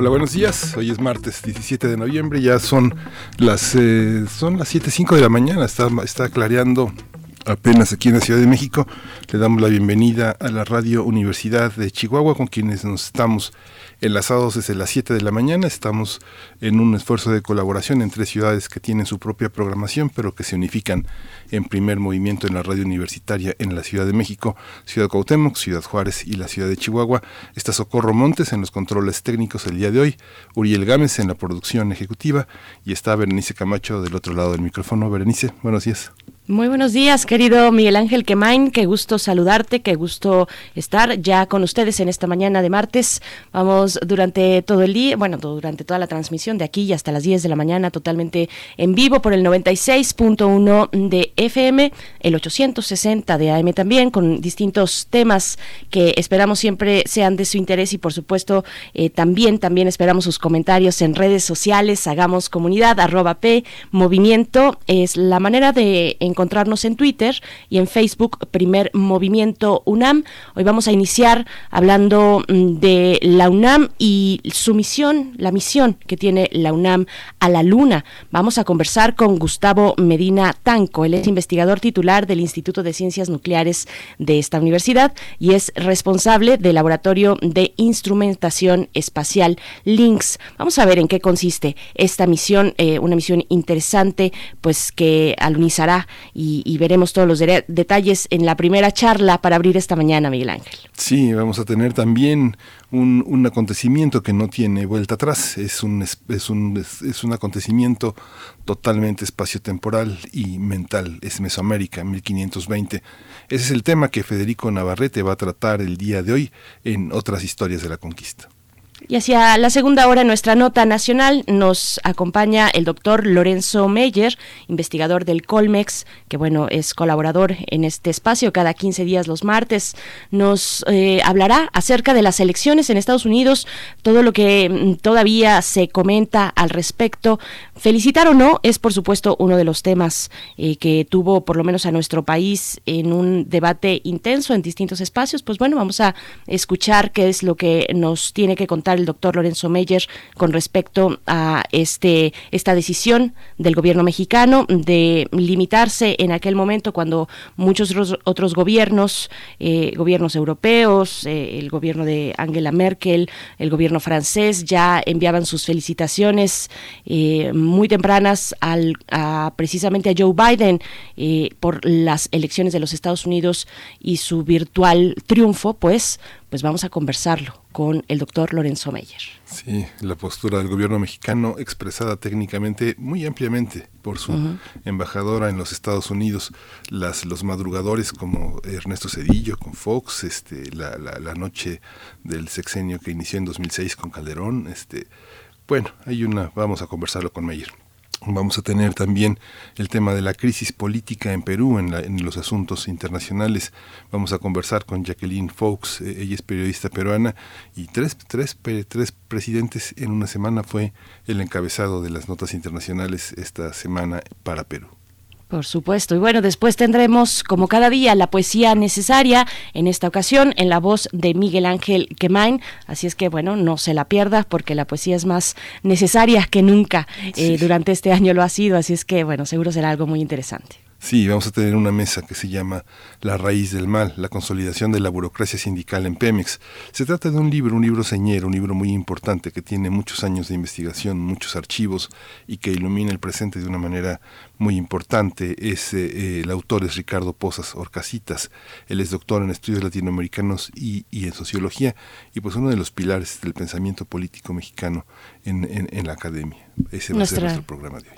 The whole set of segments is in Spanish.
Hola, buenos días. Hoy es martes 17 de noviembre, ya son las eh, son las 7:05 de la mañana, está está clareando apenas aquí en la Ciudad de México. Le damos la bienvenida a la Radio Universidad de Chihuahua con quienes nos estamos enlazados desde las 7 de la mañana. Estamos en un esfuerzo de colaboración entre ciudades que tienen su propia programación, pero que se unifican en primer movimiento en la radio universitaria en la Ciudad de México, Ciudad Cuauhtémoc, Ciudad Juárez y la Ciudad de Chihuahua. Está Socorro Montes en los controles técnicos el día de hoy, Uriel Gámez en la producción ejecutiva y está Berenice Camacho del otro lado del micrófono. Berenice, buenos días. Muy buenos días, querido Miguel Ángel Quemain. Qué gusto saludarte, qué gusto estar ya con ustedes en esta mañana de martes. Vamos durante todo el día, bueno, durante toda la transmisión de aquí hasta las 10 de la mañana, totalmente en vivo por el 96.1 de FM, el 860 de AM también, con distintos temas que esperamos siempre sean de su interés y, por supuesto, eh, también, también esperamos sus comentarios en redes sociales. Hagamos comunidad, arroba P, movimiento. Es la manera de encontrar encontrarnos en Twitter y en Facebook, Primer Movimiento UNAM. Hoy vamos a iniciar hablando mm, de la UNAM y su misión, la misión que tiene la UNAM a la Luna. Vamos a conversar con Gustavo Medina Tanco. Él es investigador titular del Instituto de Ciencias Nucleares de esta universidad y es responsable del Laboratorio de Instrumentación Espacial LINX. Vamos a ver en qué consiste esta misión, eh, una misión interesante, pues que alunizará y, veremos todos los detalles en la primera charla para abrir esta mañana, Miguel Ángel. Sí, vamos a tener también un, acontecimiento que no tiene vuelta atrás, es un, es un, es un acontecimiento totalmente espaciotemporal y mental, es Mesoamérica, 1520. Ese es el tema que Federico Navarrete va a tratar el día de hoy en otras historias de la conquista. Y hacia la segunda hora, nuestra nota nacional, nos acompaña el doctor Lorenzo Meyer, investigador del Colmex, que bueno, es colaborador en este espacio cada 15 días los martes. Nos eh, hablará acerca de las elecciones en Estados Unidos, todo lo que mm, todavía se comenta al respecto. Felicitar o no es, por supuesto, uno de los temas eh, que tuvo, por lo menos a nuestro país, en un debate intenso en distintos espacios. Pues bueno, vamos a escuchar qué es lo que nos tiene que contar el doctor Lorenzo Meyer con respecto a este esta decisión del gobierno mexicano de limitarse en aquel momento cuando muchos otros gobiernos, eh, gobiernos europeos, eh, el gobierno de Angela Merkel, el gobierno francés ya enviaban sus felicitaciones eh, muy tempranas al, a, precisamente a Joe Biden por las elecciones de los Estados Unidos y su virtual triunfo, pues pues vamos a conversarlo con el doctor Lorenzo Meyer. Sí, la postura del gobierno mexicano expresada técnicamente muy ampliamente por su embajadora en los Estados Unidos, las, los madrugadores como Ernesto Cedillo con Fox, este, la, la, la noche del sexenio que inició en 2006 con Calderón, este, bueno, hay una, vamos a conversarlo con Meyer. Vamos a tener también el tema de la crisis política en Perú, en, los asuntos internacionales. Vamos a conversar con Jacqueline Fox, eh, ella es periodista peruana, y tres, tres, tres presidentes en una semana fue el encabezado de las notas internacionales esta semana para Perú. Por supuesto. Y bueno, después tendremos, como cada día, la poesía necesaria, en esta ocasión en la voz de Miguel Ángel Quemain. Así es que, bueno, no se la pierda porque la poesía es más necesaria que nunca. Eh, durante este año lo ha sido, así es que, bueno, seguro será algo muy interesante. Sí, vamos a tener una mesa que se llama La raíz del mal, la consolidación de la burocracia sindical en Pemex. Se trata de un libro, un libro señero, un libro muy importante que tiene muchos años de investigación, muchos archivos y que ilumina el presente de una manera muy importante. Es, eh, el autor es Ricardo Pozas Orcasitas. Él es doctor en estudios latinoamericanos y, en sociología y pues uno de los pilares del pensamiento político mexicano en, la academia. Ese va a ser nuestro programa de hoy.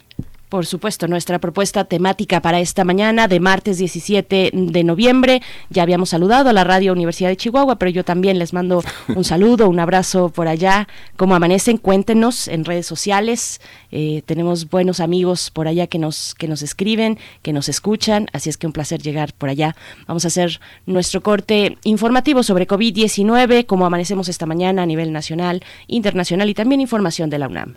Por supuesto, nuestra propuesta temática para esta mañana de martes 17 de noviembre. Ya habíamos saludado a la Radio Universidad de Chihuahua, pero yo también les mando un saludo, un abrazo por allá. ¿Cómo amanecen? Cuéntenos en redes sociales. Eh, tenemos buenos amigos por allá que nos, que nos escriben, que nos escuchan, así es que un placer llegar por allá. Vamos a hacer nuestro corte informativo sobre COVID-19, cómo amanecemos esta mañana a nivel nacional, internacional y también información de la UNAM.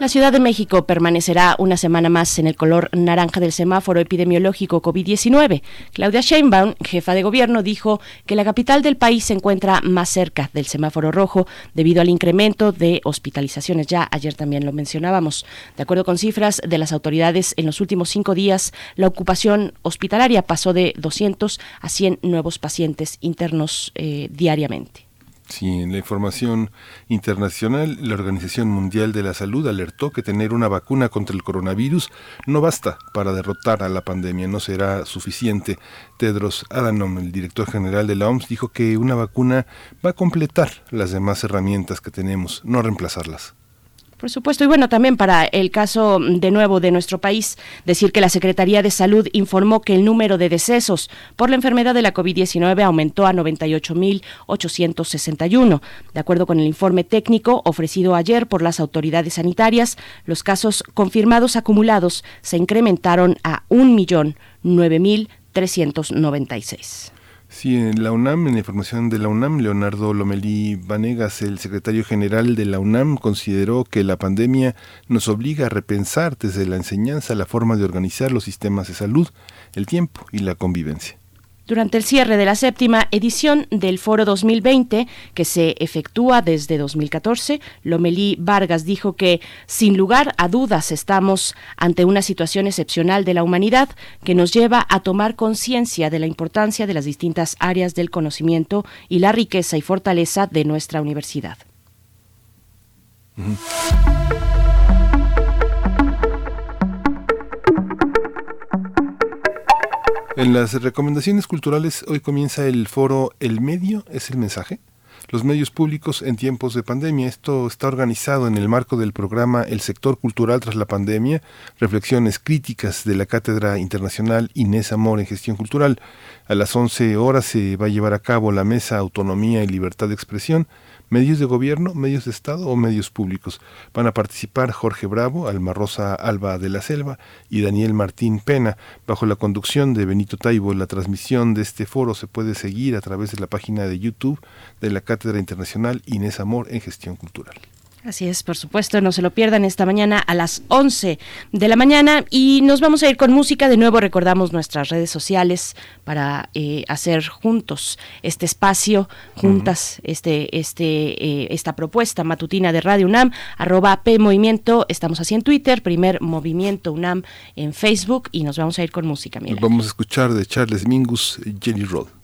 La Ciudad de México permanecerá una semana más en el color naranja del semáforo epidemiológico COVID-19. Claudia Sheinbaum, jefa de gobierno, dijo que la capital del país se encuentra más cerca del semáforo rojo debido al incremento de hospitalizaciones. Ya ayer también lo mencionábamos. De acuerdo con cifras de las autoridades, en los últimos cinco días la ocupación hospitalaria pasó de 200 a 100 nuevos pacientes internos eh, diariamente. Sí, en la información internacional, la Organización Mundial de la Salud alertó que tener una vacuna contra el coronavirus no basta para derrotar a la pandemia, no será suficiente. Tedros Adhanom, el director general de la OMS, dijo que una vacuna va a completar las demás herramientas que tenemos, no reemplazarlas. Por supuesto, y bueno, también para el caso de nuevo de nuestro país, decir que la Secretaría de Salud informó que el número de decesos por la enfermedad de la COVID-19 aumentó a 98.861. De acuerdo con el informe técnico ofrecido ayer por las autoridades sanitarias, los casos confirmados acumulados se incrementaron a 1.009.396. Sí, en la UNAM, en la información de la UNAM, Leonardo Lomelí Vanegas, el secretario general de la UNAM, consideró que la pandemia nos obliga a repensar desde la enseñanza la forma de organizar los sistemas de salud, el tiempo y la convivencia. Durante el cierre de la séptima edición del Foro 2020, que se efectúa desde 2014, Lomelí Vargas dijo que, sin lugar a dudas, estamos ante una situación excepcional de la humanidad que nos lleva a tomar conciencia de la importancia de las distintas áreas del conocimiento y la riqueza y fortaleza de nuestra universidad. En las recomendaciones culturales hoy comienza el foro El medio es el mensaje. Los medios públicos en tiempos de pandemia. Esto está organizado en el marco del programa El sector cultural tras la pandemia, reflexiones críticas de la Cátedra Internacional Inés Amor en Gestión Cultural. A las 11 horas se va a llevar a cabo la mesa Autonomía y Libertad de Expresión medios de gobierno, medios de Estado o medios públicos. Van a participar Jorge Bravo, Alma Rosa Alba de la Selva y Daniel Martín Pena, bajo la conducción de Benito Taibo. La transmisión de este foro se puede seguir a través de la página de YouTube de la Cátedra Internacional Inés Amor en Gestión Cultural. Así es, por supuesto, no se lo pierdan esta mañana a las 11 de la mañana y nos vamos a ir con música. De nuevo recordamos nuestras redes sociales para eh, hacer juntos este espacio, juntas este, este, eh, esta propuesta matutina de Radio UNAM, arroba P Movimiento, estamos así en Twitter, primer Movimiento UNAM en Facebook y nos vamos a ir con música. Nos vamos a escuchar de Charles Mingus, Jenny Roll.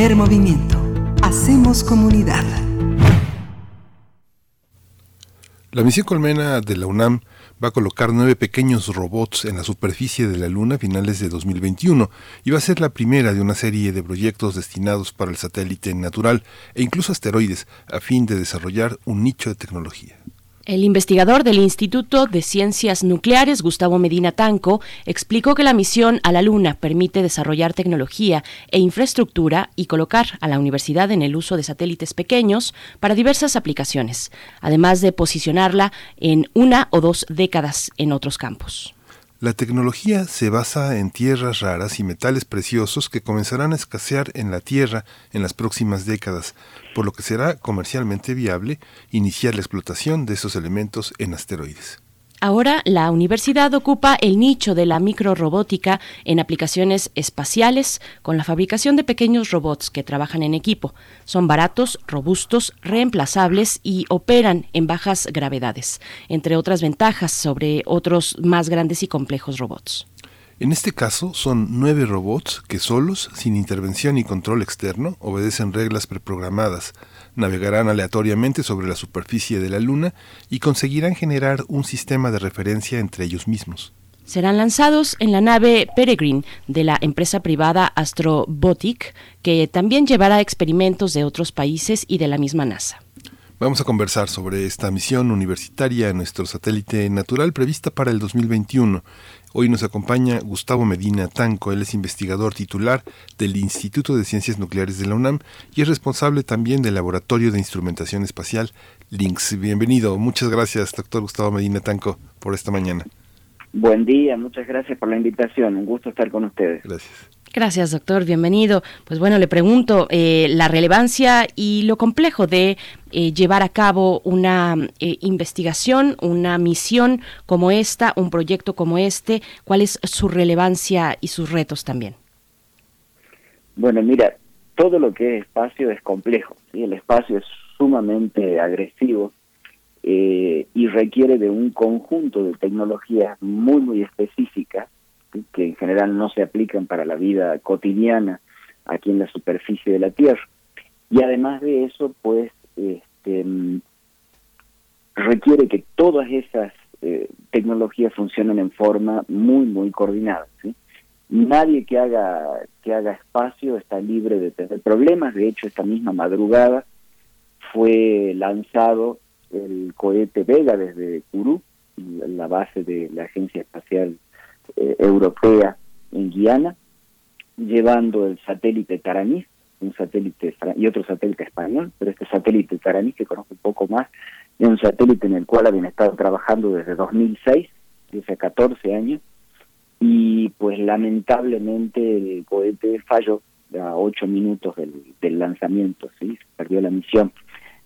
Primer movimiento. Hacemos comunidad. La misión Colmena de la UNAM va a colocar nueve pequeños robots en la superficie de la Luna a finales de 2021 y va a ser la primera de una serie de proyectos destinados para el satélite natural e incluso asteroides a fin de desarrollar un nicho de tecnología. El investigador del Instituto de Ciencias Nucleares, Gustavo Medina Tanco, explicó que la misión a la Luna permite desarrollar tecnología e infraestructura y colocar a la universidad en el uso de satélites pequeños para diversas aplicaciones, además de posicionarla en una o dos décadas en otros campos. La tecnología se basa en tierras raras y metales preciosos que comenzarán a escasear en la Tierra en las próximas décadas, por lo que será comercialmente viable iniciar la explotación de esos elementos en asteroides. Ahora la universidad ocupa el nicho de la microrobótica en aplicaciones espaciales con la fabricación de pequeños robots que trabajan en equipo. Son baratos, robustos, reemplazables y operan en bajas gravedades, entre otras ventajas sobre otros más grandes y complejos robots. En este caso son nueve robots que solos, sin intervención y control externo, obedecen reglas preprogramadas, navegarán aleatoriamente sobre la superficie de la Luna y conseguirán generar un sistema de referencia entre ellos mismos. Serán lanzados en la nave Peregrine de la empresa privada Astrobotic, que también llevará experimentos de otros países y de la misma NASA. Vamos a conversar sobre esta misión universitaria en nuestro satélite natural prevista para el 2021. Hoy nos acompaña Gustavo Medina Tanco, él es investigador titular del Instituto de Ciencias Nucleares de la UNAM y es responsable también del Laboratorio de Instrumentación Espacial LINX. Bienvenido, muchas gracias, doctor Gustavo Medina Tanco, por esta mañana. Buen día, muchas gracias por la invitación, un gusto estar con ustedes. Gracias. Gracias, doctor. Bienvenido. Pues bueno, le pregunto eh, la relevancia y lo complejo de eh, llevar a cabo una eh, investigación, una misión como esta, un proyecto como este. ¿Cuál es su relevancia y sus retos también? Bueno, mira, todo lo que es espacio es complejo. ¿sí? El espacio es sumamente agresivo y requiere de un conjunto de tecnologías muy, muy específicas que en general no se aplican para la vida cotidiana aquí en la superficie de la Tierra. Y además de eso, pues, este, mm, requiere que todas esas eh, tecnologías funcionen en forma muy, muy coordinada. Nadie que haga, que haga espacio está libre de tener problemas. De hecho, esta misma madrugada fue lanzado el cohete Vega desde Kourou, la base de la Agencia Espacial eh, europea en Guiana, llevando el satélite Taranis, un satélite y otro satélite español, pero este satélite Taranis que conozco un poco más, es un satélite en el cual habían estado trabajando desde 2006, desde 14 años, y pues lamentablemente el cohete falló a 8 minutos del, lanzamiento, ¿sí? se perdió la misión.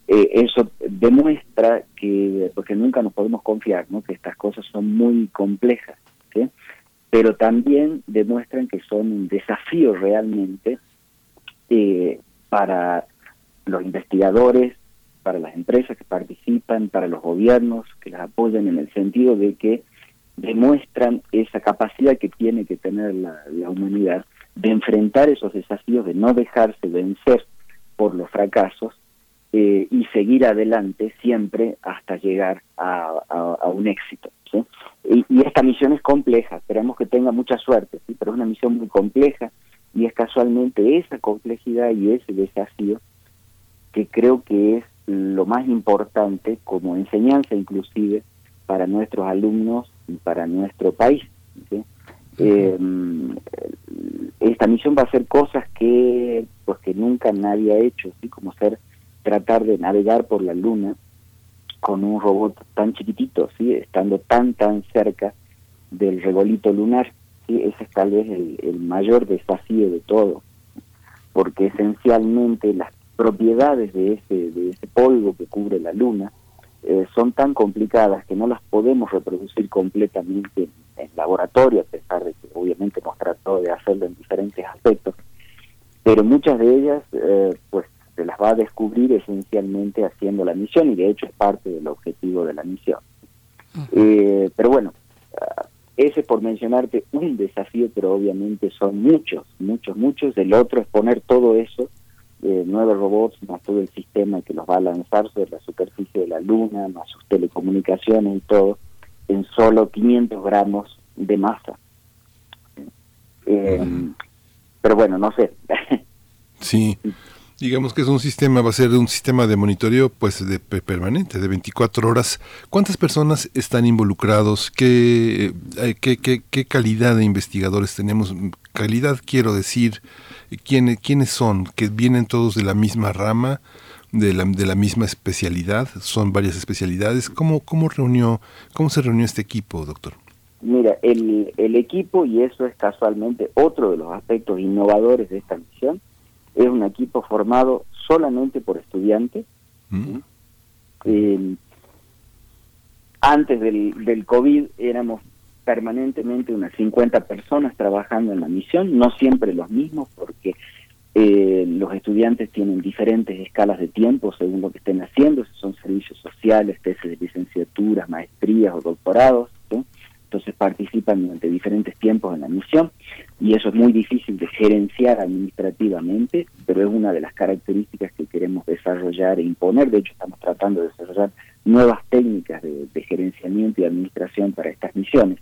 Eh, eso demuestra que, porque nunca nos podemos confiar, ¿no? que estas cosas son muy complejas. Pero también demuestran que son un desafío realmente eh, para los investigadores, para las empresas que participan, para los gobiernos que las apoyan en el sentido de que demuestran esa capacidad que tiene que tener la, humanidad de enfrentar esos desafíos, de no dejarse vencer por los fracasos eh, y seguir adelante siempre hasta llegar a un éxito. Y, esta misión es compleja, esperamos que tenga mucha suerte, ¿sí? pero es una misión muy compleja y es casualmente esa complejidad y ese desafío que creo que es lo más importante como enseñanza inclusive para nuestros alumnos y para nuestro país. Eh, esta misión va a hacer cosas que pues que nunca nadie ha hecho, ¿sí? como ser tratar de navegar por la luna con un robot tan chiquitito, ¿sí? estando tan, tan cerca del regolito lunar. ¿sí? Ese es tal vez el, mayor desafío de todo, porque esencialmente las propiedades de ese, de ese polvo que cubre la luna eh, son tan complicadas que no las podemos reproducir completamente en, laboratorio, a pesar de que obviamente hemos tratado de hacerlo en diferentes aspectos, pero muchas de ellas eh, pues se las va a descubrir esencialmente haciendo la misión y de hecho es parte del objetivo de la misión. Eh, pero bueno, ah, es ese por mencionarte un desafío, pero obviamente son muchos, muchos, muchos. El otro es poner todo eso, eh, nueve robots, más todo el sistema que los va a lanzar sobre la superficie de la Luna, más sus telecomunicaciones y todo, en solo 500 gramos de masa. Eh, pero bueno, no sé. sí. Digamos que es un sistema, va a ser un sistema de monitoreo pues de permanente, de 24 horas. ¿Cuántas personas están involucrados? ¿Qué, eh, qué, qué, qué calidad de investigadores tenemos? Calidad quiero decir, ¿quiénes, quiénes son? ¿Que vienen todos de la misma rama? De la, de la misma especialidad, son varias especialidades. ¿Cómo, cómo, reunió, ¿Cómo se reunió este equipo, doctor? Mira, el, el equipo, y eso es casualmente otro de los aspectos innovadores de esta misión, es un equipo formado solamente por estudiantes. Mm. Eh, antes del, del COVID éramos permanentemente unas 50 personas trabajando en la misión, no siempre los mismos, porque eh, los estudiantes tienen diferentes escalas de tiempo según lo que estén haciendo, si son servicios sociales, tesis de licenciaturas, maestrías o doctorados entonces participan durante diferentes tiempos en la misión y eso es muy difícil de gerenciar administrativamente, pero es una de las características que queremos desarrollar e imponer. De hecho, estamos tratando de desarrollar nuevas técnicas de, gerenciamiento y administración para estas misiones.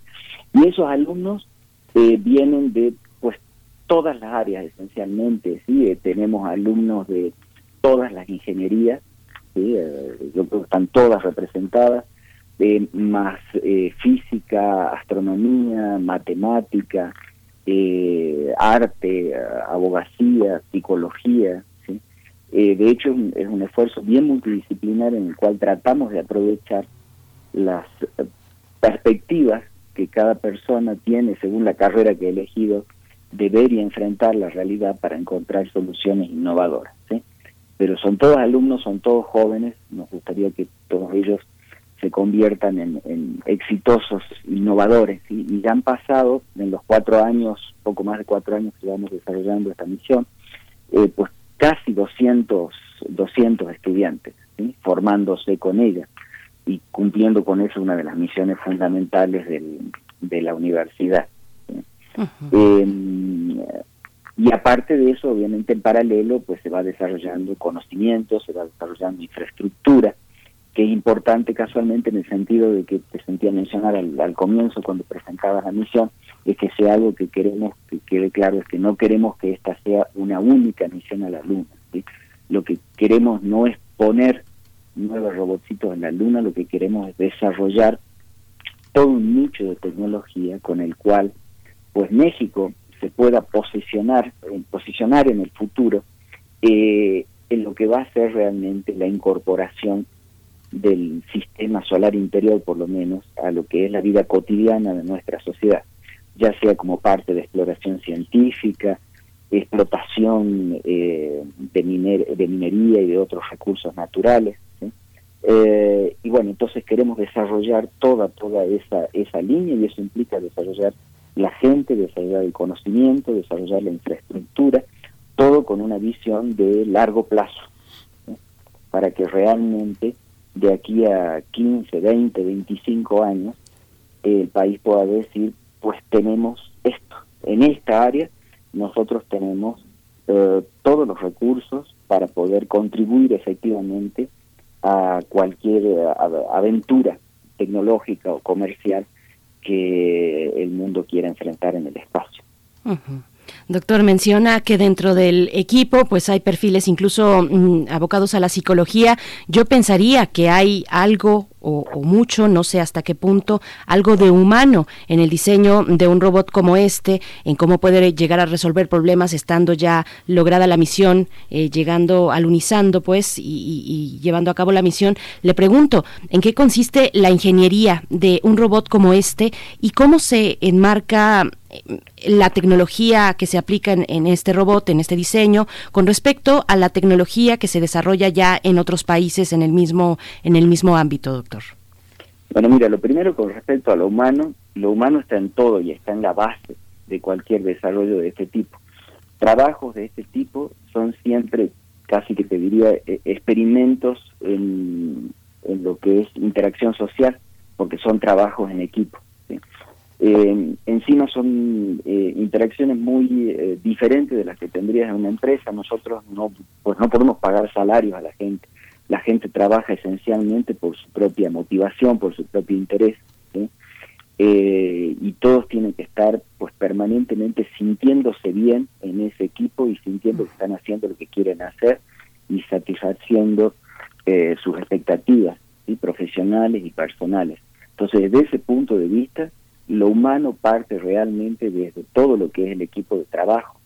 Y esos alumnos eh, vienen de pues todas las áreas esencialmente, ¿sí? Eh, tenemos alumnos de todas las ingenierías, eh, yo creo que están todas representadas, más eh, física, astronomía, matemática, eh, arte, abogacía, psicología. Eh, de hecho, es un, esfuerzo bien multidisciplinar en el cual tratamos de aprovechar las perspectivas que cada persona tiene según la carrera que ha elegido de ver y enfrentar la realidad para encontrar soluciones innovadoras. Pero son todos alumnos, son todos jóvenes, nos gustaría que todos ellos se conviertan en, exitosos innovadores. Y ya han pasado en los cuatro años, poco más de cuatro años que llevamos desarrollando esta misión, eh, pues casi 200, 200 estudiantes formándose con ella y cumpliendo con eso una de las misiones fundamentales de la universidad. Em, y aparte de eso, obviamente en paralelo, pues se va desarrollando conocimiento, se va desarrollando infraestructura, que es importante casualmente en el sentido de que te sentía mencionar al, comienzo cuando presentabas la misión, es que sea algo que queremos que quede claro, es que no queremos que esta sea una única misión a la Luna. Lo que queremos no es poner nuevos robotcitos en la Luna, lo que queremos es desarrollar todo un nicho de tecnología con el cual pues México se pueda posicionar, eh, posicionar en el futuro eh, en lo que va a ser realmente la incorporación del sistema solar interior, por lo menos, a lo que es la vida cotidiana de nuestra sociedad, ya sea como parte de exploración científica, explotación eh, de, de minería y de otros recursos naturales. Eh, y bueno, entonces queremos desarrollar toda, toda esa, esa línea y eso implica desarrollar la gente, desarrollar el conocimiento, desarrollar la infraestructura, todo con una visión de largo plazo, para que realmente de aquí a 15, 20, 25 años, el país pueda decir, pues tenemos esto, en esta área nosotros tenemos eh, todos los recursos para poder contribuir efectivamente a cualquier eh, aventura tecnológica o comercial que el mundo quiera enfrentar en el espacio. Doctor, menciona que dentro del equipo pues hay perfiles incluso mm, abocados a la psicología. Yo pensaría que hay algo o, mucho, no sé hasta qué punto, algo de humano en el diseño de un robot como este, en cómo puede llegar a resolver problemas estando ya lograda la misión, eh, llegando, alunizando pues y, y, llevando a cabo la misión. Le pregunto, ¿en qué consiste la ingeniería de un robot como este y cómo se enmarca la tecnología que se aplica en, este robot, en este diseño, con respecto a la tecnología que se desarrolla ya en otros países en el mismo, en el mismo ámbito? Bueno, mira, lo primero con respecto a lo humano, lo humano está en todo y está en la base de cualquier desarrollo de este tipo. Trabajos de este tipo son siempre, casi que te diría, e, experimentos en, lo que es interacción social, porque son trabajos en equipo. Eh, encima son eh, interacciones muy eh, diferentes de las que tendrías en una empresa. Nosotros no, pues no podemos pagar salarios a la gente. La gente trabaja esencialmente por su propia motivación, por su propio interés. y todos tienen que estar pues permanentemente sintiéndose bien en ese equipo y sintiendo que están haciendo lo que quieren hacer y satisfaciendo sus expectativas profesionales y personales. Entonces, desde ese punto de vista, lo humano parte realmente desde todo lo que es el equipo de trabajo.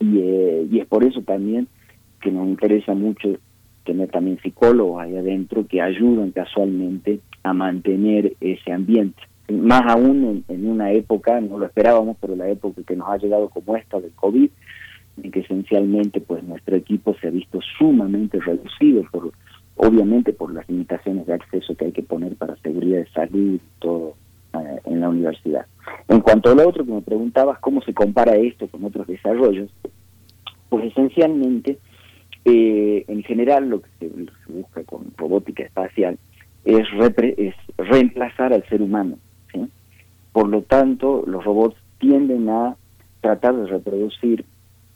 Y, eh, y es por eso también que nos interesa mucho tener también psicólogos ahí adentro que ayudan casualmente a mantener ese ambiente. Más aún en, una época, no lo esperábamos, pero la época que nos ha llegado como esta del COVID, en que esencialmente pues nuestro equipo se ha visto sumamente reducido por obviamente por las limitaciones de acceso que hay que poner para seguridad de salud y todo eh, en la universidad. En cuanto a lo otro que me preguntabas, ¿cómo se compara esto con otros desarrollos? Pues esencialmente, eh, en general lo que se, busca con robótica espacial es, es reemplazar al ser humano. Por lo tanto, los robots tienden a tratar de reproducir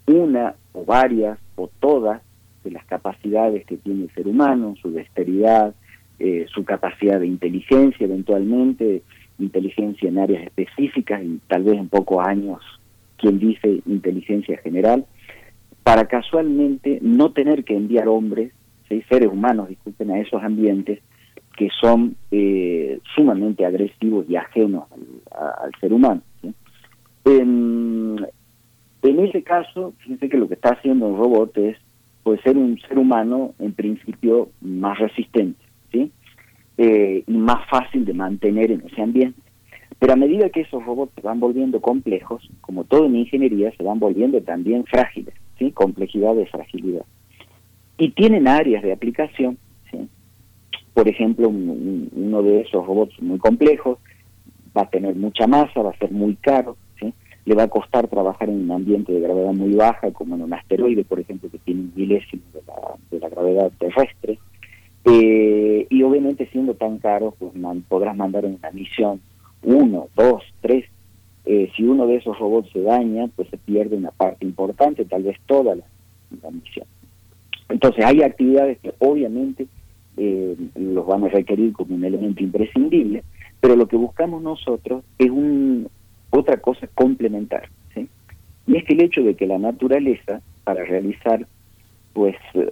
una o varias o todas de las capacidades que tiene el ser humano, su dexteridad, eh, su capacidad de inteligencia eventualmente, inteligencia en áreas específicas y tal vez en pocos años, quien dice inteligencia general, para casualmente no tener que enviar hombres, seres humanos, disculpen, a esos ambientes que son eh, sumamente agresivos y ajenos al, ser humano. En, ese caso, fíjense que lo que está haciendo un robot es puede ser un ser humano en principio más resistente, ¿sí? Eh, y más fácil de mantener en ese ambiente. Pero a medida que esos robots se van volviendo complejos, como todo en ingeniería, se van volviendo también frágiles, ¿sí? Complejidad de fragilidad. Y tienen áreas de aplicación, ¿sí? Por ejemplo, uno de esos robots muy complejos va a tener mucha masa, va a ser muy caro, le va a costar trabajar en un ambiente de gravedad muy baja, como en un asteroide, por ejemplo, que tiene un milésimo de la, gravedad terrestre. Eh, y obviamente siendo tan caro, pues podrás mandar en una misión uno, dos, tres. Eh, si uno de esos robots se daña, pues se pierde una parte importante, tal vez toda la, misión. Entonces hay actividades que obviamente eh, los vamos a requerir como un elemento imprescindible, pero lo que buscamos nosotros es un, otra cosa complementar. Y es que el hecho de que la naturaleza, para realizar pues eh,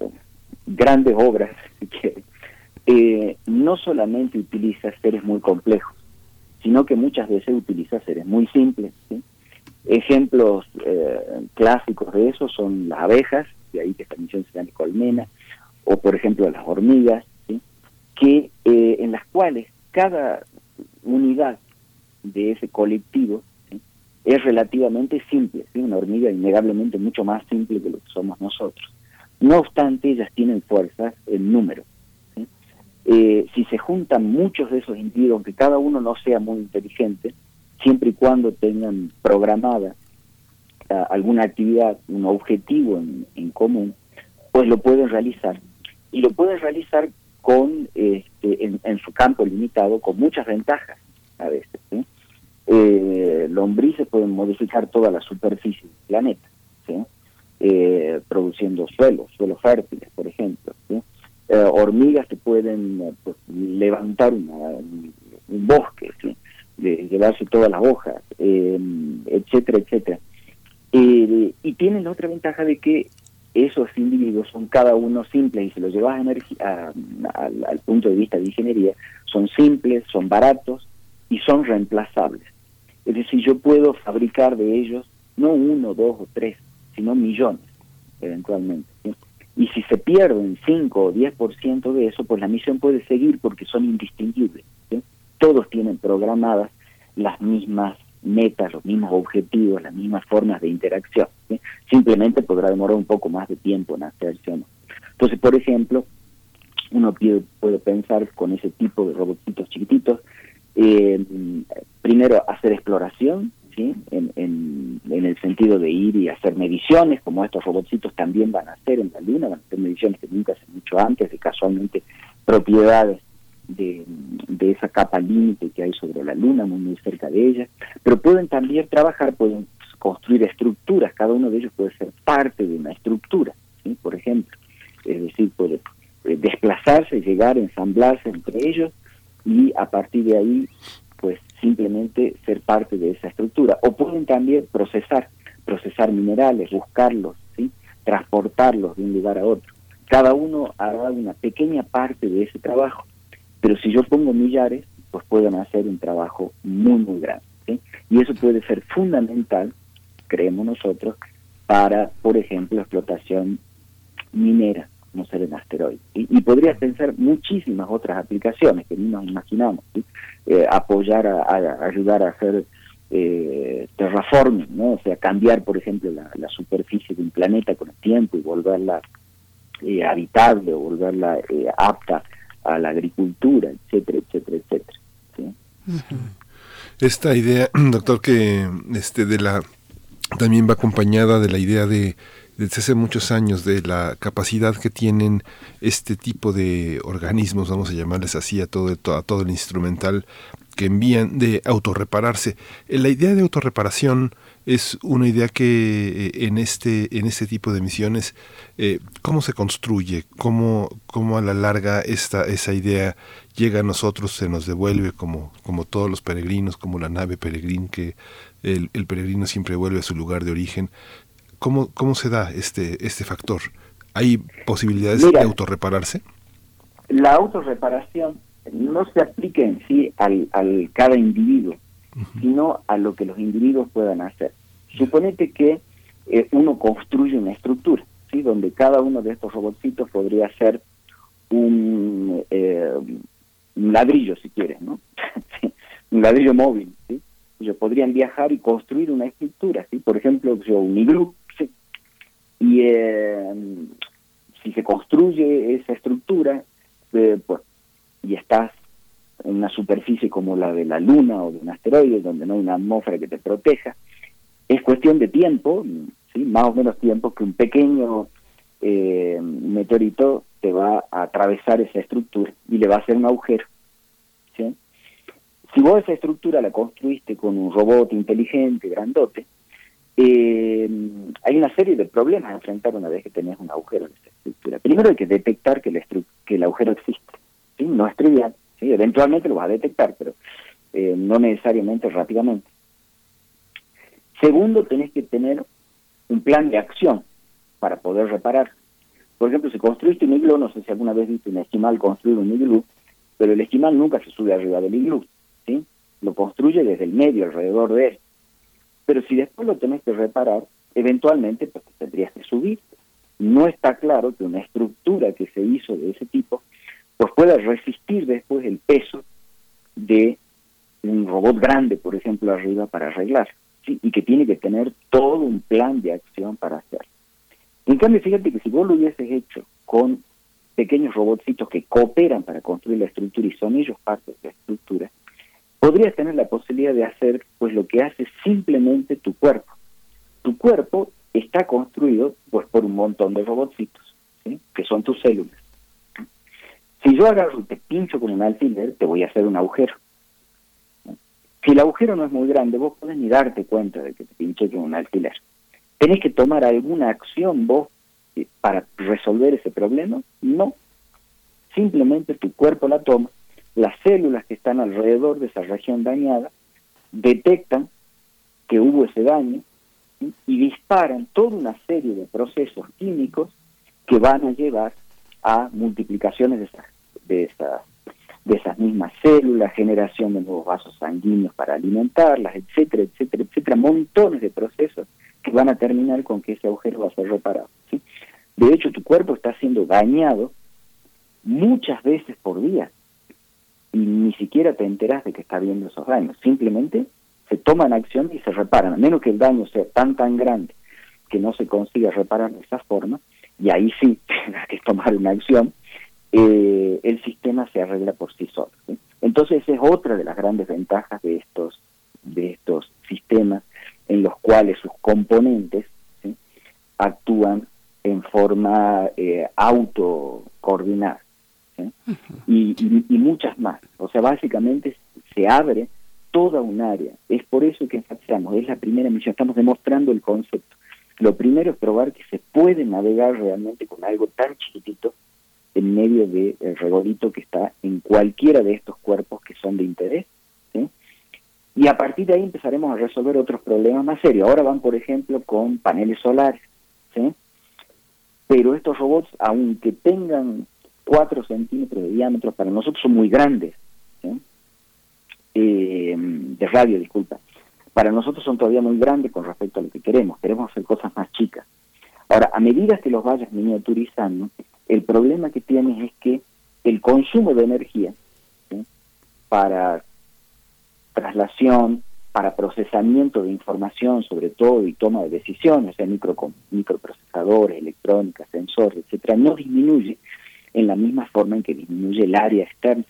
grandes obras, eh, no solamente utiliza seres muy complejos, sino que muchas veces utiliza seres muy simples. Ejemplos eh, clásicos de eso son las abejas, de ahí que esta misión se llama colmena, o por ejemplo las hormigas, que en las cuales cada unidad de ese colectivo es relativamente simple, una hormiga innegablemente mucho más simple que lo que somos nosotros. No obstante, ellas tienen fuerzas en número. Eh, si se juntan muchos de esos individuos, aunque cada uno no sea muy inteligente, siempre y cuando tengan programada alguna actividad, un objetivo en, común, pues lo pueden realizar. Y lo pueden realizar con este, en, en, su campo limitado, con muchas ventajas a veces eh, lombrices pueden modificar toda la superficie del planeta, eh, produciendo suelos, suelos fértiles, por ejemplo. Eh, hormigas que pueden eh, pues, levantar un, bosque, de llevarse todas las hojas, etcétera, etcétera. y tienen la otra ventaja de que esos individuos son cada uno simples y si los llevas a al punto de vista de ingeniería, son simples, son baratos y son reemplazables. Es decir, yo puedo fabricar de ellos no uno, dos o tres, sino millones, eventualmente. Y si se pierden 5 o 10% de eso, pues la misión puede seguir porque son indistinguibles. Todos tienen programadas las mismas metas, los mismos objetivos, las mismas formas de interacción. Simplemente podrá demorar un poco más de tiempo en hacerse o no. Entonces, por ejemplo, uno puede pensar con ese tipo de robotitos chiquititos eh, primero, hacer exploración, ¿sí? En, en, el sentido de ir y hacer mediciones, como estos robotcitos también van a hacer en la Luna, van a hacer mediciones que nunca se han hecho antes, de casualmente propiedades de, esa capa límite que hay sobre la Luna, muy, muy cerca de ella, pero pueden también trabajar, pueden construir estructuras, cada uno de ellos puede ser parte de una estructura, por ejemplo, es decir, puede eh, desplazarse, llegar, ensamblarse entre ellos y a partir de ahí, pues simplemente ser parte de esa estructura. O pueden también procesar, procesar minerales, buscarlos, ¿sí? transportarlos de un lugar a otro. Cada uno hará una pequeña parte de ese trabajo, pero si yo pongo millares, pues pueden hacer un trabajo muy, muy grande. Y eso puede ser fundamental, creemos nosotros, para, por ejemplo, explotación minera, no ser en asteroides. Y, podría pensar muchísimas otras aplicaciones que ni nos imaginamos. Eh, apoyar, a, ayudar a hacer eh, terraforming, ¿no? o sea, cambiar, por ejemplo, la, superficie de un planeta con el tiempo y volverla eh, habitable o volverla eh, apta a la agricultura, etcétera, etcétera, etcétera. Esta idea, doctor, que este de la también va acompañada de la idea de desde hace muchos años de la capacidad que tienen este tipo de organismos, vamos a llamarles así a todo, a todo el instrumental que envían de autorrepararse. Eh, la idea de autorreparación es una idea que eh, en este en este tipo de misiones eh, cómo se construye cómo, cómo a la larga esta esa idea llega a nosotros se nos devuelve como como todos los peregrinos como la nave peregrina que el, peregrino siempre vuelve a su lugar de origen cómo cómo se da este este factor hay posibilidades de autorrepararse la autorreparación no se aplica en sí al, al cada individuo, sino a lo que los individuos puedan hacer. Suponete que eh, uno construye una estructura, ¿sí? donde cada uno de estos robotcitos podría ser un, eh, un ladrillo, si quieres, ¿no? un ladrillo móvil, ¿sí? Ellos podrían viajar y construir una estructura, ¿sí? Por ejemplo, yo, un iglú. Y eh, si se construye esa estructura, pues y estás en una superficie como la de la Luna o de un asteroide, donde no hay una atmósfera que te proteja, es cuestión de tiempo, ¿sí? más o menos tiempo, que un pequeño eh, meteorito te va a atravesar esa estructura y le va a hacer un agujero. ¿sí? Si vos esa estructura la construiste con un robot inteligente, grandote, eh, hay una serie de problemas a enfrentar una vez que tenés un agujero en esa estructura. Primero hay que detectar que el agujero existe. No es trivial, ¿sí? eventualmente lo va a detectar, pero eh, no necesariamente rápidamente. Segundo, tenés que tener un plan de acción para poder reparar. Por ejemplo, si construiste un iglú, no sé si alguna vez viste un esquimal construir un iglú, pero el esquimal nunca se sube arriba del iglú, ¿sí? Lo construye desde el medio, alrededor de él. Pero si después lo tenés que reparar, eventualmente pues, tendrías que subir. No está claro que una estructura que se hizo de ese tipo pues pueda resistir después el peso de un robot grande, por ejemplo, arriba para arreglar, y que tiene que tener todo un plan de acción para hacerlo. En cambio, fíjate que si vos lo hubieses hecho con pequeños robotcitos que cooperan para construir la estructura y son ellos parte de la estructura, podrías tener la posibilidad de hacer pues lo que hace simplemente tu cuerpo. Tu cuerpo está construido pues por un montón de robotcitos, que son tus células. Si yo agarro y te pincho con un alfiler, te voy a hacer un agujero. Si el agujero no es muy grande, vos podés ni darte cuenta de que te pinché con un alfiler. ¿Tenés que tomar alguna acción vos eh, para resolver ese problema? No. Simplemente tu cuerpo la toma, las células que están alrededor de esa región dañada detectan que hubo ese daño y disparan toda una serie de procesos químicos que van a llevar a multiplicaciones de esas, de esas, de esas mismas células, generación de nuevos vasos sanguíneos para alimentarlas, etcétera, etcétera, etcétera, montones de procesos que van a terminar con que ese agujero va a ser reparado. De hecho, tu cuerpo está siendo dañado muchas veces por día y ni siquiera te enteras de que está habiendo esos daños. Simplemente se toman acción y se reparan, a menos que el daño sea tan, tan grande que no se consiga reparar de esa forma, y ahí sí tendrás que tomar una acción, eh, el sistema se arregla por sí solo. Entonces esa es otra de las grandes ventajas de estos, de estos sistemas en los cuales sus componentes actúan en forma eh, autocoordinada. Y, y, muchas más. O sea, básicamente se abre toda un área. Es por eso que enfatizamos, es la primera misión, estamos demostrando el concepto. Lo primero es probar que se puede navegar realmente con algo tan chiquitito en medio del regolito que está en cualquiera de estos cuerpos que son de interés. Y a partir de ahí empezaremos a resolver otros problemas más serios. Ahora van, por ejemplo, con paneles solares. ¿sí? Pero estos robots, aunque tengan 4 centímetros de diámetro, para nosotros son muy grandes. Eh, de radio, disculpa. Para nosotros son todavía muy grandes con respecto a lo que queremos. Queremos hacer cosas más chicas. Ahora, a medida que los vayas miniaturizando, el problema que tienes es que el consumo de energía para traslación, para procesamiento de información sobre todo y toma de decisiones, o sea, micro, microprocesadores, electrónica, sensores, etcétera, no disminuye en la misma forma en que disminuye el área externa.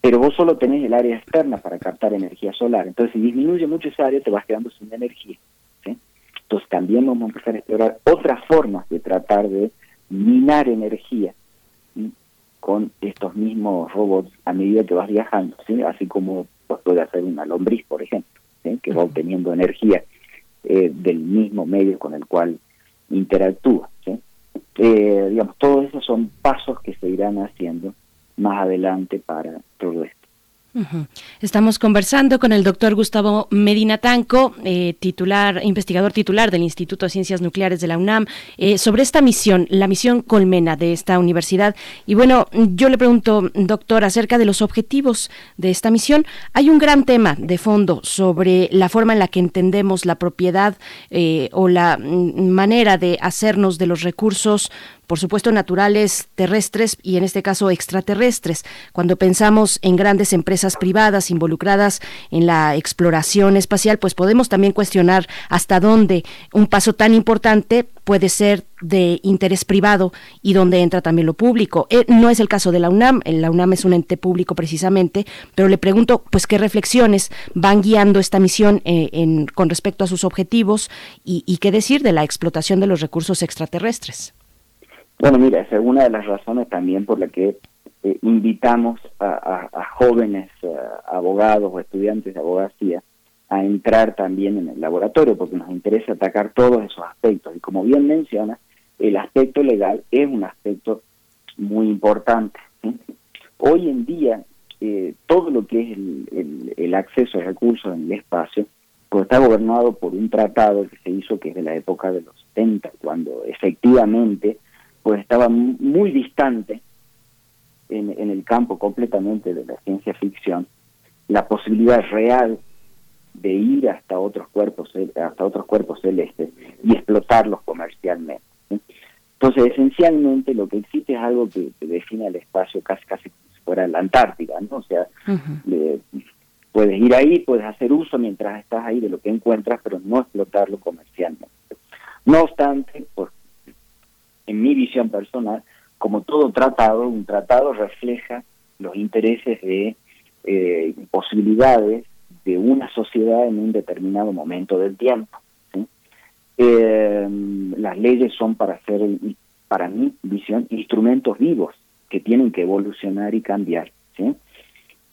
Pero vos solo tenés el área externa para captar energía solar. Entonces, si disminuye mucho esa área, te vas quedando sin energía. Entonces, también vamos a empezar a explorar otras formas de tratar de minar energía con estos mismos robots a medida que vas viajando, así como puede hacer una lombriz, por ejemplo, que va obteniendo energía eh, del mismo medio con el cual interactúa. Eh, digamos, todos esos son pasos que se irán haciendo más adelante para todo esto. Estamos conversando con el doctor Gustavo Medina Tanco, eh, titular, investigador titular del Instituto de Ciencias Nucleares de la UNAM, eh, sobre esta misión, la misión Colmena de esta universidad. Y bueno, yo le pregunto, doctor, acerca de los objetivos de esta misión. Hay un gran tema de fondo sobre la forma en la que entendemos la propiedad eh, o la mm, manera de hacernos de los recursos por supuesto naturales, terrestres y en este caso extraterrestres. Cuando pensamos en grandes empresas privadas involucradas en la exploración espacial, pues podemos también cuestionar hasta dónde un paso tan importante puede ser de interés privado y dónde entra también lo público. Eh, no es el caso de la UNAM, la UNAM es un ente público precisamente, pero le pregunto, pues, qué reflexiones van guiando esta misión eh, con respecto a sus objetivos y qué decir de la explotación de los recursos extraterrestres. Bueno, mira, esa es una de las razones también por la que eh, invitamos a, jóvenes eh, abogados o estudiantes de abogacía a entrar también en el laboratorio, porque nos interesa atacar todos esos aspectos. Y como bien menciona, el aspecto legal es un aspecto muy importante. Hoy en día, eh, todo lo que es el, el, acceso a recursos en el espacio, pues está gobernado por un tratado que se hizo que es de la época de los 70, cuando efectivamente pues estaba muy distante en, en el campo completamente de la ciencia ficción la posibilidad real de ir hasta otros cuerpos hasta otros cuerpos celestes y explotarlos comercialmente entonces esencialmente lo que existe es algo que, define el espacio casi casi fuera la Antártida no o sea puedes ir ahí puedes hacer uso mientras estás ahí de lo que encuentras pero no explotarlo comercialmente. No obstante pues en mi visión personal, como todo tratado, un tratado refleja los intereses de eh, posibilidades de una sociedad en un determinado momento del tiempo. Eh, las leyes son para ser, para mi visión, instrumentos vivos que tienen que evolucionar y cambiar. ¿sí?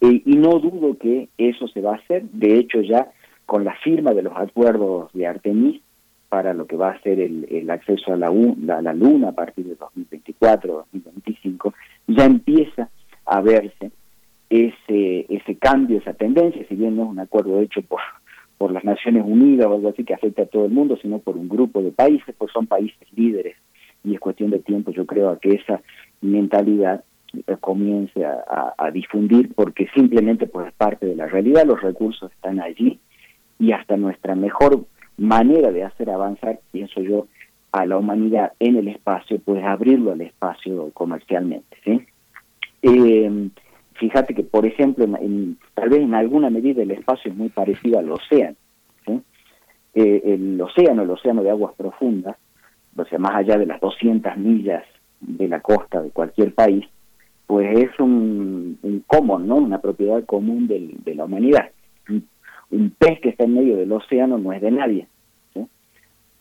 Eh, y no dudo que eso se va a hacer. De hecho, ya con la firma de los acuerdos de Artemis, para lo que va a ser el, acceso a la, Luna a partir de 2024, 2025, ya empieza a verse ese, ese cambio, esa tendencia, si bien no es un acuerdo hecho por, por las Naciones Unidas o algo así que afecta a todo el mundo, sino por un grupo de países, pues son países líderes y es cuestión de tiempo, yo creo, a que esa mentalidad eh, comience a, a, difundir porque simplemente pues es parte de la realidad, los recursos están allí y hasta nuestra mejor manera de hacer avanzar, pienso yo, a la humanidad en el espacio, pues abrirlo al espacio comercialmente. ¿sí? Eh, fíjate que, por ejemplo, tal vez en alguna medida el espacio es muy parecido al océano. Eh, el océano, el océano de aguas profundas, o sea, más allá de las 200 millas de la costa de cualquier país, pues es un, un común, ¿no? Una propiedad común de la humanidad un pez que está en medio del océano no es de nadie.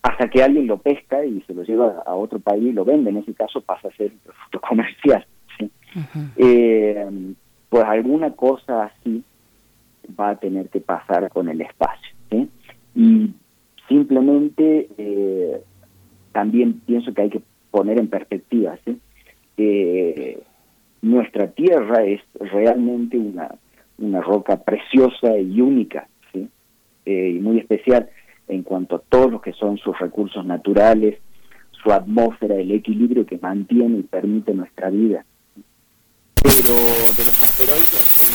Hasta que alguien lo pesca y se lo lleva a otro país y lo vende, en ese caso pasa a ser un producto comercial. Eh, pues alguna cosa así va a tener que pasar con el espacio. Y simplemente eh, también pienso que hay que poner en perspectiva. Eh, nuestra Tierra es realmente una, una roca preciosa y única, ¿sí? y muy especial en cuanto a todos los que son sus recursos naturales, su atmósfera, el equilibrio que mantiene y permite nuestra vida. Pero de los asteroides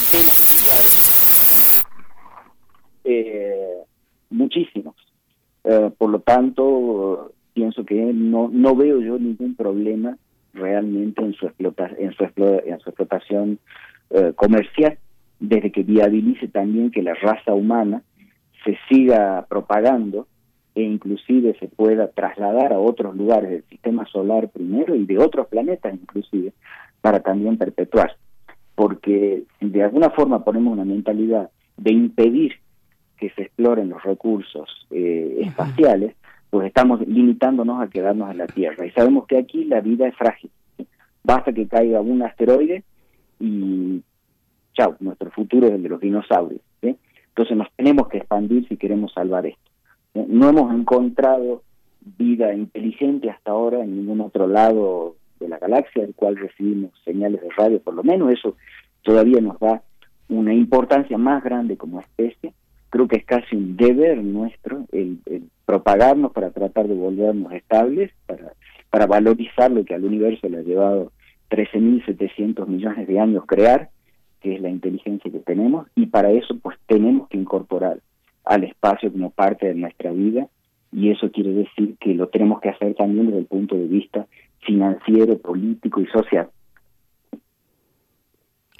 eh, muchísimos. Eh, por lo tanto, pienso que no, no veo yo ningún problema realmente en su, explota, en su, en su explotación eh, comercial, desde que viabilice también que la raza humana se siga propagando e inclusive se pueda trasladar a otros lugares del sistema solar primero y de otros planetas inclusive para también perpetuarse. Porque si de alguna forma ponemos una mentalidad de impedir que se exploren los recursos eh, espaciales, pues estamos limitándonos a quedarnos en la Tierra. Y sabemos que aquí la vida es frágil. Basta que caiga un asteroide y chao, nuestro futuro es el de los dinosaurios. Entonces nos tenemos que expandir si queremos salvar esto. No hemos encontrado vida inteligente hasta ahora en ningún otro lado de la galaxia del cual recibimos señales de radio, por lo menos eso todavía nos da una importancia más grande como especie. Creo que es casi un deber nuestro el, propagarnos para tratar de volvernos estables, para, valorizar lo que al universo le ha llevado 13.700 millones de años crear, que es la inteligencia que tenemos, y para eso pues tenemos que incorporar al espacio como parte de nuestra vida y eso quiere decir que lo tenemos que hacer también desde el punto de vista financiero, político y social.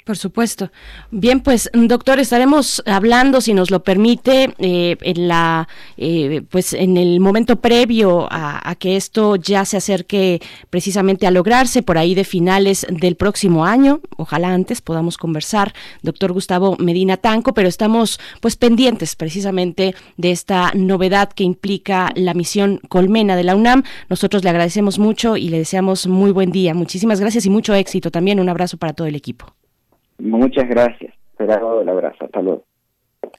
Por supuesto. Bien, pues doctor, estaremos hablando, si nos lo permite, eh, en la, eh, pues en el momento previo a, que esto ya se acerque precisamente a lograrse por ahí de finales del próximo año. Ojalá antes podamos conversar, doctor Gustavo Medina Tanco, pero estamos pues pendientes precisamente de esta novedad que implica la misión Colmena de la UNAM. Nosotros le agradecemos mucho y le deseamos muy buen día. Muchísimas gracias y mucho éxito también. Un abrazo para todo el equipo. Muchas gracias. Será el abrazo. Hasta luego.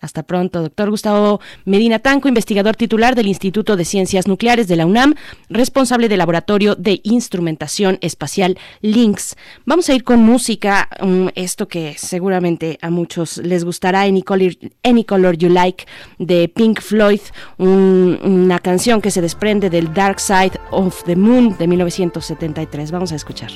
Hasta pronto, doctor Gustavo Medina Tanco, investigador titular del Instituto de Ciencias Nucleares de la UNAM, responsable del Laboratorio de Instrumentación Espacial LINX. Vamos a ir con música, um, esto que seguramente a muchos les gustará, Any Color, You Like, de Pink Floyd, una canción que se desprende del Dark Side of the Moon de 1973. Vamos a escuchar.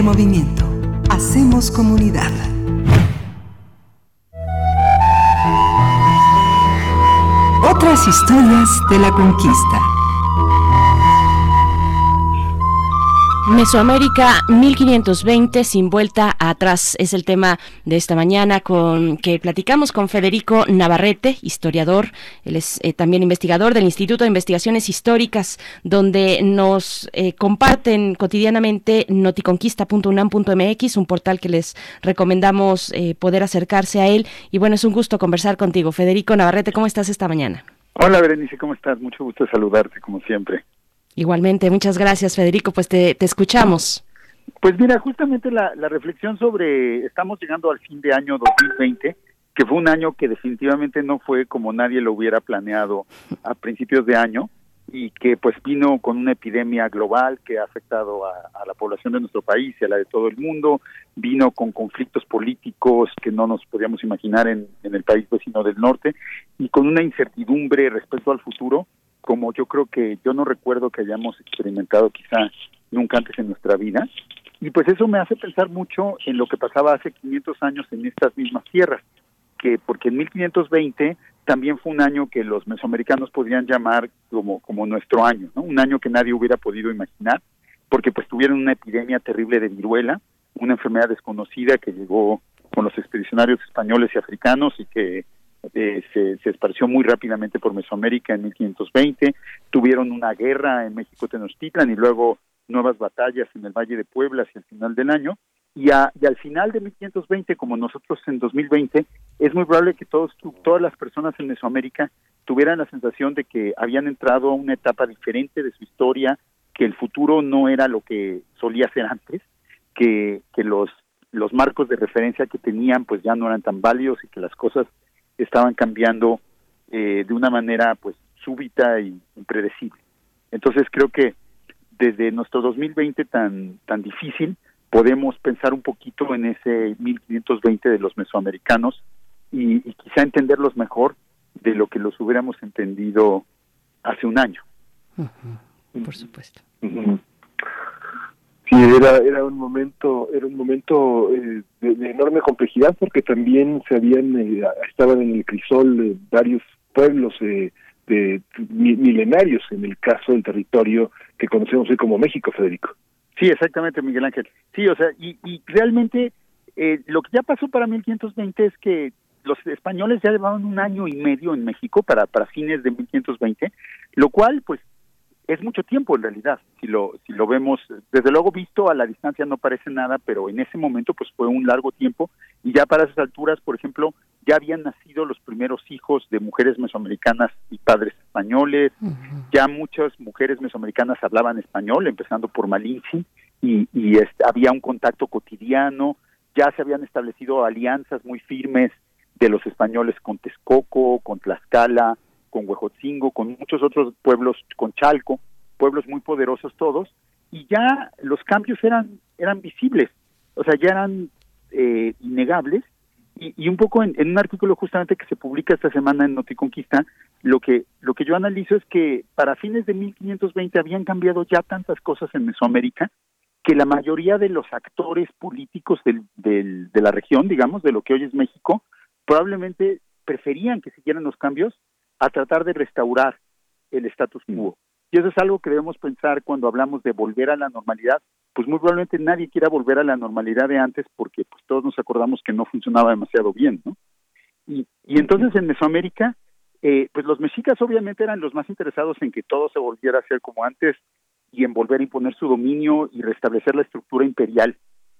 Movimiento. Hacemos comunidad. Otras historias de la conquista. Mesoamérica 1520 sin vuelta atrás es el tema de esta mañana con que platicamos con Federico Navarrete, historiador, él es eh, también investigador del Instituto de Investigaciones Históricas, donde nos eh, comparten cotidianamente noticonquista.unam.mx, un portal que les recomendamos eh, poder acercarse a él. Y bueno, es un gusto conversar contigo. Federico Navarrete, ¿cómo estás esta mañana? Hola Berenice, ¿cómo estás? Mucho gusto saludarte como siempre. Igualmente, muchas gracias Federico, pues te, escuchamos. Pues mira, justamente la, la, reflexión sobre, estamos llegando al fin de año 2020, que fue un año que definitivamente no fue como nadie lo hubiera planeado a principios de año y que pues vino con una epidemia global que ha afectado a, la población de nuestro país y a la de todo el mundo, vino con conflictos políticos que no nos podíamos imaginar en, en el país vecino del norte y con una incertidumbre respecto al futuro como yo creo que yo no recuerdo que hayamos experimentado quizá nunca antes en nuestra vida. Y pues eso me hace pensar mucho en lo que pasaba hace 500 años en estas mismas tierras, que porque en 1520 también fue un año que los mesoamericanos podrían llamar como, como nuestro año, un año que nadie hubiera podido imaginar, porque pues tuvieron una epidemia terrible de viruela, una enfermedad desconocida que llegó con los expedicionarios españoles y africanos y que eh, se, esparció muy rápidamente por Mesoamérica en 1520, tuvieron una guerra en México Tenochtitlan y luego nuevas batallas en el Valle de Puebla hacia el final del año, y, y al final de 1520, como nosotros en 2020, es muy probable que todos, todas las personas en Mesoamérica tuvieran la sensación de que habían entrado a una etapa diferente de su historia, que el futuro no era lo que solía ser antes, que, que los, los marcos de referencia que tenían pues ya no eran tan válidos y que las cosas estaban cambiando eh, de una manera pues súbita y impredecible. Entonces creo que desde nuestro 2020 tan tan difícil podemos pensar un poquito en ese 1520 de los mesoamericanos y, quizá entenderlos mejor de lo que los hubiéramos entendido hace un año. Por supuesto. Sí, era, era un momento, era un momento eh, de, enorme complejidad porque también se habían, eh, estaban en el crisol varios pueblos eh, de, milenarios en el caso del territorio que conocemos hoy como México, Federico. Sí, exactamente, Miguel Ángel. Sí, o sea, y, y realmente lo que ya pasó para 1520 es que los españoles ya llevaban un año y medio en México para, para fines de 1520, lo cual pues es mucho tiempo en realidad, si lo, si lo vemos, desde luego visto a la distancia no parece nada, pero en ese momento pues fue un largo tiempo y ya para esas alturas, por ejemplo, ya habían nacido los primeros hijos de mujeres mesoamericanas y padres españoles, ya muchas mujeres mesoamericanas hablaban español, empezando por Malinche, y, y este, había un contacto cotidiano, ya se habían establecido alianzas muy firmes de los españoles con Texcoco, con Tlaxcala, con Huejotzingo, con muchos otros pueblos, con Chalco, pueblos muy poderosos todos, y ya los cambios eran, eran visibles, o sea, ya eran eh, innegables, y, un poco en, un artículo justamente que se publica esta semana en Noticonquista, lo que, lo que yo analizo es que para fines de 1520 habían cambiado ya tantas cosas en Mesoamérica, que la mayoría de los actores políticos del, del, de la región, digamos, de lo que hoy es México, probablemente preferían que siguieran los cambios a tratar de restaurar el status quo. Y eso es algo que debemos pensar cuando hablamos de volver a la normalidad, pues muy probablemente nadie quiera volver a la normalidad de antes porque pues todos nos acordamos que no funcionaba demasiado bien, ¿no? Y, y entonces en Mesoamérica, eh, pues los mexicas obviamente eran los más interesados en que todo se volviera a ser como antes y en volver a imponer su dominio y restablecer la estructura imperial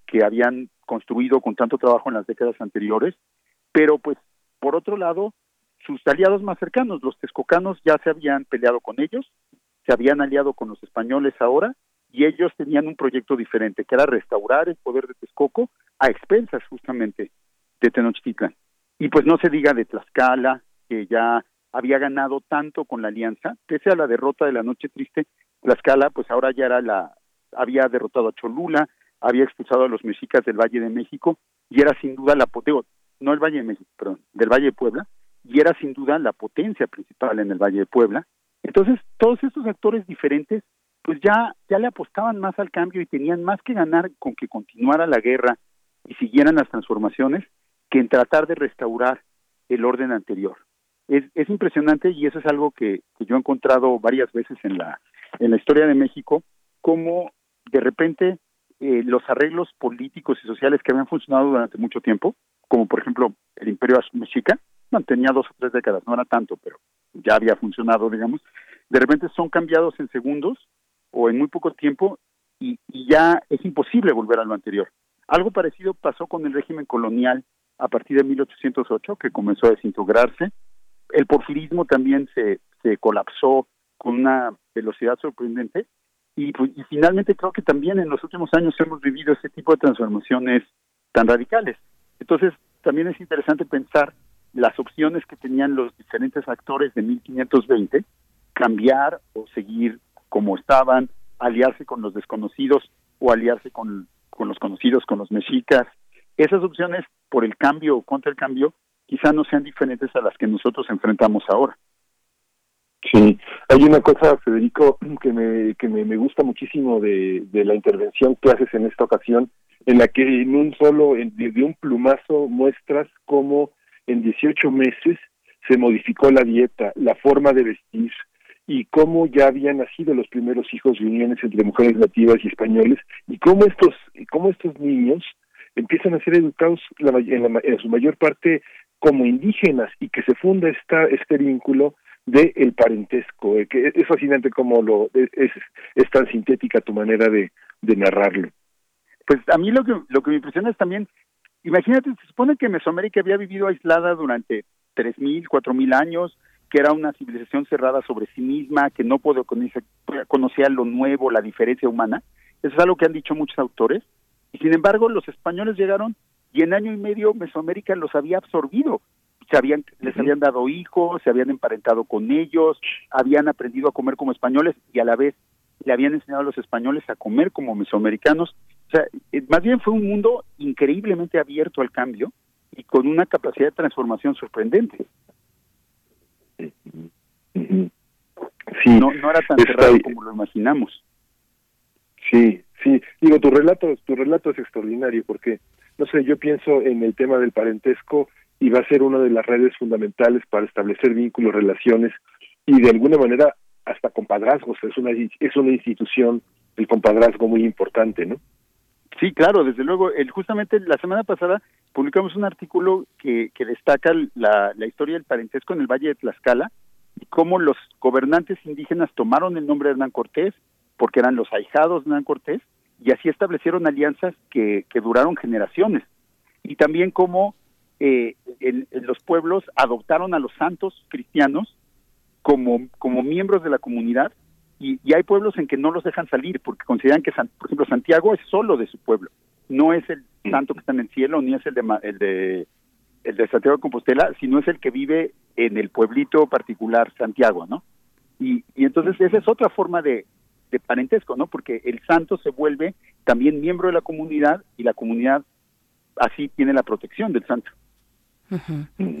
que habían construido con tanto trabajo en las décadas anteriores, pero pues por otro lado, sus aliados más cercanos, los texcocanos ya se habían peleado con ellos, se habían aliado con los españoles ahora y ellos tenían un proyecto diferente, que era restaurar el poder de Texcoco a expensas justamente de Tenochtitlan. Y pues no se diga de Tlaxcala, que ya había ganado tanto con la alianza, pese a la derrota de la Noche Triste, Tlaxcala pues ahora ya era la, había derrotado a Cholula, había expulsado a los mexicas del Valle de México y era sin duda la poteo, no el Valle de México, perdón, del Valle de Puebla, y era sin duda la potencia principal en el Valle de Puebla. Entonces, todos estos actores diferentes pues ya, ya le apostaban más al cambio y tenían más que ganar con que continuara la guerra y siguieran las transformaciones que en tratar de restaurar el orden anterior. Es, es impresionante y eso es algo que, que yo he encontrado varias veces en la, en la historia de México, como de repente eh, los arreglos políticos y sociales que habían funcionado durante mucho tiempo, como por ejemplo el Imperio Mexica, no, tenía dos o tres décadas, no era tanto, pero ya había funcionado, digamos, de repente son cambiados en segundos o en muy poco tiempo y, y ya es imposible volver a lo anterior. Algo parecido pasó con el régimen colonial a partir de 1808, que comenzó a desintegrarse. El porfirismo también se, se colapsó con una velocidad sorprendente y, pues, y finalmente creo que también en los últimos años hemos vivido ese tipo de transformaciones tan radicales. Entonces, también es interesante pensar las opciones que tenían los diferentes actores de 1520, cambiar o seguir como estaban, aliarse con los desconocidos o aliarse con, con los conocidos, con los mexicas. Esas opciones por el cambio o contra el cambio quizá no sean diferentes a las que nosotros enfrentamos ahora. Sí, hay una cosa, Federico, que me, que me, gusta muchísimo de, de, la intervención que haces en esta ocasión, en la que en un solo, en, de un plumazo, muestras cómo en 18 meses se modificó la dieta, la forma de vestir, y cómo ya habían nacido los primeros hijos de uniones entre mujeres nativas y españoles, y cómo estos, cómo estos niños empiezan a ser educados en, en su mayor parte como indígenas, y que se funda esta, este vínculo de el parentesco, eh, que es fascinante como lo es, es tan sintética tu manera de, de narrarlo. Pues a mí lo que lo que me impresiona es también, imagínate, se supone que Mesoamérica había vivido aislada durante tres mil, cuatro mil años, que era una civilización cerrada sobre sí misma, que no pudo conocer, conocía lo nuevo, la diferencia humana. Eso es algo que han dicho muchos autores. Y sin embargo, los españoles llegaron y en año y medio Mesoamérica los había absorbido se habían, les habían dado hijos, se habían emparentado con ellos, habían aprendido a comer como españoles y a la vez le habían enseñado a los españoles a comer como mesoamericanos. O sea, eh, más bien fue un mundo increíblemente abierto al cambio y con una capacidad de transformación sorprendente. Sí, no, no era tan cerrado como lo imaginamos. Sí, sí. Digo, tu relato, tu relato es extraordinario porque, no sé, yo pienso en el tema del parentesco y va a ser una de las redes fundamentales para establecer vínculos, relaciones y de alguna manera hasta compadrazgos. Es una, es una institución, el compadrazgo muy importante, ¿no? Sí, claro, desde luego. El, justamente la semana pasada publicamos un artículo que, que destaca la, historia del parentesco en el Valle de Tlaxcala y cómo los gobernantes indígenas tomaron el nombre de Hernán Cortés porque eran los ahijados de Hernán Cortés y así establecieron alianzas que, duraron generaciones. Y también cómo eh, los pueblos adoptaron a los santos cristianos como, como miembros de la comunidad y, hay pueblos en que no los dejan salir porque consideran que, por ejemplo, Santiago es solo de su pueblo, no es el santo que está en el cielo, ni es el de, el de, el de Santiago de Compostela, sino es el que vive en el pueblito particular Santiago, ¿no? Y, y entonces esa es otra forma de, de parentesco, ¿no? Porque el santo se vuelve también miembro de la comunidad y la comunidad así tiene la protección del santo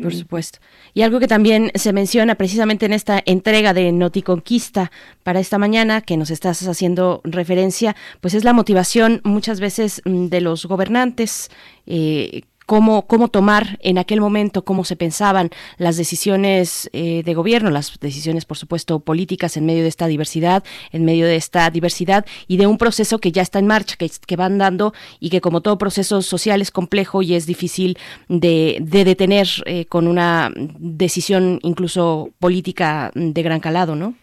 por supuesto. Y algo que también se menciona precisamente en esta entrega de Noticonquista para esta mañana, que nos estás haciendo referencia, pues es la motivación muchas veces mm, de los gobernantes eh, cómo, cómo tomar en aquel momento, cómo se pensaban las decisiones eh, de gobierno, las decisiones, por supuesto, políticas en medio de esta diversidad, en medio de esta diversidad y de un proceso que ya está en marcha, que, que van dando y que como todo proceso social es complejo y es difícil de, de detener eh, con una decisión incluso política de gran calado, ¿no?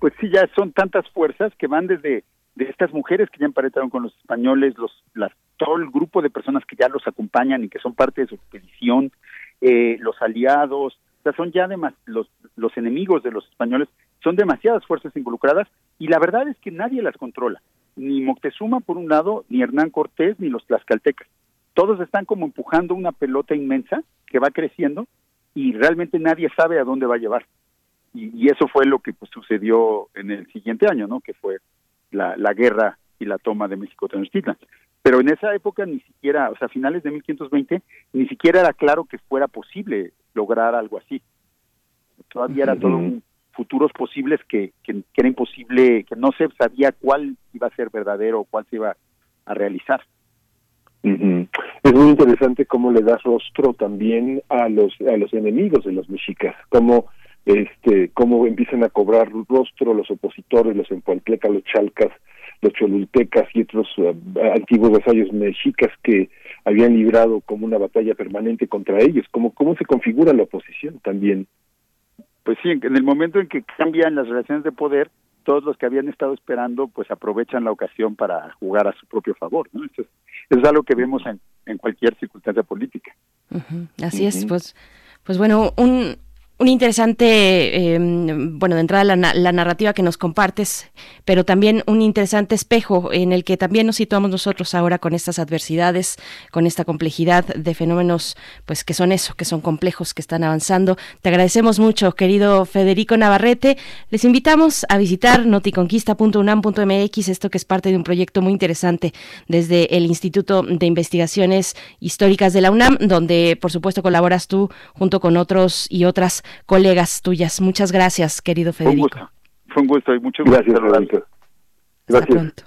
Pues sí, ya son tantas fuerzas que van desde de estas mujeres que ya emparentaron con los españoles, los, las, todo el grupo de personas que ya los acompañan y que son parte de su expedición, eh, los aliados, o sea, son ya los, los enemigos de los españoles, son demasiadas fuerzas involucradas y la verdad es que nadie las controla, ni Moctezuma por un lado, ni Hernán Cortés, ni los tlaxcaltecas. Todos están como empujando una pelota inmensa que va creciendo y realmente nadie sabe a dónde va a llevar. Y, y eso fue lo que pues, sucedió en el siguiente año, ¿no? Que fue la, la guerra y la toma de México Tenochtitlan. Pero en esa época ni siquiera, o sea, a finales de 1520, ni siquiera era claro que fuera posible lograr algo así. Todavía era todo un futuros posibles que, que, era imposible, que no se sabía cuál iba a ser verdadero cuál se iba a realizar. Es muy interesante cómo le da rostro también a los a los enemigos de los mexicas, cómo este cómo empiezan a cobrar rostro los opositores, los empualtecas, los chalcas, los cholultecas y otros uh, antiguos vasallos mexicas que habían librado como una batalla permanente contra ellos, cómo cómo se configura la oposición también. Pues sí, en el momento en que cambian las relaciones de poder, todos los que habían estado esperando pues aprovechan la ocasión para jugar a su propio favor. ¿no? Eso, es, algo que vemos en, en cualquier circunstancia política. Así es, pues, pues bueno, un, un interesante, em, bueno, de entrada la, la, narrativa que nos compartes, pero también un interesante espejo en el que también nos situamos nosotros ahora con estas adversidades, con esta complejidad de fenómenos, pues que son eso, que son complejos, que están avanzando. Te agradecemos mucho, querido Federico Navarrete. Les invitamos a visitar noticonquista.unam.mx, esto que es parte de un proyecto muy interesante desde el Instituto de Investigaciones Históricas de la UNAM, donde por supuesto colaboras tú junto con otros y otras colegas tuyas. Muchas gracias, querido Federico. Fue un gusto, y muchas gracias. Gracias, Hasta pronto.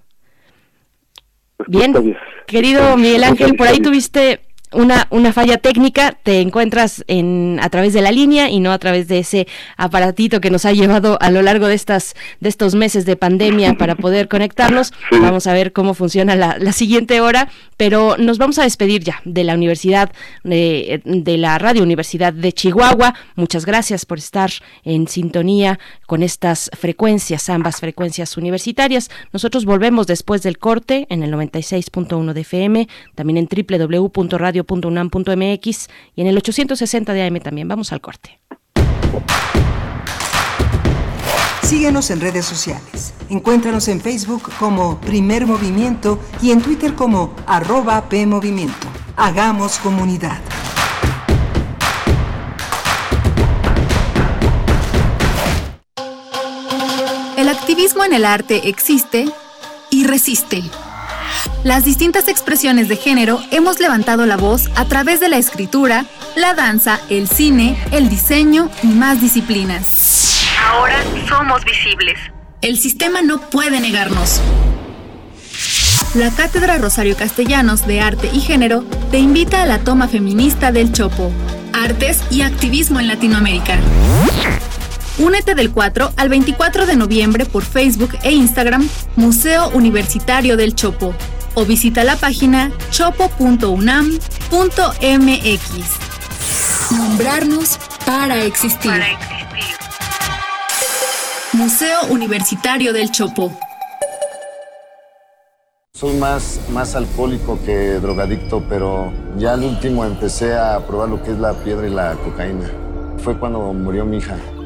Bien, querido Miguel Ángel, por ahí tuviste una, una falla técnica, te encuentras en, a través de la línea y no a través de ese aparatito que nos ha llevado a lo largo de estas de estos meses de pandemia para poder conectarnos. Vamos a ver cómo funciona la, la, siguiente hora, pero nos vamos a despedir ya de la Universidad de, de la Radio Universidad de Chihuahua. Muchas gracias por estar en sintonía con estas frecuencias, ambas frecuencias universitarias. Nosotros volvemos después del corte en el 96.1 de FM, también en www.radio radio.unam.mx y en el 860 de AM también. Vamos al corte. Síguenos en redes sociales. Encuéntranos en Facebook como Primer Movimiento y en Twitter como arroba PMovimiento. Hagamos comunidad. El activismo en el arte existe y resiste. Las distintas expresiones de género hemos levantado la voz a través de la escritura, la danza, el cine, el diseño y más disciplinas. Ahora somos visibles. El sistema no puede negarnos. La Cátedra Rosario Castellanos de Arte y Género te invita a la toma feminista del Chopo, Artes y Activismo en Latinoamérica. Únete del 4 al 24 de noviembre por Facebook e Instagram Museo Universitario del Chopo o visita la página chopo.unam.mx. Nombrarnos para existir. para existir. Museo Universitario del Chopo. Soy más, más alcohólico que drogadicto, pero ya al último empecé a probar lo que es la piedra y la cocaína. Fue cuando murió mi hija.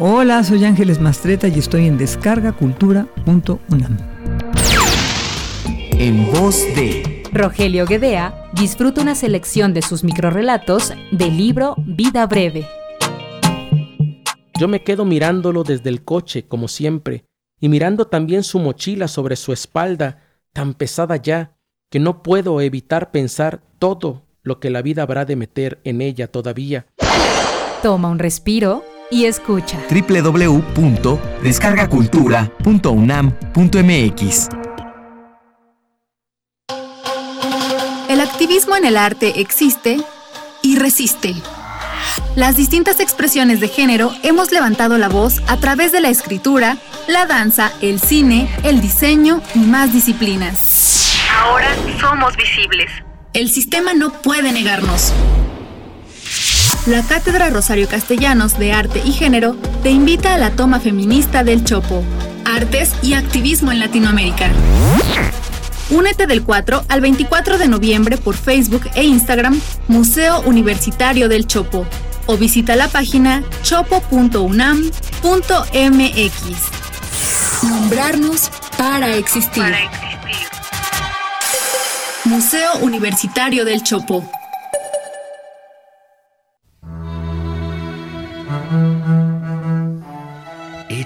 Hola, soy Ángeles Mastreta y estoy en descargacultura.unam. En voz de Rogelio Guedea, disfruta una selección de sus microrelatos del libro Vida Breve. Yo me quedo mirándolo desde el coche, como siempre, y mirando también su mochila sobre su espalda, tan pesada ya, que no puedo evitar pensar todo lo que la vida habrá de meter en ella todavía. Toma un respiro y escucha. www.descargacultura.unam.mx El activismo en el arte existe y resiste. Las distintas expresiones de género hemos levantado la voz a través de la escritura, la danza, el cine, el diseño y más disciplinas. Ahora somos visibles. El sistema no puede negarnos. La Cátedra Rosario Castellanos de Arte y Género te invita a la toma feminista del Chopo, Artes y Activismo en Latinoamérica. Únete del 4 al 24 de noviembre por Facebook e Instagram Museo Universitario del Chopo o visita la página chopo.unam.mx. Nombrarnos para existir. para existir. Museo Universitario del Chopo.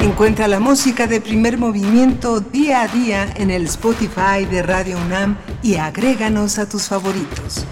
Encuentra la música de primer movimiento día a día en el Spotify de Radio UNAM y agréganos a tus favoritos.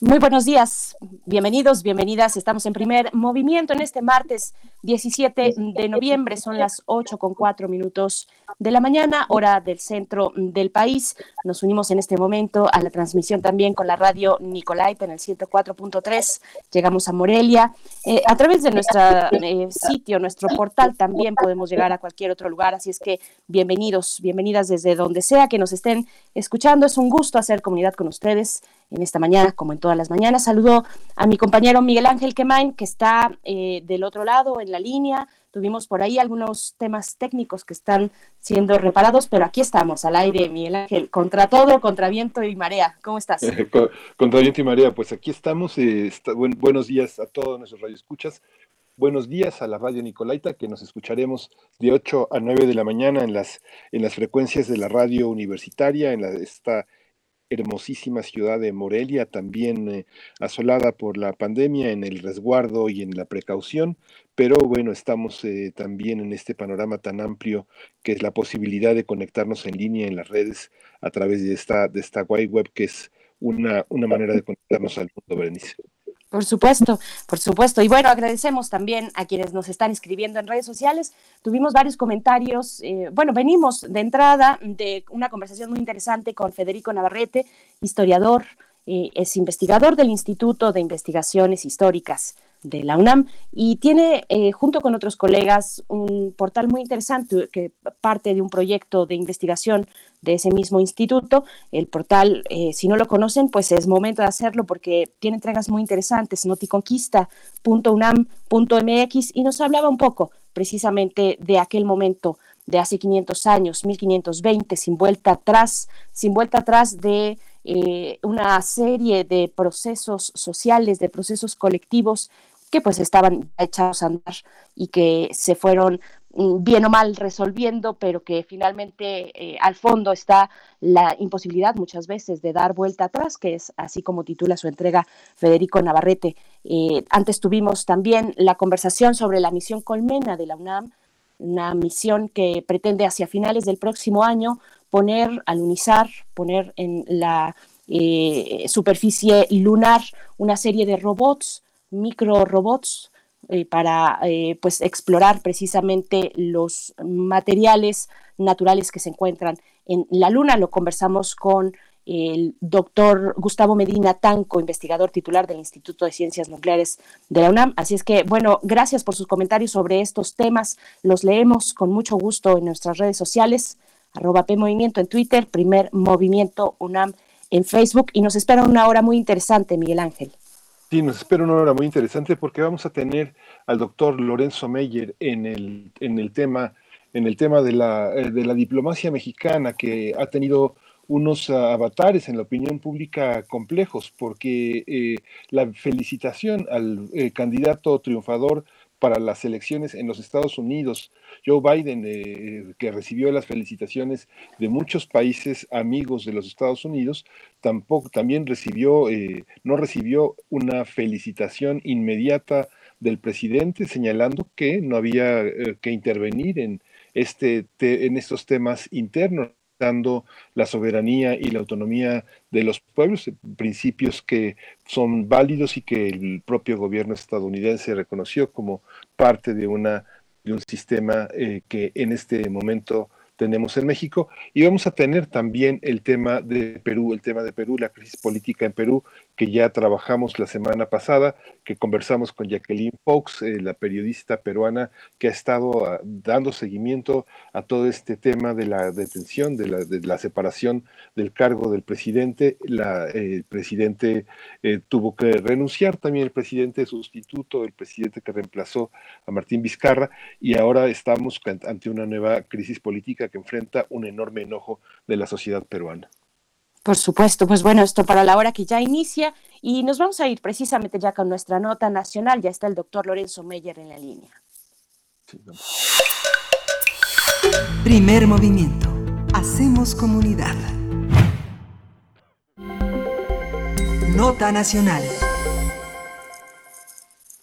Muy buenos días, bienvenidos, bienvenidas. Estamos en primer movimiento en este martes 17 de noviembre. Son las 8 con 4 minutos de la mañana, hora del centro del país. Nos unimos en este momento a la transmisión también con la radio Nicolaita en el 104.3. Llegamos a Morelia. Eh, a través de nuestro eh, sitio, nuestro portal, también podemos llegar a cualquier otro lugar. Así es que bienvenidos, bienvenidas desde donde sea que nos estén escuchando. Es un gusto hacer comunidad con ustedes en esta mañana, como en todas las mañanas. Saludo a mi compañero Miguel Ángel Quemain, que está eh, del otro lado en la línea. Tuvimos por ahí algunos temas técnicos que están siendo reparados, pero aquí estamos, al aire, Miguel Ángel, contra todo, contra viento y marea. ¿Cómo estás? contra viento y marea, pues aquí estamos. Eh, buenos días a todos nuestros radioescuchas. Buenos días a la radio Nicolaita, que nos escucharemos de 8 a 9 de la mañana en las, en las frecuencias de la radio universitaria, en la, esta hermosísima ciudad de Morelia, también eh, asolada por la pandemia en el resguardo y en la precaución, pero bueno, estamos eh, también en este panorama tan amplio que es la posibilidad de conectarnos en línea en las redes a través de esta, de esta web, que es una, una manera de conectarnos al mundo, Berenice. Por supuesto, por supuesto. Y bueno, agradecemos también a quienes nos están escribiendo en redes sociales. Tuvimos varios comentarios. Eh, bueno, venimos de entrada de una conversación muy interesante con Federico Navarrete, historiador, eh, es investigador del Instituto de Investigaciones Históricas de la UNAM y tiene eh, junto con otros colegas un portal muy interesante que parte de un proyecto de investigación de ese mismo instituto. El portal, eh, si no lo conocen, pues es momento de hacerlo porque tiene entregas muy interesantes, noticonquista.unam.mx y nos hablaba un poco precisamente de aquel momento de hace 500 años, 1520, sin vuelta atrás, sin vuelta atrás de eh, una serie de procesos sociales, de procesos colectivos que pues estaban echados a andar y que se fueron mm, bien o mal resolviendo, pero que finalmente eh, al fondo está la imposibilidad muchas veces de dar vuelta atrás, que es así como titula su entrega Federico Navarrete. Eh, antes tuvimos también la conversación sobre la misión Colmena de la UNAM, una misión que pretende hacia finales del próximo año poner, alunizar, poner en la eh, superficie lunar una serie de robots micro robots eh, para eh, pues explorar precisamente los materiales naturales que se encuentran en la Luna. Lo conversamos con el doctor Gustavo Medina Tanco, investigador titular del Instituto de Ciencias Nucleares de la UNAM. Así es que, bueno, gracias por sus comentarios sobre estos temas. Los leemos con mucho gusto en nuestras redes sociales, arroba P Movimiento en Twitter, primer movimiento UNAM en Facebook y nos espera una hora muy interesante, Miguel Ángel. Sí, nos espera una hora muy interesante porque vamos a tener al doctor Lorenzo Meyer en el, en el tema en el tema de la, de la diplomacia mexicana que ha tenido unos avatares en la opinión pública complejos, porque la felicitación al candidato triunfador para las elecciones en los Estados Unidos. Joe Biden, eh, que recibió las felicitaciones de muchos países amigos de los Estados Unidos, tampoco también recibió, eh, no recibió una felicitación inmediata del presidente, señalando que no había eh, que intervenir en este en estos temas internos la soberanía y la autonomía de los pueblos, principios que son válidos y que el propio gobierno estadounidense reconoció como parte de, una, de un sistema eh, que en este momento tenemos en México. Y vamos a tener también el tema de Perú, el tema de Perú, la crisis política en Perú, que ya trabajamos la semana pasada, que conversamos con Jacqueline Fox, eh, la periodista peruana que ha estado ah, dando seguimiento a todo este tema de la detención, de la, de la separación del cargo del presidente. La, eh, el presidente eh, tuvo que renunciar, también el presidente sustituto, el presidente que reemplazó a Martín Vizcarra, y ahora estamos ante una nueva crisis política que enfrenta un enorme enojo de la sociedad peruana. Por supuesto, pues bueno, esto para la hora que ya inicia y nos vamos a ir precisamente ya con nuestra nota nacional. Ya está el doctor Lorenzo Meyer en la línea. Primer movimiento. Hacemos comunidad. Nota nacional.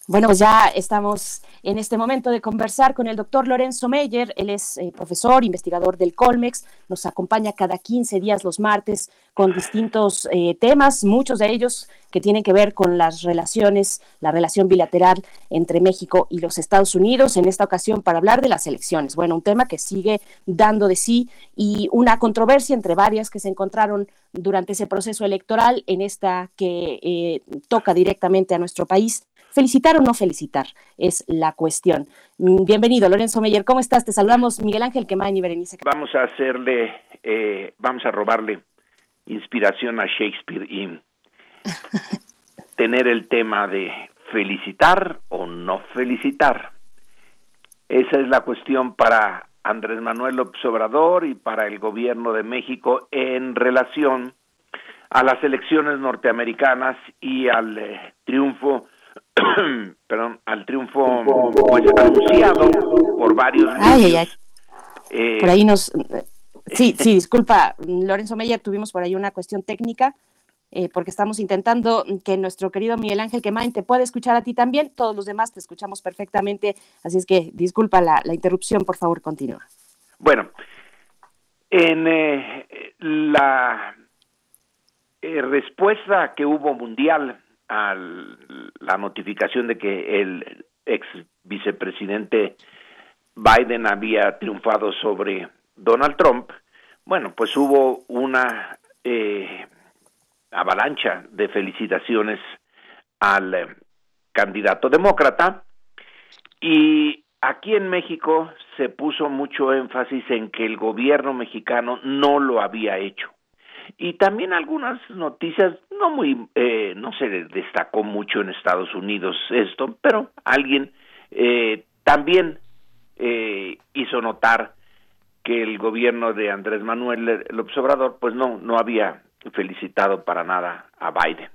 Bueno, pues ya estamos en este momento de conversar con el doctor Lorenzo Meyer. Él es eh, profesor, investigador del Colmex. Nos acompaña cada 15 días los martes con distintos eh, temas, muchos de ellos que tienen que ver con las relaciones, la relación bilateral entre México y los Estados Unidos. En esta ocasión para hablar de las elecciones. Bueno, un tema que sigue dando de sí y una controversia entre varias que se encontraron durante ese proceso electoral en esta que eh, toca directamente a nuestro país Felicitar o no felicitar es la cuestión. Bienvenido, Lorenzo Meyer. ¿Cómo estás? Te saludamos Miguel Ángel Quemain y Berenice. Vamos a hacerle, eh, vamos a robarle inspiración a Shakespeare y tener el tema de felicitar o no felicitar. Esa es la cuestión para Andrés Manuel López Obrador y para el gobierno de México en relación a las elecciones norteamericanas y al eh, triunfo perdón, al triunfo pues, anunciado por varios ay, eh, por ahí nos sí sí disculpa Lorenzo Meyer tuvimos por ahí una cuestión técnica eh, porque estamos intentando que nuestro querido Miguel Ángel Quemain te pueda escuchar a ti también. Todos los demás te escuchamos perfectamente así es que disculpa la, interrupción por favor continúa. Bueno en eh, la respuesta que hubo mundial a la notificación de que el ex vicepresidente Biden había triunfado sobre Donald Trump, bueno, pues hubo una eh, avalancha de felicitaciones al eh, candidato demócrata. Y aquí en México se puso mucho énfasis en que el gobierno mexicano no lo había hecho y también algunas noticias no muy eh, no se destacó mucho en Estados Unidos esto pero alguien eh, también eh, hizo notar que el gobierno de Andrés Manuel López Obrador pues no no había felicitado para nada a Biden.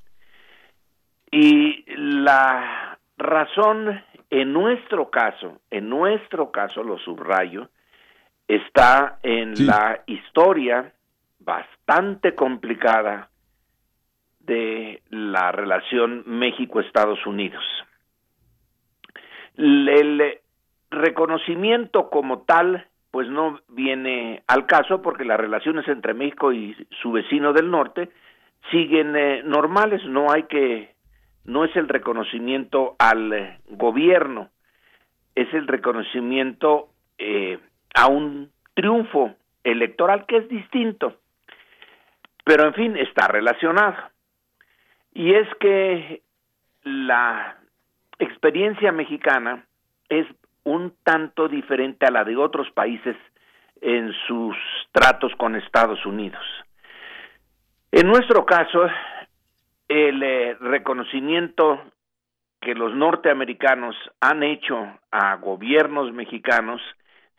Y la razón en nuestro caso en nuestro caso lo subrayo está en la historia bastante complicada de la relación México-Estados Unidos. El reconocimiento como tal, pues no viene al caso porque las relaciones entre México y su vecino del norte siguen eh, normales, no hay que, no es el reconocimiento al gobierno, es el reconocimiento eh, a un triunfo electoral que es distinto pero en fin, está relacionado. Y es que la experiencia mexicana es un tanto diferente a la de otros países en sus tratos con Estados Unidos. En nuestro caso, el eh, reconocimiento que los norteamericanos han hecho a gobiernos mexicanos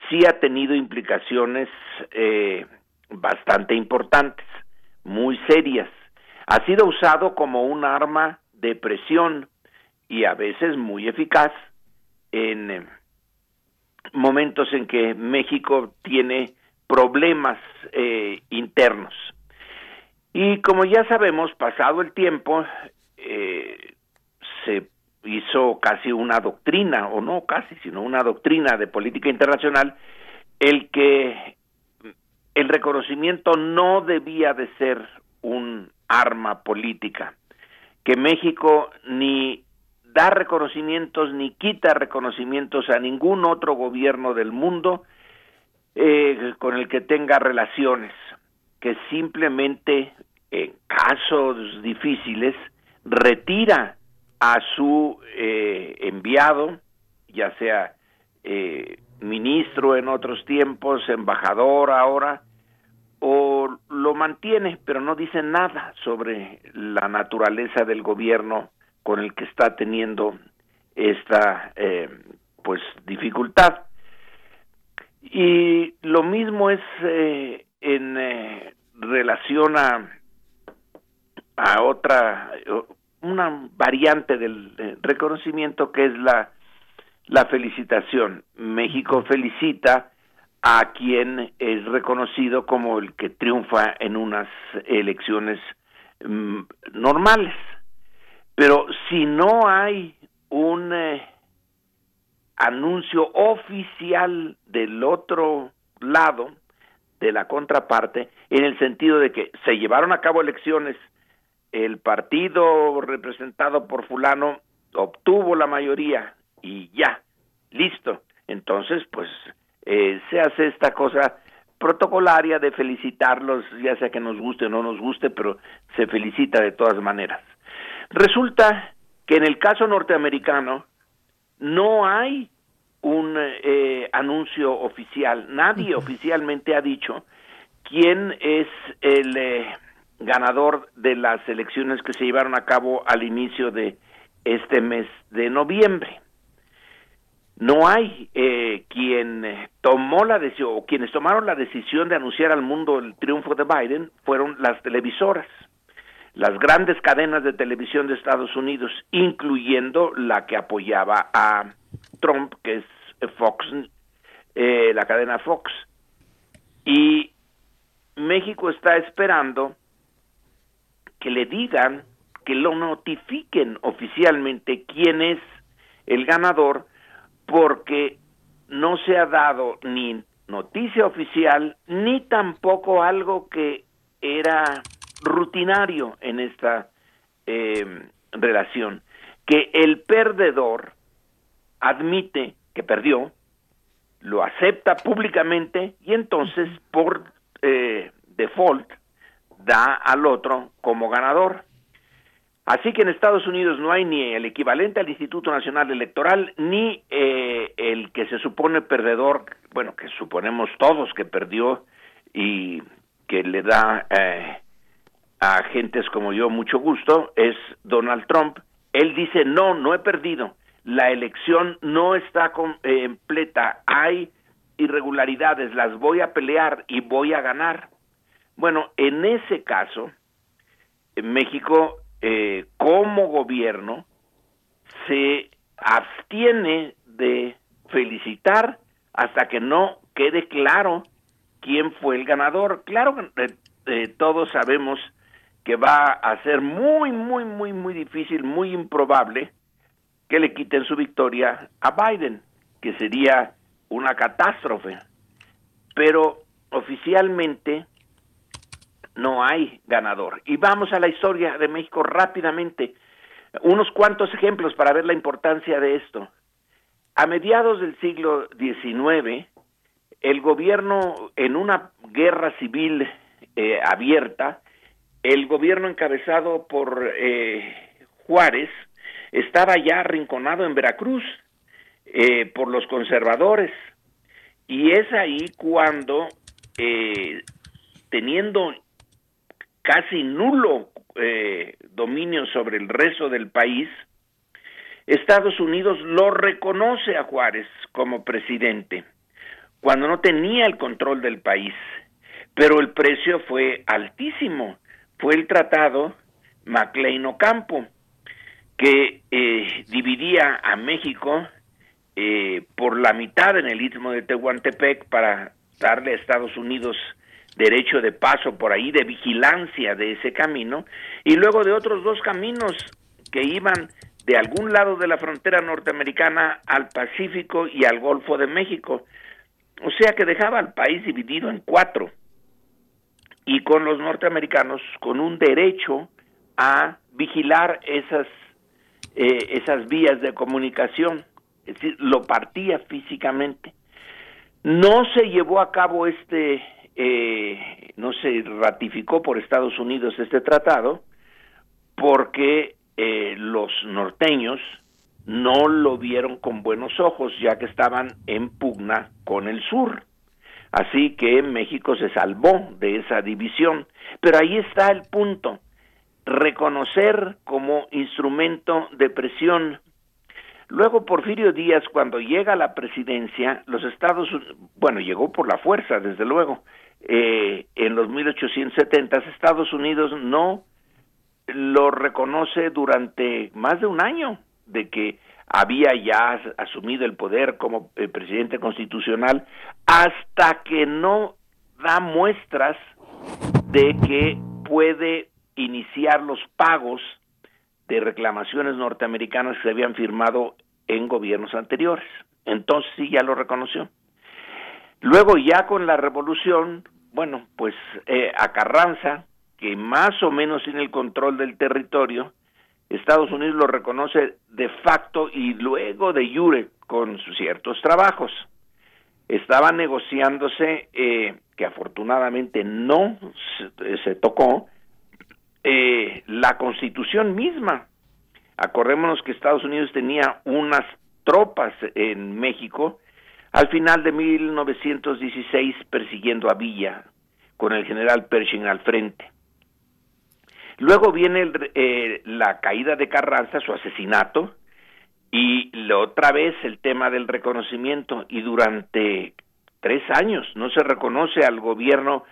sí ha tenido implicaciones eh, bastante importantes, muy serias. Ha sido usado como un arma de presión y a veces muy eficaz en eh, momentos en que México tiene problemas eh, internos. Y como ya sabemos, pasado el tiempo, eh, se hizo casi una doctrina, o no casi, sino una doctrina de política internacional, el que el reconocimiento no debía de ser un arma política, que México ni da reconocimientos ni quita reconocimientos a ningún otro gobierno del mundo eh, con el que tenga relaciones, que simplemente en casos difíciles retira a su eh, enviado, ya sea eh, ministro en otros tiempos, embajador ahora, o lo mantiene, pero no dice nada sobre la naturaleza del gobierno con el que está teniendo esta eh, pues dificultad. Y lo mismo es eh, en eh, relación a, a otra, una variante del eh, reconocimiento que es la, la felicitación. México felicita a quien es reconocido como el que triunfa en unas elecciones mm, normales. Pero si no hay un anuncio oficial del otro lado, de la contraparte, en el sentido de que se llevaron a cabo elecciones, el partido representado por fulano obtuvo la mayoría y ya, listo. Entonces, pues eh, se hace esta cosa protocolaria de felicitarlos, ya sea que nos guste o no nos guste, pero se felicita de todas maneras. Resulta que en el caso norteamericano no hay un eh, anuncio oficial, nadie oficialmente ha dicho quién es el eh, ganador de las elecciones que se llevaron a cabo al inicio de este mes de noviembre. No hay eh, quien tomó la decisión, o quienes tomaron la decisión de anunciar al mundo el triunfo de Biden fueron las televisoras las grandes cadenas de televisión de Estados Unidos, incluyendo la que apoyaba a Trump, que es Fox, eh, la cadena Fox. Y México está esperando que le digan, que lo notifiquen oficialmente quién es el ganador, porque no se ha dado ni noticia oficial, ni tampoco algo que era rutinario en esta eh, relación, que el perdedor admite que perdió, lo acepta públicamente y entonces por eh, default da al otro como ganador. Así que en Estados Unidos no hay ni el equivalente al Instituto Nacional Electoral ni eh, el que se supone perdedor, bueno, que suponemos todos que perdió y que le da eh, a gentes como yo mucho gusto es Donald Trump. Él dice, no, no he perdido. La elección no está completa. Hay irregularidades, las voy a pelear y voy a ganar. Bueno, en ese caso, México eh, como gobierno se abstiene de felicitar hasta que no quede claro quién fue el ganador. Claro que eh, eh, todos sabemos que va a ser muy, muy, muy, muy difícil, muy improbable que le quiten su victoria a Biden, que sería una catástrofe. Pero oficialmente no hay ganador. Y vamos a la historia de México rápidamente. Unos cuantos ejemplos para ver la importancia de esto. A mediados del siglo XIX, el gobierno en una guerra civil eh, abierta el gobierno encabezado por eh, Juárez estaba ya arrinconado en Veracruz eh, por los conservadores y es ahí cuando eh, teniendo casi nulo dominio sobre el resto del país Estados Unidos lo reconoce a Juárez como presidente cuando no tenía el control del país. Pero el precio fue altísimo. Fue el tratado Maclean-Ocampo, que eh, dividía a México eh, por la mitad en el istmo de Tehuantepec para darle a Estados Unidos derecho de paso por ahí, de vigilancia de ese camino, y luego de otros dos caminos que iban de algún lado de la frontera norteamericana al Pacífico y al Golfo de México. O sea que dejaba al país dividido en cuatro y con los norteamericanos con un derecho a vigilar esas, eh, esas vías de comunicación, es decir, lo partía físicamente. No se llevó a cabo este, eh, no se ratificó por Estados Unidos este tratado porque eh, los norteños no lo vieron con buenos ojos ya que estaban en pugna con el sur. Así que México se salvó de esa división. Pero ahí está el punto. Reconocer como instrumento de presión. Luego Porfirio Díaz, cuando llega a la presidencia, los Estados bueno, llegó por la fuerza, desde luego, eh, en los 1870, Estados Unidos no lo reconoce durante más de un año de que había ya asumido el poder como eh, presidente constitucional hasta que no da muestras de que puede iniciar los pagos de reclamaciones norteamericanas que se habían firmado en gobiernos anteriores. Entonces sí ya lo reconoció. Luego ya con la revolución, bueno, pues eh, a Carranza, que más o menos tiene el control del territorio, Estados Unidos lo reconoce de facto y luego de jure con ciertos trabajos. Estaba negociándose, eh, que afortunadamente no se, tocó, eh, la constitución misma. Acordémonos que Estados Unidos tenía unas tropas en México al final de 1916 persiguiendo a Villa con el general Pershing al frente. Luego viene eh, la caída de Carranza, su asesinato, y otra vez el tema del reconocimiento. Y durante tres años no se reconoce al gobierno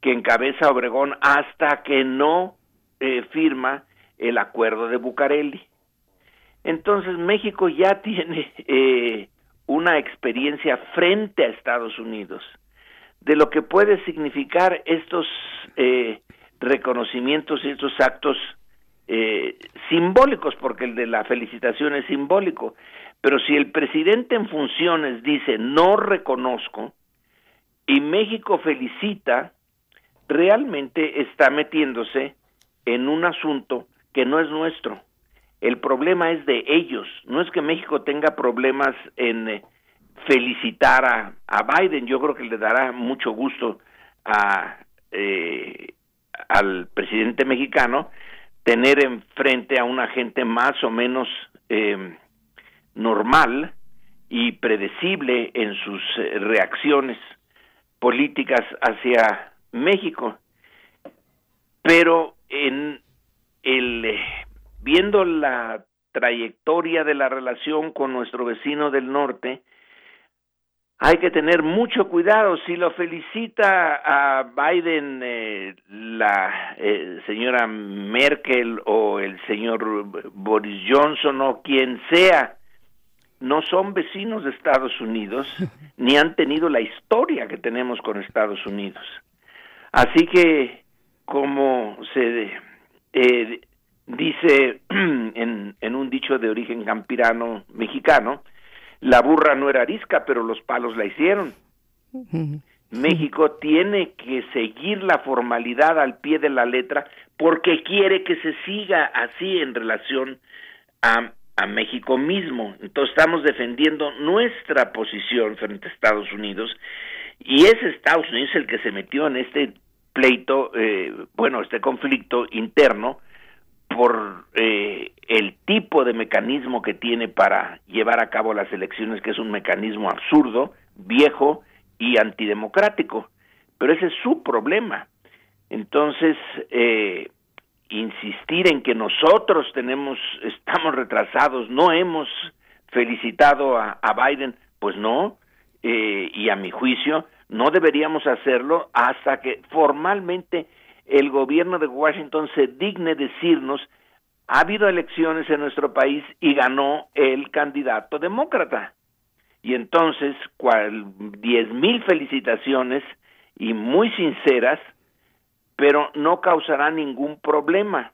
que encabeza Obregón hasta que no eh, firma el acuerdo de Bucareli. Entonces México ya tiene eh, una experiencia frente a Estados Unidos de lo que puede significar estos eh, reconocimientos y estos actos eh, simbólicos, porque el de la felicitación es simbólico, pero si el presidente en funciones dice no reconozco y México felicita, realmente está metiéndose en un asunto que no es nuestro. El problema es de ellos, no es que México tenga problemas en eh, felicitar a, Biden, yo creo que le dará mucho gusto a eh, al presidente mexicano tener enfrente a una gente más o menos eh, normal y predecible en sus eh, reacciones políticas hacia México. Pero en el viendo la trayectoria de la relación con nuestro vecino del norte, hay que tener mucho cuidado. Si lo felicita a Biden eh, la eh, señora Merkel o el señor Boris Johnson o quien sea, no son vecinos de Estados Unidos ni han tenido la historia que tenemos con Estados Unidos. Así que, como se eh, dice en, en un dicho de origen campirano mexicano, la burra no era arisca, pero los palos la hicieron. México tiene que seguir la formalidad al pie de la letra porque quiere que se siga así en relación a, a México mismo. Entonces estamos defendiendo nuestra posición frente a Estados Unidos y es Estados Unidos el que se metió en este pleito, eh, bueno, este conflicto interno por eh, el tipo de mecanismo que tiene para llevar a cabo las elecciones, que es un mecanismo absurdo, viejo y antidemocrático. Pero ese es su problema. Entonces, eh, insistir en que nosotros tenemos, estamos retrasados, no hemos felicitado a, Biden, pues no, eh, y a mi juicio no deberíamos hacerlo hasta que formalmente el gobierno de Washington se digne decirnos ha habido elecciones en nuestro país y ganó el candidato demócrata. Y entonces, diez mil felicitaciones y muy sinceras, pero no causará ningún problema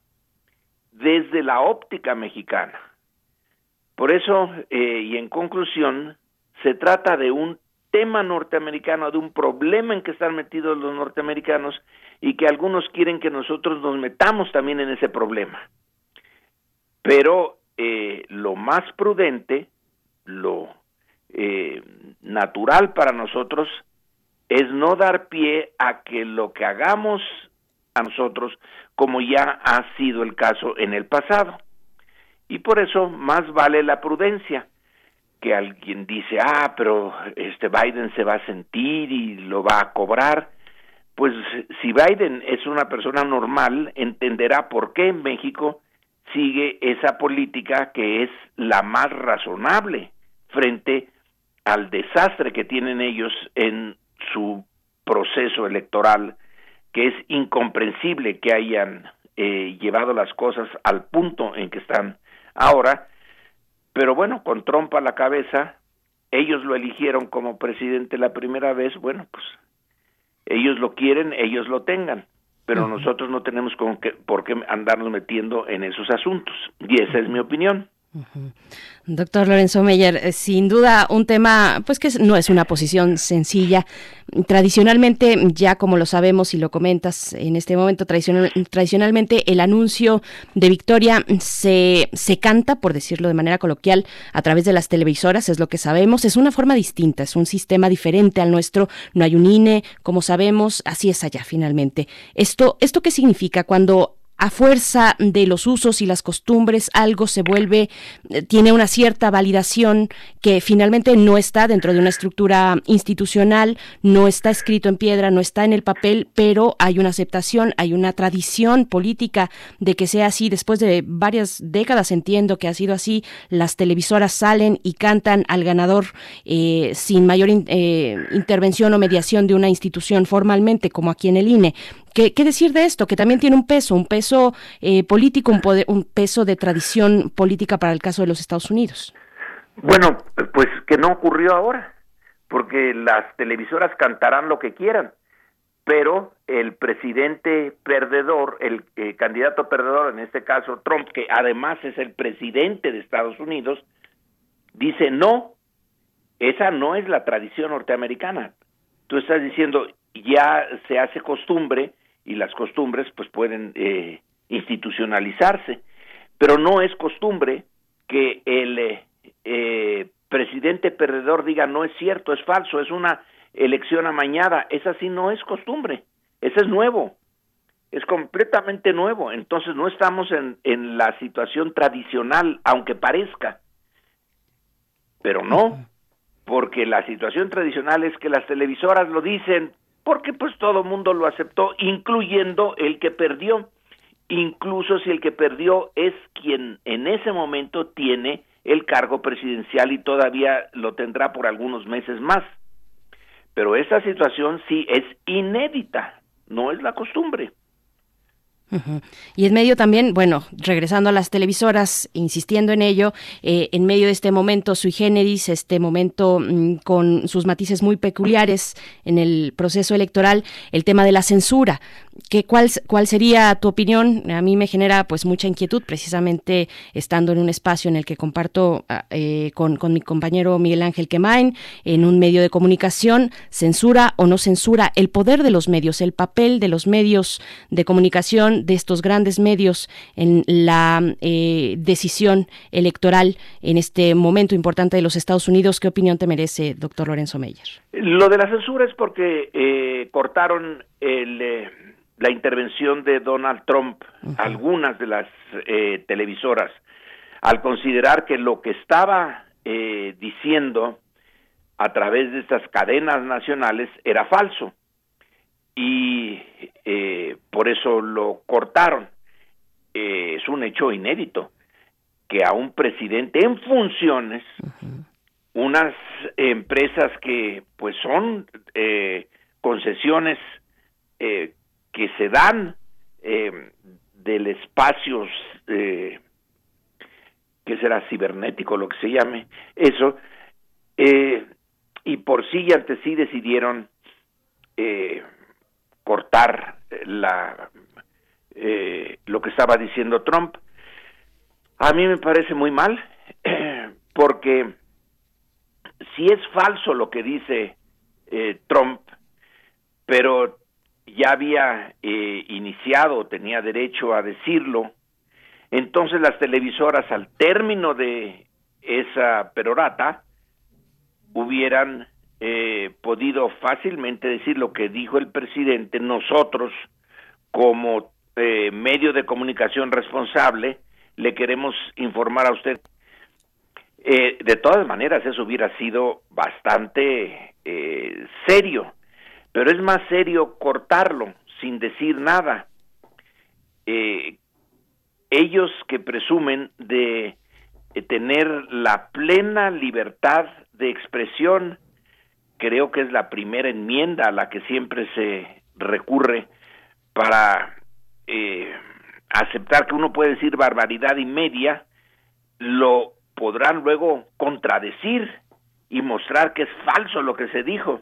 desde la óptica mexicana. Por eso, eh, y en conclusión, se trata de un tema norteamericano, de un problema en que están metidos los norteamericanos y que algunos quieren que nosotros nos metamos también en ese problema. Pero eh, lo más prudente, lo eh, natural para nosotros es no dar pie a que lo que hagamos a nosotros, como ya ha sido el caso en el pasado. Y por eso más vale la prudencia que alguien dice, ah, pero este Biden se va a sentir y lo va a cobrar. Pues si Biden es una persona normal, entenderá por qué en México sigue esa política que es la más razonable frente al desastre que tienen ellos en su proceso electoral, que es incomprensible que hayan eh, llevado las cosas al punto en que están ahora, pero bueno, con Trump a la cabeza, ellos lo eligieron como presidente la primera vez, bueno, pues ellos lo quieren, ellos lo tengan pero nosotros no tenemos con qué, por qué andarnos metiendo en esos asuntos. Y esa es mi opinión. Doctor Lorenzo Meyer, eh, sin duda un tema, pues que no es una posición sencilla. Tradicionalmente, ya como lo sabemos y lo comentas en este momento, tradicionalmente el anuncio de victoria se, se canta, por decirlo de manera coloquial, a través de las televisoras, es lo que sabemos. Es una forma distinta, es un sistema diferente al nuestro. No hay un INE, como sabemos, así es allá finalmente. Esto, ¿Esto qué significa cuando a fuerza de los usos y las costumbres algo se vuelve, eh, tiene una cierta validación que finalmente no está dentro de una estructura institucional, no está escrito en piedra, no está en el papel, pero hay una aceptación, hay una tradición política de que sea así. Después de varias décadas entiendo que ha sido así, las televisoras salen y cantan al ganador eh, sin mayor eh, intervención o mediación de una institución formalmente, como aquí en el INE. ¿Qué, decir de esto? Que también tiene un peso, un peso eh, político, un, un peso de tradición política para el caso de los Estados Unidos. Bueno, pues que no ocurrió ahora, porque las televisoras cantarán lo que quieran, pero el presidente perdedor, el eh, candidato perdedor, en este caso Trump, que además es el presidente de Estados Unidos, dice no, esa no es la tradición norteamericana. Tú estás diciendo, ya se hace costumbre y las costumbres pues pueden eh, institucionalizarse, pero no es costumbre que el eh, eh, presidente perdedor diga no es cierto, es falso, es una elección amañada, esa sí no es costumbre, ese es nuevo, es completamente nuevo, entonces no estamos en, en la situación tradicional, aunque parezca, pero no, porque la situación tradicional es que las televisoras lo dicen porque pues todo mundo lo aceptó, incluyendo el que perdió, incluso si el que perdió es quien en ese momento tiene el cargo presidencial y todavía lo tendrá por algunos meses más. Pero esta situación sí es inédita, no es la costumbre. Y en medio también, bueno, regresando a las televisoras, insistiendo en ello, eh, en medio de este momento sui generis, este momento mm, con sus matices muy peculiares en el proceso electoral, el tema de la censura. ¿Qué, cuál, ¿Cuál sería tu opinión? A mí me genera pues mucha inquietud, precisamente estando en un espacio en el que comparto ah, eh, con, con, mi compañero Miguel Ángel Quemain, en un medio de comunicación, censura o no censura, el poder de los medios, el papel de los medios de comunicación de estos grandes medios en la eh, decisión electoral en este momento importante de los Estados Unidos. ¿Qué opinión te merece, doctor Lorenzo Meyer? Lo de la censura es porque eh, cortaron eh, la intervención de Donald Trump, algunas de las televisoras, al considerar que lo que estaba diciendo a través de estas cadenas nacionales era falso y eh, por eso lo cortaron. Eh, es un hecho inédito que a un presidente en funciones unas empresas que pues son eh, concesiones eh, que se dan eh, del espacio eh, que será cibernético, lo que se llame, eso, eh, y por sí y ante sí decidieron eh, cortar la eh, lo que estaba diciendo Trump. A mí me parece muy mal, porque si es falso lo que dice eh, Trump, pero ya había eh, iniciado, tenía derecho a decirlo, entonces las televisoras al término de esa perorata hubieran eh, podido fácilmente decir lo que dijo el presidente, nosotros como eh, medio de comunicación responsable le queremos informar a usted. Eh, de todas maneras, eso hubiera sido bastante eh, serio, pero es más serio cortarlo sin decir nada. Ellos que presumen de tener la plena libertad de expresión, creo que es la primera enmienda a la que siempre se recurre para eh, aceptar que uno puede decir barbaridad y media, lo podrán luego contradecir y mostrar que es falso lo que se dijo,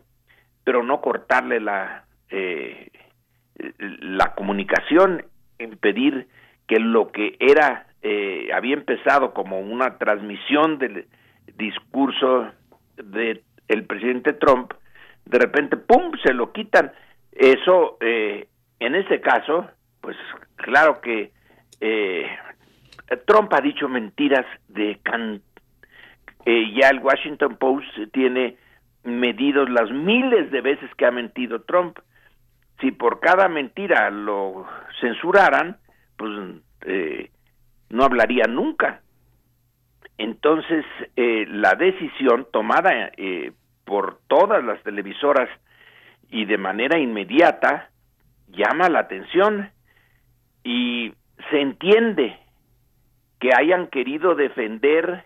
pero no cortarle la eh, la comunicación, impedir que lo que era eh, había empezado como una transmisión del discurso de el presidente Trump, de repente pum se lo quitan. Eso eh, en ese caso, pues claro que eh, Trump ha dicho mentiras de can eh, ya el Washington Post tiene medidos las miles de veces que ha mentido Trump. Si por cada mentira lo censuraran, pues eh, no hablaría nunca. Entonces, eh, la decisión tomada eh, por todas las televisoras y de manera inmediata llama la atención y se entiende que hayan querido defender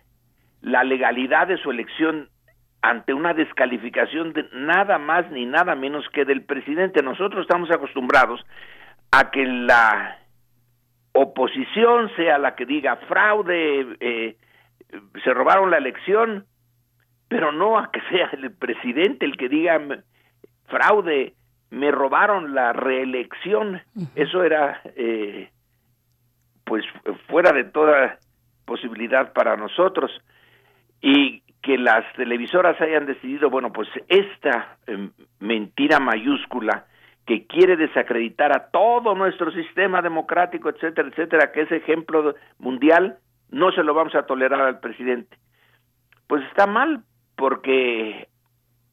la legalidad de su elección ante una descalificación de nada más ni nada menos que del presidente. Nosotros estamos acostumbrados a que la oposición sea la que diga fraude, eh, se robaron la elección, pero no a que sea el presidente el que diga fraude, me robaron la reelección. Eso era, eh, pues, fuera de toda posibilidad para nosotros. Y que las televisoras hayan decidido, bueno, pues esta eh, mentira mayúscula que quiere desacreditar a todo nuestro sistema democrático, etcétera, etcétera, que es ejemplo mundial, no se lo vamos a tolerar al presidente. Pues está mal, porque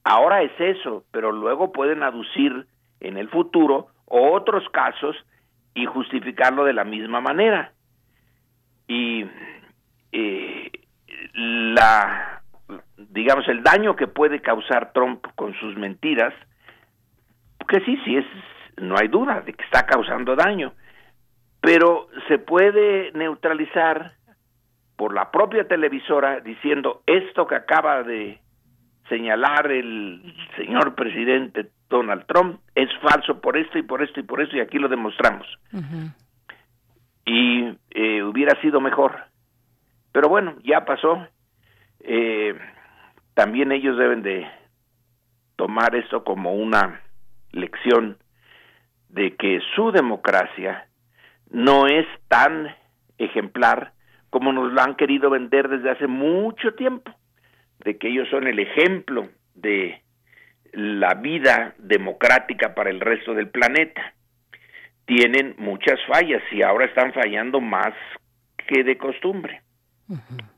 ahora es eso, pero luego pueden aducir en el futuro otros casos y justificarlo de la misma manera. Y eh, la digamos el daño que puede causar Trump con sus mentiras que sí sí es no hay duda de que está causando daño pero se puede neutralizar por la propia televisora diciendo esto que acaba de señalar el señor presidente Donald Trump es falso por esto y por esto y por esto y aquí lo demostramos. Uh -huh. y eh, hubiera sido mejor. Pero bueno ya pasó. Eh, también ellos deben de tomar esto como una lección de que su democracia no es tan ejemplar como nos lo han querido vender desde hace mucho tiempo, de que ellos son el ejemplo de la vida democrática para el resto del planeta. Tienen muchas fallas y ahora están fallando más que de costumbre. Uh -huh.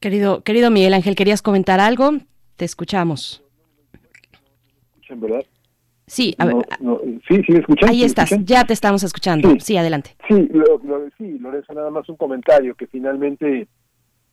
Querido, querido Miguel Ángel, ¿querías comentar algo? Te escuchamos. ¿En verdad? Sí, a no, ver. No, sí, sí, escuchan. Ahí estás, escuchan? ya te estamos escuchando. Sí, sí adelante. Sí, lo, lo, sí, Lorenzo, nada más un comentario que finalmente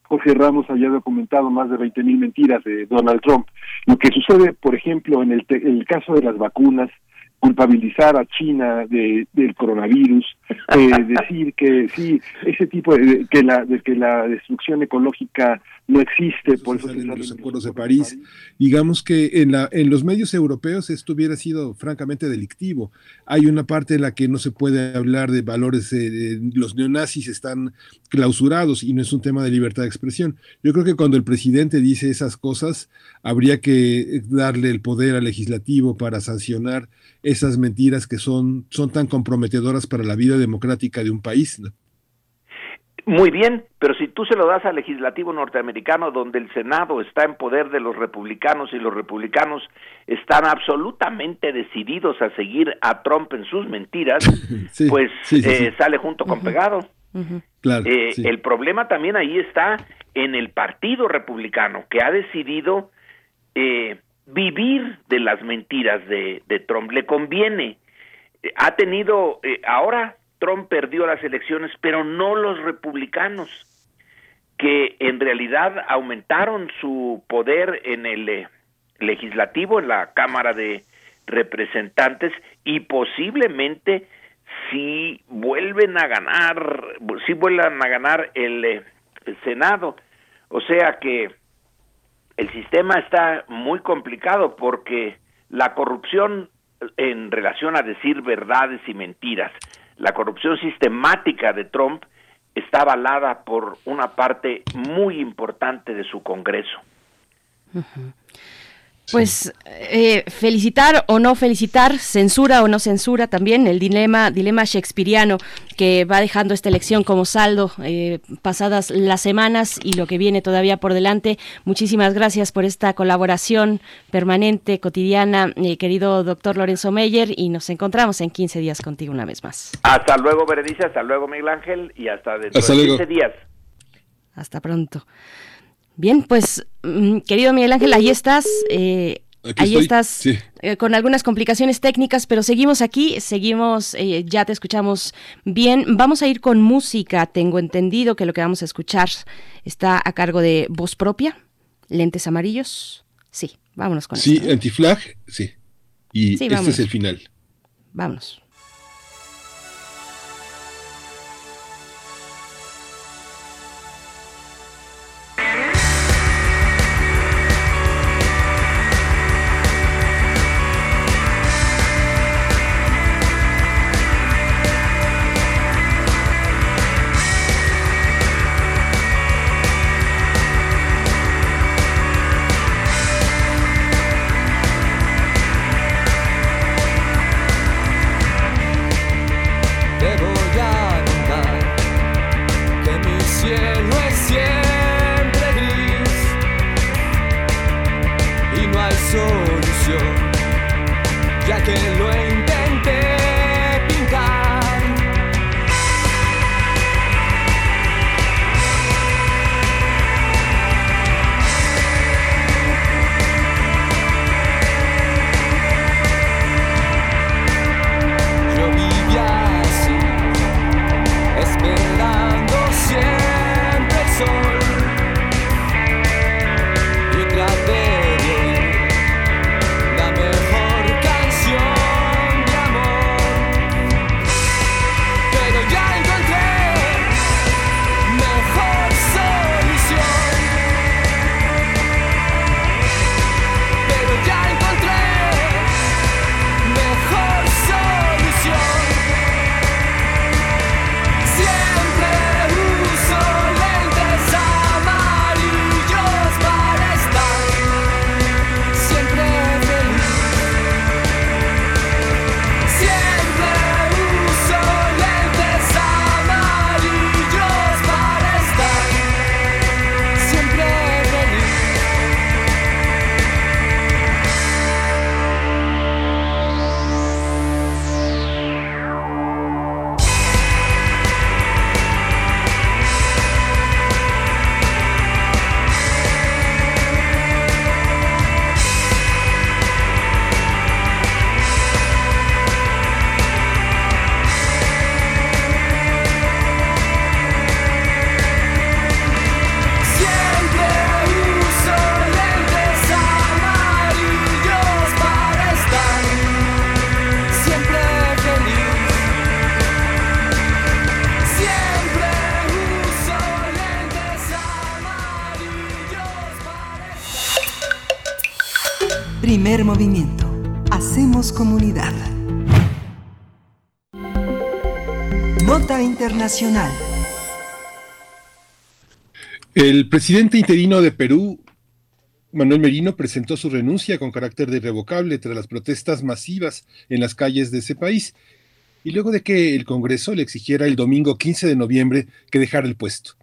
Jorge Ramos había documentado más de 20 mil mentiras de Donald Trump. Lo que sucede, por ejemplo, en el, en el caso de las vacunas, culpabilizar a China de, del coronavirus, eh, decir que sí, ese tipo de que la de que la destrucción ecológica no existe, por eso, los acuerdos de París. Digamos que en, la, en los medios europeos esto hubiera sido francamente delictivo. Hay una parte en la que no se puede hablar de valores, eh, los neonazis están clausurados y no es un tema de libertad de expresión. Yo creo que cuando el presidente dice esas cosas, habría que darle el poder al legislativo para sancionar esas mentiras que son, son tan comprometedoras para la vida democrática de un país. ¿no? Muy bien, pero si tú se lo das al legislativo norteamericano, donde el Senado está en poder de los republicanos y los republicanos están absolutamente decididos a seguir a Trump en sus mentiras, pues eh, sale junto con pegado. Eh, el problema también ahí está en el Partido Republicano, que ha decidido eh, vivir de las mentiras de, de Trump. Le conviene. ha tenido, ahora Trump perdió las elecciones, pero no los republicanos, que en realidad aumentaron su poder en el eh, legislativo, en la Cámara de Representantes, y posiblemente si vuelven a ganar, si vuelvan a ganar eh, el Senado. O sea que el sistema está muy complicado porque la corrupción en relación a decir verdades y mentiras, la corrupción sistemática de Trump está avalada por una parte muy importante de su Congreso. Pues eh, felicitar o no felicitar, censura o no censura también, el dilema, dilema shakespeariano que va dejando esta elección como saldo eh, pasadas las semanas y lo que viene todavía por delante. Muchísimas gracias por esta colaboración permanente, cotidiana, eh, querido doctor Lorenzo Meyer, y nos encontramos en 15 días contigo una vez más. Hasta luego, Berenice, hasta luego, Miguel Ángel, y hasta dentro de 15 días. Hasta pronto. Bien, pues, mm, querido Miguel Ángel, ahí estás. Eh, ahí estás eh, con algunas complicaciones técnicas, pero seguimos aquí, seguimos, eh, ya te escuchamos bien. Vamos a ir con música. Tengo entendido que lo que vamos a escuchar está a cargo de voz propia, lentes amarillos. Sí, vámonos con Sí, antiflag, sí. Y este es el final. Vámonos. El presidente interino de Perú, Manuel Merino, presentó su renuncia con carácter de irrevocable tras las protestas masivas en las calles de ese país y luego de que el Congreso le exigiera el domingo 15 de noviembre que dejara el puesto.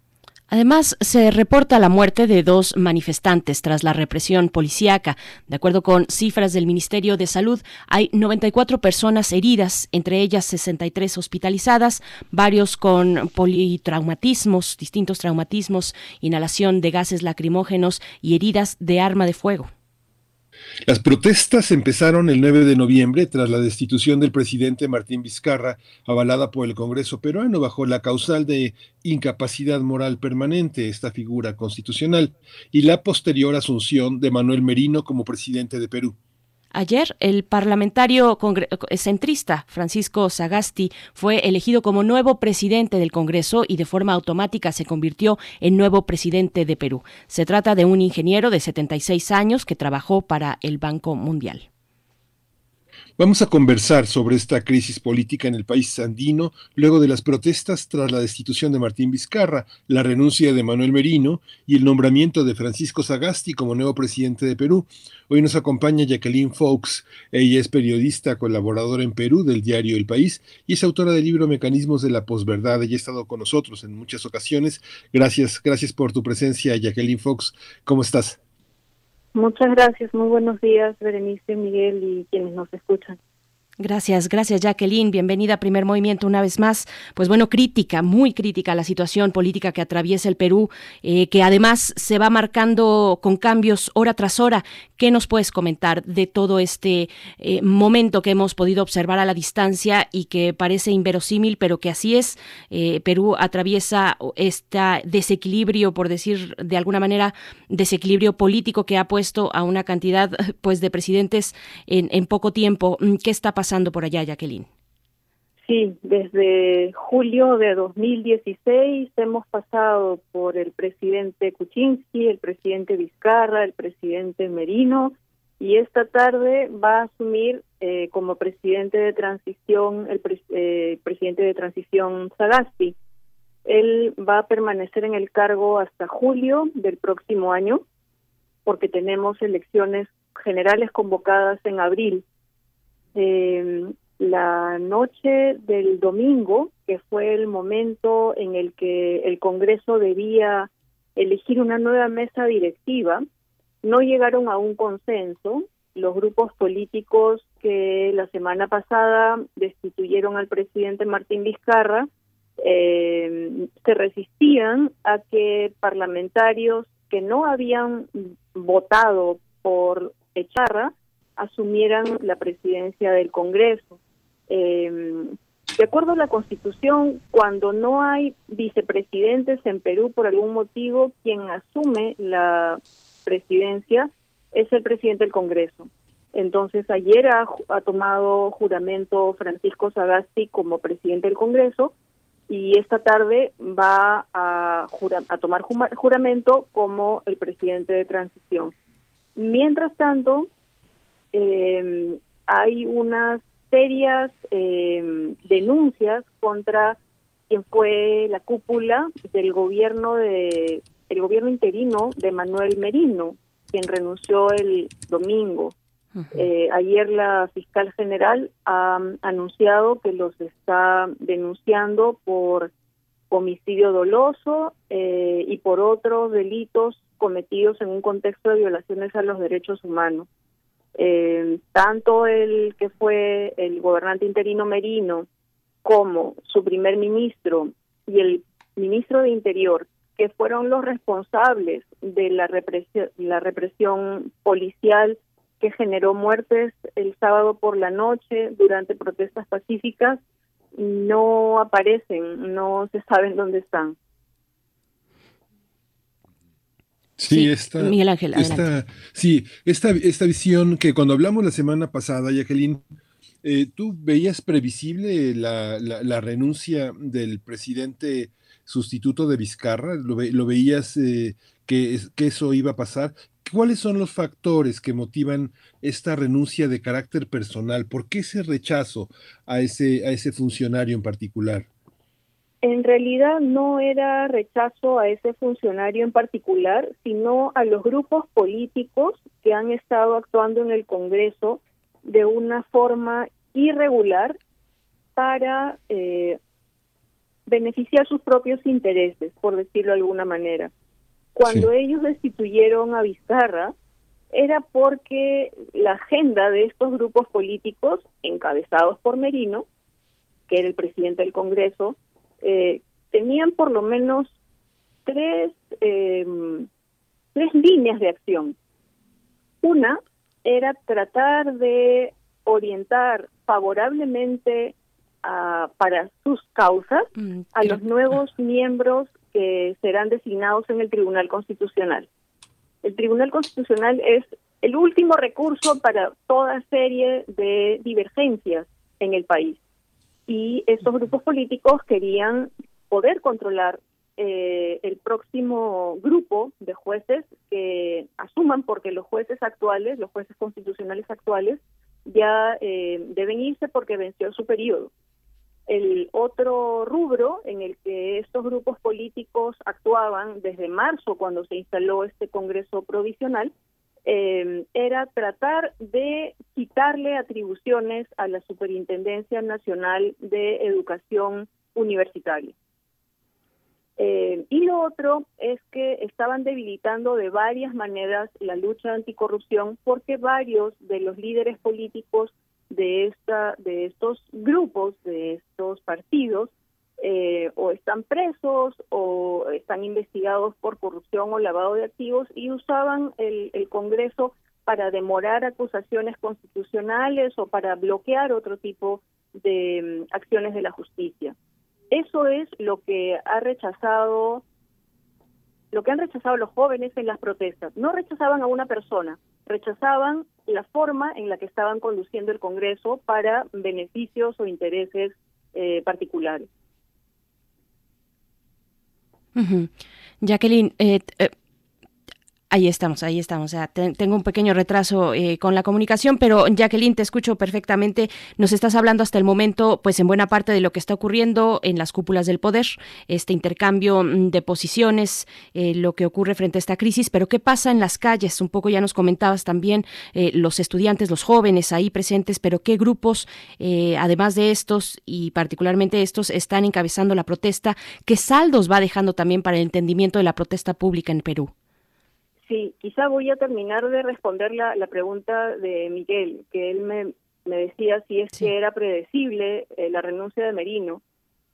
Además, se reporta la muerte de dos manifestantes tras la represión policíaca. De acuerdo con cifras del Ministerio de Salud, hay 94 personas heridas, entre ellas 63 hospitalizadas, varios con politraumatismos, distintos traumatismos, inhalación de gases lacrimógenos y heridas de arma de fuego. Las protestas empezaron el 9 de noviembre tras la destitución del presidente Martín Vizcarra, avalada por el Congreso peruano bajo la causal de incapacidad moral permanente, esta figura constitucional, y la posterior asunción de Manuel Merino como presidente de Perú. Ayer, el parlamentario centrista Francisco Sagasti fue elegido como nuevo presidente del Congreso y de forma automática se convirtió en nuevo presidente de Perú. Se trata de un ingeniero de 76 años que trabajó para el Banco Mundial. Vamos a conversar sobre esta crisis política en el país andino luego de las protestas tras la destitución de Martín Vizcarra, la renuncia de Manuel Merino y el nombramiento de Francisco Sagasti como nuevo presidente de Perú. Hoy nos acompaña Jacqueline Fox. Ella es periodista, colaboradora en Perú del diario El País y es autora del libro Mecanismos de la Posverdad. Ella ha estado con nosotros en muchas ocasiones. Gracias, gracias por tu presencia, Jacqueline Fox. ¿Cómo estás? Muchas gracias, muy buenos días, Berenice, Miguel y quienes nos escuchan. Gracias, gracias Jacqueline. Bienvenida a Primer Movimiento una vez más. Pues bueno, crítica, muy crítica la situación política que atraviesa el Perú, eh, que además se va marcando con cambios hora tras hora. ¿Qué nos puedes comentar de todo este eh, momento que hemos podido observar a la distancia y que parece inverosímil, pero que así es? Eh, Perú atraviesa este desequilibrio, por decir de alguna manera, desequilibrio político que ha puesto a una cantidad pues de presidentes en, en poco tiempo. ¿Qué está pasando? Pasando por allá, Jacqueline? Sí, desde julio de 2016 hemos pasado por el presidente Kuczynski, el presidente Vizcarra, el presidente Merino y esta tarde va a asumir eh, como presidente de transición el eh, presidente de transición Sagasti. Él va a permanecer en el cargo hasta julio del próximo año porque tenemos elecciones generales convocadas en abril eh, la noche del domingo, que fue el momento en el que el Congreso debía elegir una nueva mesa directiva, no llegaron a un consenso. Los grupos políticos que la semana pasada destituyeron al presidente Martín Vizcarra eh, se resistían a que parlamentarios que no habían votado por Echarra asumieran la presidencia del Congreso. Eh, de acuerdo a la Constitución, cuando no hay vicepresidentes en Perú por algún motivo, quien asume la presidencia es el presidente del Congreso. Entonces, ayer ha, tomado juramento Francisco Sagasti como presidente del Congreso y esta tarde va a, a tomar juramento como el presidente de transición. Mientras tanto, eh, hay unas serias eh, denuncias contra quien fue la cúpula del gobierno de el gobierno interino de Manuel Merino, quien renunció el domingo. Eh, ayer la fiscal general ha anunciado que los está denunciando por homicidio doloso eh, y por otros delitos cometidos en un contexto de violaciones a los derechos humanos. Eh, tanto el que fue el gobernante interino Merino como su primer ministro y el ministro de Interior, que fueron los responsables de la represión, la represión policial que generó muertes el sábado por la noche durante protestas pacíficas, no aparecen, no se saben dónde están. Sí, esta, Miguel Ángel, esta, sí, esta, esta visión que cuando hablamos la semana pasada, Jacqueline, eh, ¿tú veías previsible la, la, renuncia del presidente sustituto de Vizcarra? ¿Lo, lo veías eh, que, que eso iba a pasar. ¿Cuáles son los factores que motivan esta renuncia de carácter personal? ¿Por qué ese rechazo a ese, a ese funcionario en particular? En realidad no era rechazo a ese funcionario en particular, sino a los grupos políticos que han estado actuando en el Congreso de una forma irregular para eh, beneficiar sus propios intereses, por decirlo de alguna manera. Cuando ellos destituyeron a Vizcarra, era porque la agenda de estos grupos políticos, encabezados por Merino, que era el presidente del Congreso, eh, tenían por lo menos tres, eh, tres líneas de acción. Una era tratar de orientar favorablemente a, para sus causas mm, a los nuevos miembros que serán designados en el Tribunal Constitucional. El Tribunal Constitucional es el último recurso para toda serie de divergencias en el país y estos grupos políticos querían poder controlar eh, el próximo grupo de jueces que asuman porque los jueces actuales, los jueces constitucionales actuales, ya eh, deben irse porque venció su periodo. El otro rubro en el que estos grupos políticos actuaban desde marzo, cuando se instaló este Congreso provisional, eh, era tratar de quitarle atribuciones a la Superintendencia Nacional de Educación Universitaria. Eh, y lo otro es que estaban debilitando de varias maneras la lucha anticorrupción porque varios de los líderes políticos de esta de estos grupos, de estos partidos, eh, o están presos o están investigados por corrupción o lavado de activos y usaban el, el Congreso para demorar acusaciones constitucionales o para bloquear otro tipo de mm, acciones de la justicia. Eso es lo que ha rechazado lo que han rechazado los jóvenes en las protestas. No rechazaban a una persona, rechazaban la forma en la que estaban conduciendo el Congreso para beneficios o intereses eh, particulares. Jacqueline, eh, eh, Ahí estamos, ahí estamos. O sea, tengo un pequeño retraso eh, con la comunicación, pero Jacqueline, te escucho perfectamente. Nos estás hablando hasta el momento, pues en buena parte de lo que está ocurriendo en las cúpulas del poder, este intercambio mm, de posiciones, eh, lo que ocurre frente a esta crisis, pero ¿qué pasa en las calles? Un poco ya nos comentabas también eh, los estudiantes, los jóvenes ahí presentes, pero ¿qué grupos, además de estos y particularmente estos, están encabezando la protesta? ¿Qué saldos va dejando también para el entendimiento de la protesta pública en Perú? Sí, quizá voy a terminar de responder la, la pregunta de Miguel, que él me, me decía si es que era predecible eh, la renuncia de Merino.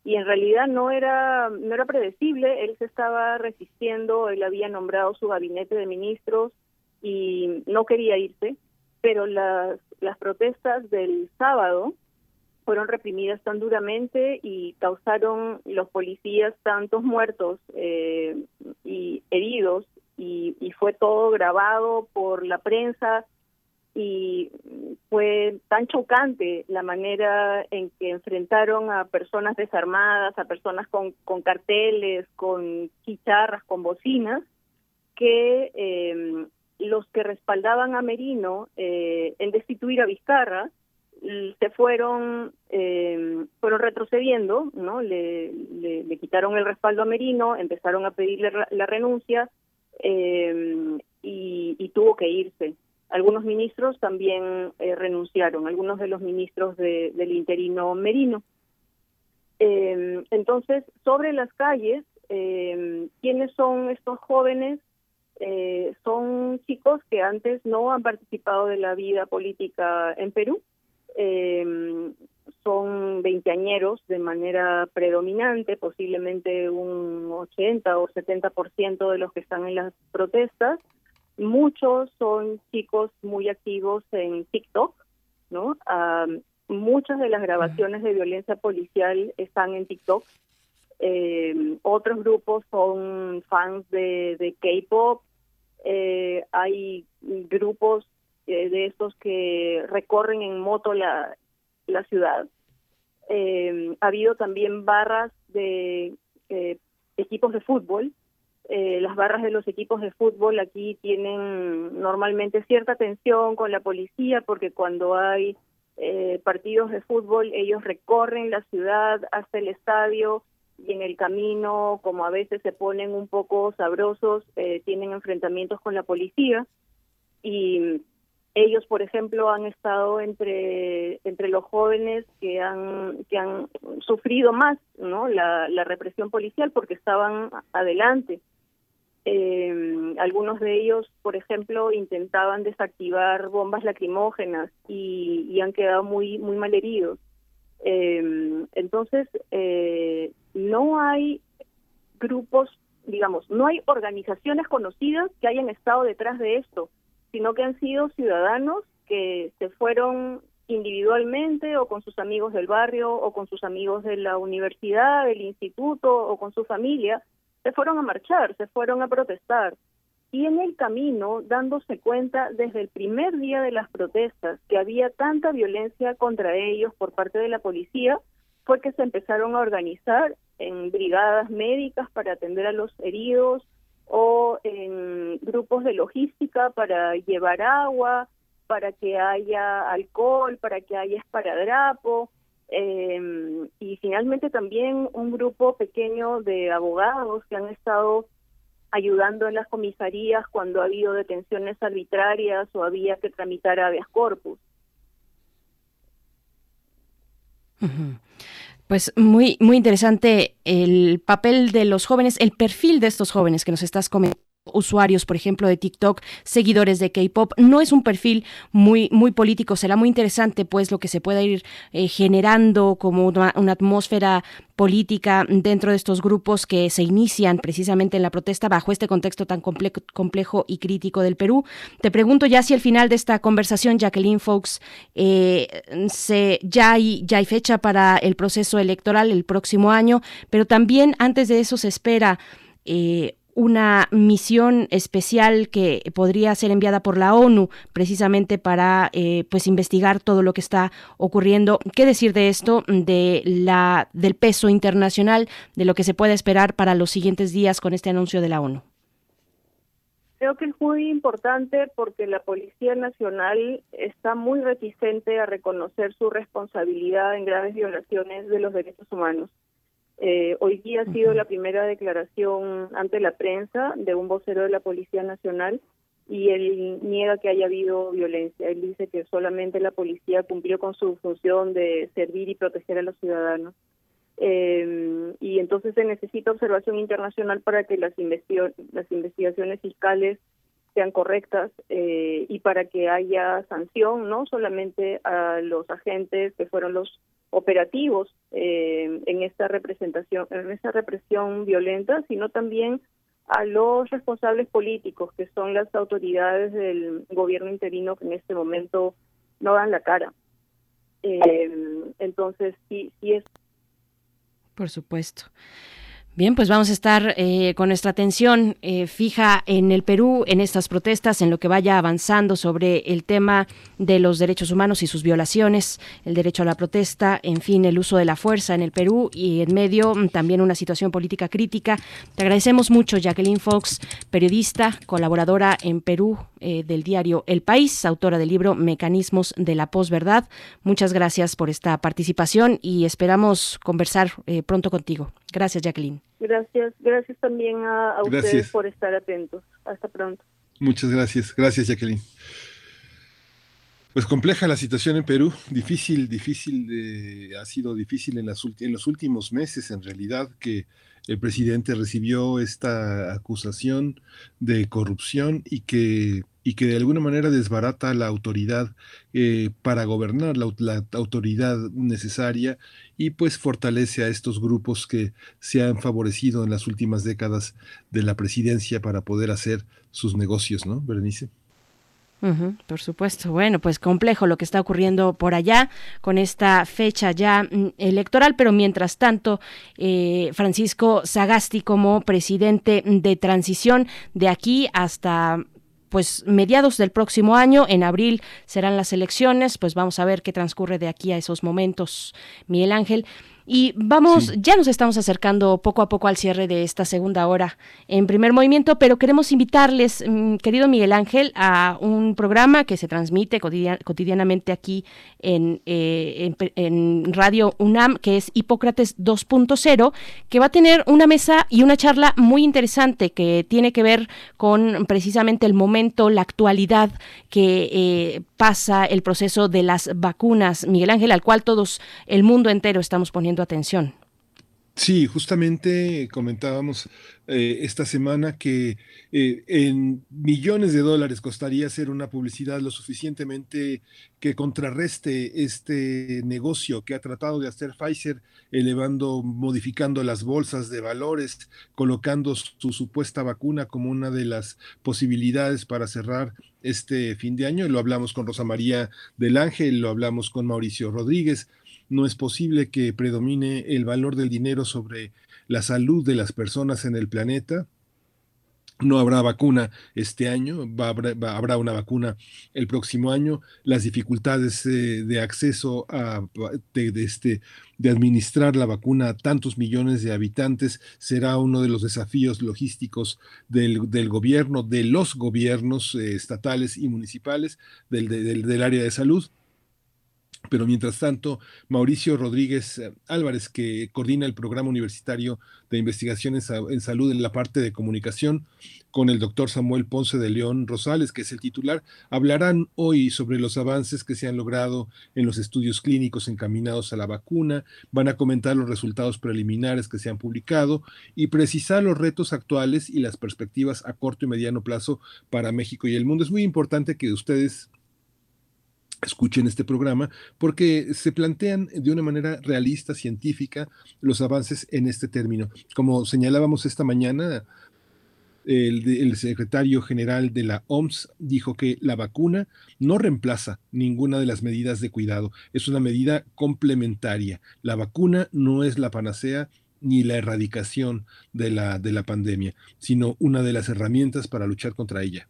Y en realidad no era, no era predecible, él se estaba resistiendo, él había nombrado su gabinete de ministros y no quería irse, pero las, las protestas del sábado fueron reprimidas tan duramente y causaron los policías tantos muertos eh, y heridos y, fue todo grabado por la prensa y fue tan chocante la manera en que enfrentaron a personas desarmadas, a personas con, con carteles, con chicharras, con bocinas, que eh, los que respaldaban a Merino eh, en destituir a Vizcarra se fueron eh, fueron retrocediendo, ¿no? Le, le, quitaron el respaldo a Merino, empezaron a pedirle la renuncia, eh, y, tuvo que irse. Algunos ministros también eh, renunciaron, algunos de los ministros del interino Merino. Eh, entonces, sobre las calles, eh, ¿quiénes son estos jóvenes? son chicos que antes no han participado de la vida política en Perú. Eh, son veinteañeros de manera predominante, posiblemente un 80 o 70% de los que están en las protestas. Muchos son chicos muy activos en TikTok, ¿no? muchas de las grabaciones de violencia policial están en TikTok. Eh, otros grupos son fans de, de K-pop. Eh, hay grupos eh, de estos que recorren en moto la, la ciudad. Eh, ha habido también barras de eh, equipos de fútbol las barras de los equipos de fútbol aquí tienen normalmente cierta tensión con la policía porque cuando hay partidos de fútbol ellos recorren la ciudad hasta el estadio y en el camino, como a veces se ponen un poco sabrosos, eh, tienen enfrentamientos con la policía y ellos, por ejemplo, han estado entre entre los jóvenes que han que han sufrido más, ¿no? La, represión policial porque estaban adelante eh, algunos de ellos, por ejemplo, intentaban desactivar bombas lacrimógenas y, han quedado muy muy mal heridos. Eh, entonces, eh, no hay grupos, digamos, no hay organizaciones conocidas que hayan estado detrás de esto, sino que han sido ciudadanos que se fueron individualmente o con sus amigos del barrio o con sus amigos de la universidad, del instituto o con su familia se fueron a marchar, se fueron a protestar. Y en el camino, dándose cuenta desde el primer día de las protestas que había tanta violencia contra ellos por parte de la policía, fue que se empezaron a organizar en brigadas médicas para atender a los heridos o en grupos de logística para llevar agua, para que haya alcohol, para que haya esparadrapo, eh, y finalmente también un grupo pequeño de abogados que han estado ayudando en las comisarías cuando ha habido detenciones arbitrarias o había que tramitar habeas corpus. Pues muy muy interesante el papel de los jóvenes, el perfil de estos jóvenes que nos estás comentando usuarios, por ejemplo, de TikTok, seguidores de K-pop. No es un perfil muy, muy político. Será muy interesante, pues, lo que se pueda ir eh, generando como una, atmósfera política dentro de estos grupos que se inician precisamente en la protesta bajo este contexto tan complejo y crítico del Perú. Te pregunto ya si al final de esta conversación, Jacqueline Fox, eh, se, ya, hay, ya hay fecha para el proceso electoral el próximo año, pero también antes de eso se espera eh, una misión especial que podría ser enviada por la ONU precisamente para eh, pues investigar todo lo que está ocurriendo. ¿Qué decir de esto, de la del peso internacional, de lo que se puede esperar para los siguientes días con este anuncio de la ONU? Creo que es muy importante porque la Policía Nacional está muy reticente a reconocer su responsabilidad en graves violaciones de los derechos humanos. Eh, hoy día ha sido la primera declaración ante la prensa de un vocero de la Policía Nacional y él niega que haya habido violencia. Él dice que solamente la policía cumplió con su función de servir y proteger a los ciudadanos. Eh, y entonces se necesita observación internacional para que las, las investigaciones fiscales sean correctas eh, y para que haya sanción, no solamente a los agentes que fueron los operativos eh, en esta representación, en esta represión violenta, sino también a los responsables políticos, que son las autoridades del gobierno interino que en este momento no dan la cara. Eh, entonces, sí, sí es. Por supuesto. Bien, pues vamos a estar eh, con nuestra atención eh, fija en el Perú, en estas protestas, en lo que vaya avanzando sobre el tema de los derechos humanos y sus violaciones, el derecho a la protesta, en fin, el uso de la fuerza en el Perú y en medio mm, también una situación política crítica. Te agradecemos mucho, Jacqueline Fox, periodista, colaboradora en Perú eh, del diario El País, autora del libro Mecanismos de la posverdad. Muchas gracias por esta participación y esperamos conversar pronto contigo. Gracias, Jacqueline. Gracias, gracias también a, ustedes por estar atentos. Hasta pronto. Muchas gracias, gracias, Jacqueline. Pues compleja la situación en Perú, difícil, difícil, de, ha sido difícil en, las, en los últimos meses, en realidad, que el presidente recibió esta acusación de corrupción y que y que de alguna manera desbarata la autoridad eh, para gobernar, la, autoridad necesaria y pues fortalece a estos grupos que se han favorecido en las últimas décadas de la presidencia para poder hacer sus negocios, ¿no, Berenice? por supuesto. Bueno, pues complejo lo que está ocurriendo por allá con esta fecha ya mm, electoral, pero mientras tanto, eh, Francisco Sagasti como presidente de transición de aquí hasta pues mediados del próximo año, en abril serán las elecciones, pues vamos a ver qué transcurre de aquí a esos momentos, Miguel Ángel. Y vamos, ya nos estamos acercando poco a poco al cierre de esta segunda hora en primer movimiento, pero queremos invitarles, mm, querido Miguel Ángel, a un programa que se transmite cotidianamente aquí en, eh, en, Radio UNAM, que es Hipócrates 2.0, que va a tener una mesa y una charla muy interesante que tiene que ver con precisamente el momento, la actualidad que eh, pasa el proceso de las vacunas, Miguel Ángel, al cual todos, el mundo entero estamos poniendo atención. Sí, justamente comentábamos eh, esta semana que eh, en millones de dólares costaría hacer una publicidad lo suficientemente que contrarreste este negocio que ha tratado de hacer Pfizer, elevando, modificando las bolsas de valores, colocando su supuesta vacuna como una de las posibilidades para cerrar este fin de año. Lo hablamos con Rosa María del Ángel, lo hablamos con Mauricio Rodríguez no es posible que predomine el valor del dinero sobre la salud de las personas en el planeta. No habrá vacuna este año, habrá una vacuna el próximo año. Las dificultades eh, de acceso a, este, de administrar la vacuna a tantos millones de habitantes será uno de los desafíos logísticos del, gobierno, de los gobiernos eh, estatales y municipales del área de salud. Pero mientras tanto, Mauricio Rodríguez eh, Álvarez, que coordina el programa universitario de investigaciones en salud en la parte de comunicación, con el doctor Samuel Ponce de León Rosales, que es el titular, hablarán hoy sobre los avances que se han logrado en los estudios clínicos encaminados a la vacuna, van a comentar los resultados preliminares que se han publicado y precisar los retos actuales y las perspectivas a corto y mediano plazo para México y el mundo. Es muy importante que ustedes escuchen este programa, porque se plantean de una manera realista, científica, los avances en este término. Como señalábamos esta mañana, el, secretario general de la OMS dijo que la vacuna no reemplaza ninguna de las medidas de cuidado, es una medida complementaria. La vacuna no es la panacea ni la erradicación de la, de la pandemia, sino una de las herramientas para luchar contra ella.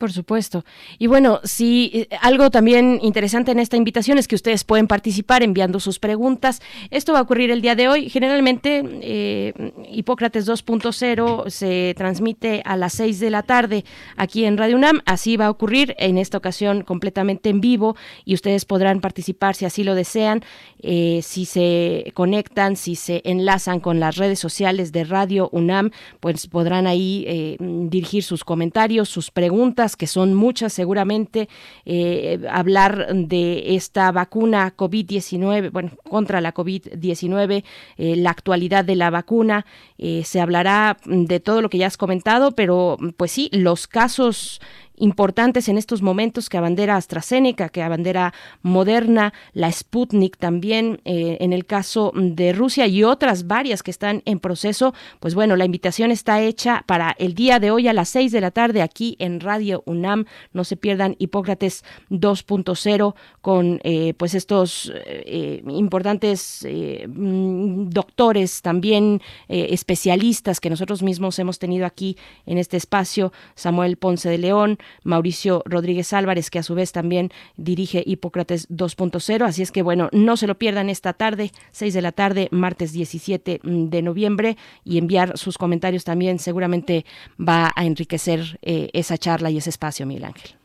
Por supuesto. Y bueno, sí, eh, algo también interesante en esta invitación es que ustedes pueden participar enviando sus preguntas. Esto va a ocurrir el día de hoy. Generalmente, eh, Hipócrates 2.0 se transmite a las 6 de la tarde aquí en Radio UNAM. Así va a ocurrir en esta ocasión completamente en vivo y ustedes podrán participar si así lo desean, eh, si se conectan, si se enlazan con las redes sociales de Radio UNAM, pues podrán ahí dirigir sus comentarios, sus preguntas que son muchas seguramente, eh, hablar de esta vacuna COVID-19, bueno, contra la COVID-19, eh, la actualidad de la vacuna, eh, se hablará de todo lo que ya has comentado, pero pues sí, los casos importantes en estos momentos que abandera AstraZeneca, que abandera Moderna, la Sputnik también, eh, en el caso de Rusia y otras varias que están en proceso, pues bueno, la invitación está hecha para el día de hoy a las 6 de la tarde aquí en Radio UNAM. No se pierdan Hipócrates 2.0 con eh, pues estos eh, importantes mm, doctores, también especialistas que nosotros mismos hemos tenido aquí en este espacio, Samuel Ponce de León, Mauricio Rodríguez Álvarez, que a su vez también dirige Hipócrates 2.0. Así es que bueno, no se lo pierdan esta tarde, 6 de la tarde, martes 17 de noviembre, y enviar sus comentarios también seguramente va a enriquecer eh, esa charla y ese espacio, Miguel Ángel.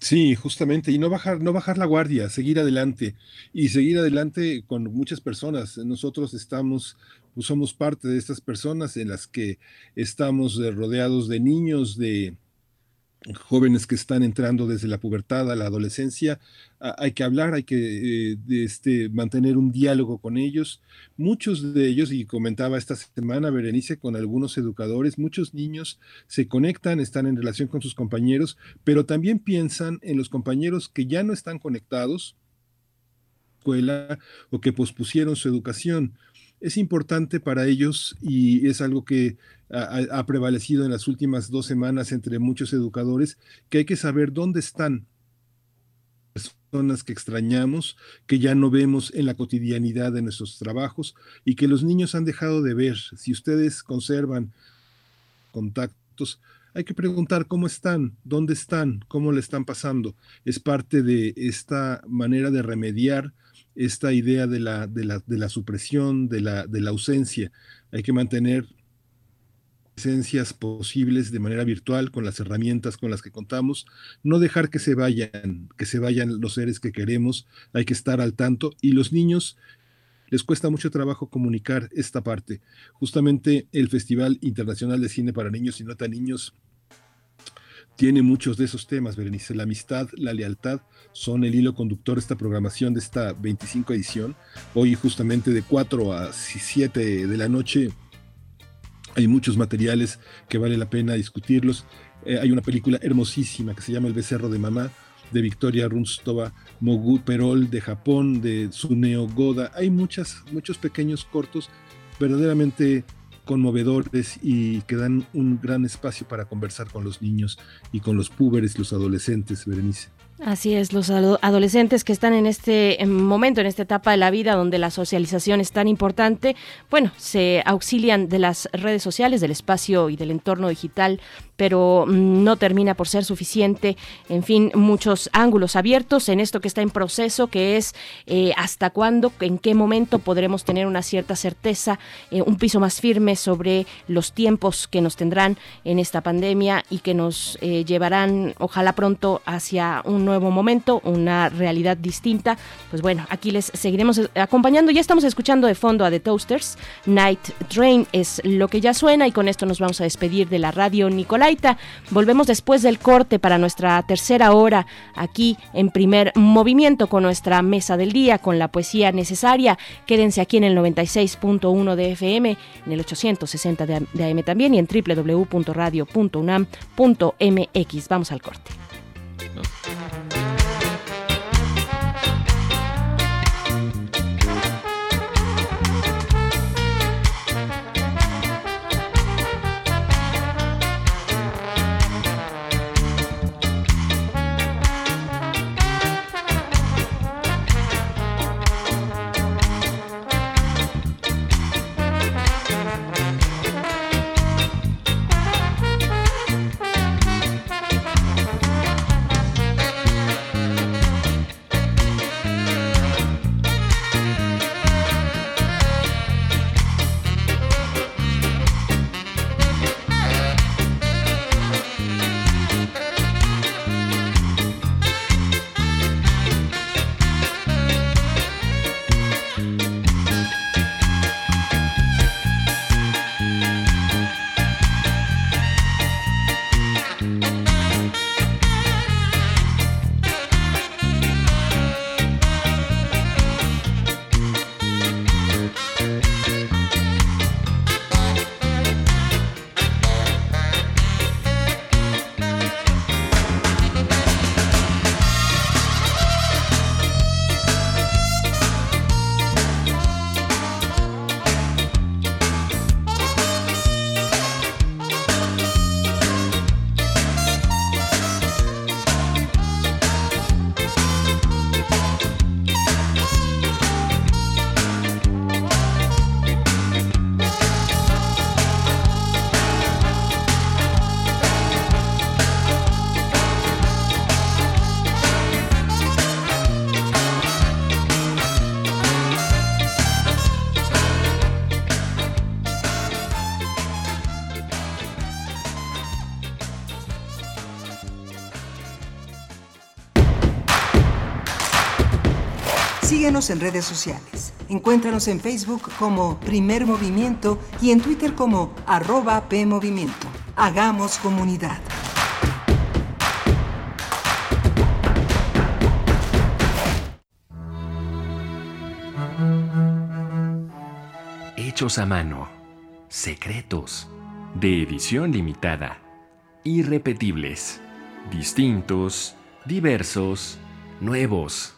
Sí, justamente, y no bajar, no bajar la guardia, seguir adelante y seguir adelante con muchas personas. Nosotros estamos, somos parte de estas personas en las que estamos eh, rodeados de niños, de, jóvenes que están entrando desde la pubertad a la adolescencia, hay que hablar, hay que eh, este, mantener un diálogo con ellos. Muchos de ellos, y comentaba esta semana Berenice con algunos educadores, muchos niños se conectan, están en relación con sus compañeros, pero también piensan en los compañeros que ya no están conectados, escuela o que pospusieron su educación es importante para ellos y es algo que ha, prevalecido en las últimas dos semanas entre muchos educadores, que hay que saber dónde están personas que extrañamos, que ya no vemos en la cotidianidad de nuestros trabajos y que los niños han dejado de ver. Si ustedes conservan contactos, hay que preguntar cómo están, dónde están, cómo le están pasando. Es parte de esta manera de remediar esta idea de la, de la, de la supresión, de la, de la ausencia. Hay que mantener presencias posibles de manera virtual con las herramientas con las que contamos, no dejar que se vayan, que se vayan los seres que queremos, hay que estar al tanto y los niños les cuesta mucho trabajo comunicar esta parte. Justamente el Festival Internacional de Cine para Niños y No Tan Niños tiene muchos de esos temas, Berenice. La amistad, la lealtad son el hilo conductor de esta programación de esta 25 edición. Hoy justamente de 4 a 7 de la noche hay muchos materiales que vale la pena discutirlos. Eh, hay una película hermosísima que se llama El becerro de mamá, de Victoria Runstova, Mogu Perol de Japón, de Tsuneo Goda. Hay muchas, muchos pequeños cortos verdaderamente conmovedores y que dan un gran espacio para conversar con los niños y con los púberes, los adolescentes, Berenice. Así es, los adolescentes que están en este momento, en esta etapa de la vida donde la socialización es tan importante, bueno, se auxilian de las redes sociales, del espacio y del entorno digital pero mm, no termina por ser suficiente. En fin, muchos ángulos abiertos en esto que está en proceso, que es eh, hasta cuándo, en qué momento podremos tener una cierta certeza, eh, un piso más firme sobre los tiempos que nos tendrán en esta pandemia y que nos eh, llevarán, ojalá pronto, hacia un nuevo momento, una realidad distinta. Pues bueno, aquí les seguiremos acompañando. Ya estamos escuchando de fondo a The Toasters. Night Train es lo que ya suena y con esto nos vamos a despedir de la radio Nicolás Volvemos después del corte para nuestra tercera hora aquí en primer movimiento con nuestra mesa del día, con la poesía necesaria. Quédense aquí en el 96.1 de FM, en el 860 de AM también y en www.radio.unam.mx. Vamos al corte. En redes sociales. Encuéntranos en Facebook como Primer Movimiento y en Twitter como arroba PMovimiento. Hagamos comunidad. Hechos a mano. Secretos. De edición limitada. Irrepetibles. Distintos. Diversos. Nuevos.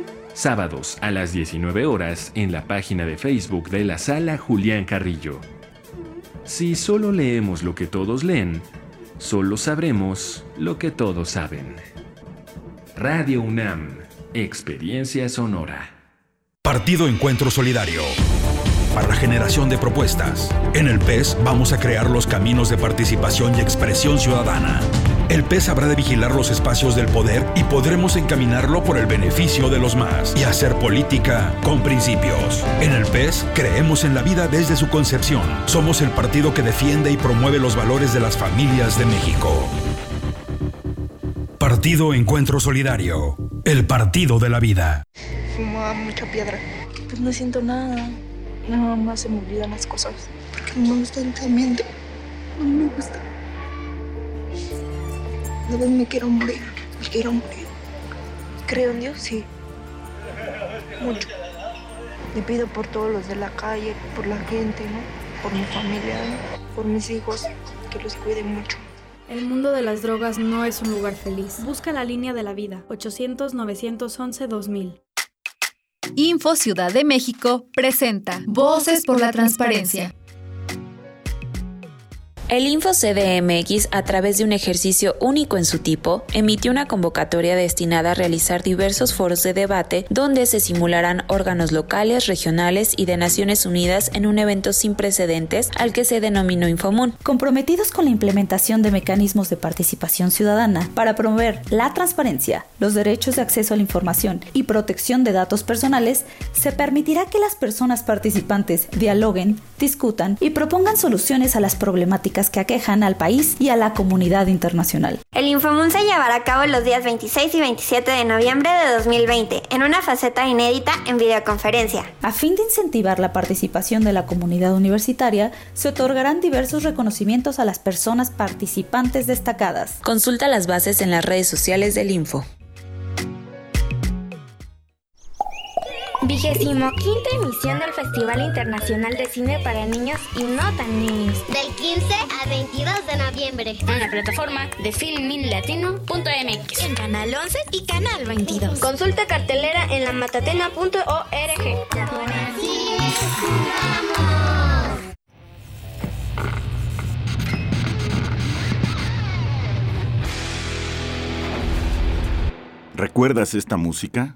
Sábados a las 19 horas en la página de Facebook de la Sala Julián Carrillo. Si solo leemos lo que todos leen, solo sabremos lo que todos saben. Radio UNAM, Experiencia Sonora. Partido Encuentro Solidario para la generación de propuestas. En el PES vamos a crear los caminos de participación y expresión ciudadana. El PES habrá de vigilar los espacios del poder y podremos encaminarlo por el beneficio de los más y hacer política con principios. En el PES creemos en la vida desde su concepción. Somos el partido que defiende y promueve los valores de las familias de México. Partido Encuentro Solidario. El partido de la vida. Fumaba mucha piedra. Pues no siento nada. Nada más se me olvidan las cosas. Porque no me gusta el tratamiento. No me gusta. A veces me quiero morir. Me quiero morir. Creo en Dios, sí. Mucho. Le pido por todos los de la calle, por la gente, ¿no? Por mi familia, ¿no? por mis hijos, que los cuiden mucho. El mundo de las drogas no es un lugar feliz. Busca la línea de la vida. 800-911-2000. Info Ciudad de México presenta Voces por la Transparencia. El Info CDMX, a través de un ejercicio único en su tipo, emitió una convocatoria destinada a realizar diversos foros de debate donde se simularán órganos locales, regionales y de Naciones Unidas en un evento sin precedentes al que se denominó Infomún. Comprometidos con la implementación de mecanismos de participación ciudadana para promover la transparencia, los derechos de acceso a la información y protección de datos personales, se permitirá que las personas participantes dialoguen, discutan y propongan soluciones a las problemáticas que aquejan al país y a la comunidad internacional. El Infomun se llevará a cabo los días 26 y 27 de noviembre de 2020 en una faceta inédita en videoconferencia. A fin de incentivar la participación de la comunidad universitaria, se otorgarán diversos reconocimientos a las personas participantes destacadas. Consulta las bases en las redes sociales del Info. Vigésimo quinta emisión del Festival Internacional de Cine para Niños y No Tan Niños. Del 15 al 22 de noviembre. En la plataforma de filminlatino.mx. En Canal 11 y Canal 22. Consulta cartelera en la matatena.org. ¿Recuerdas esta música?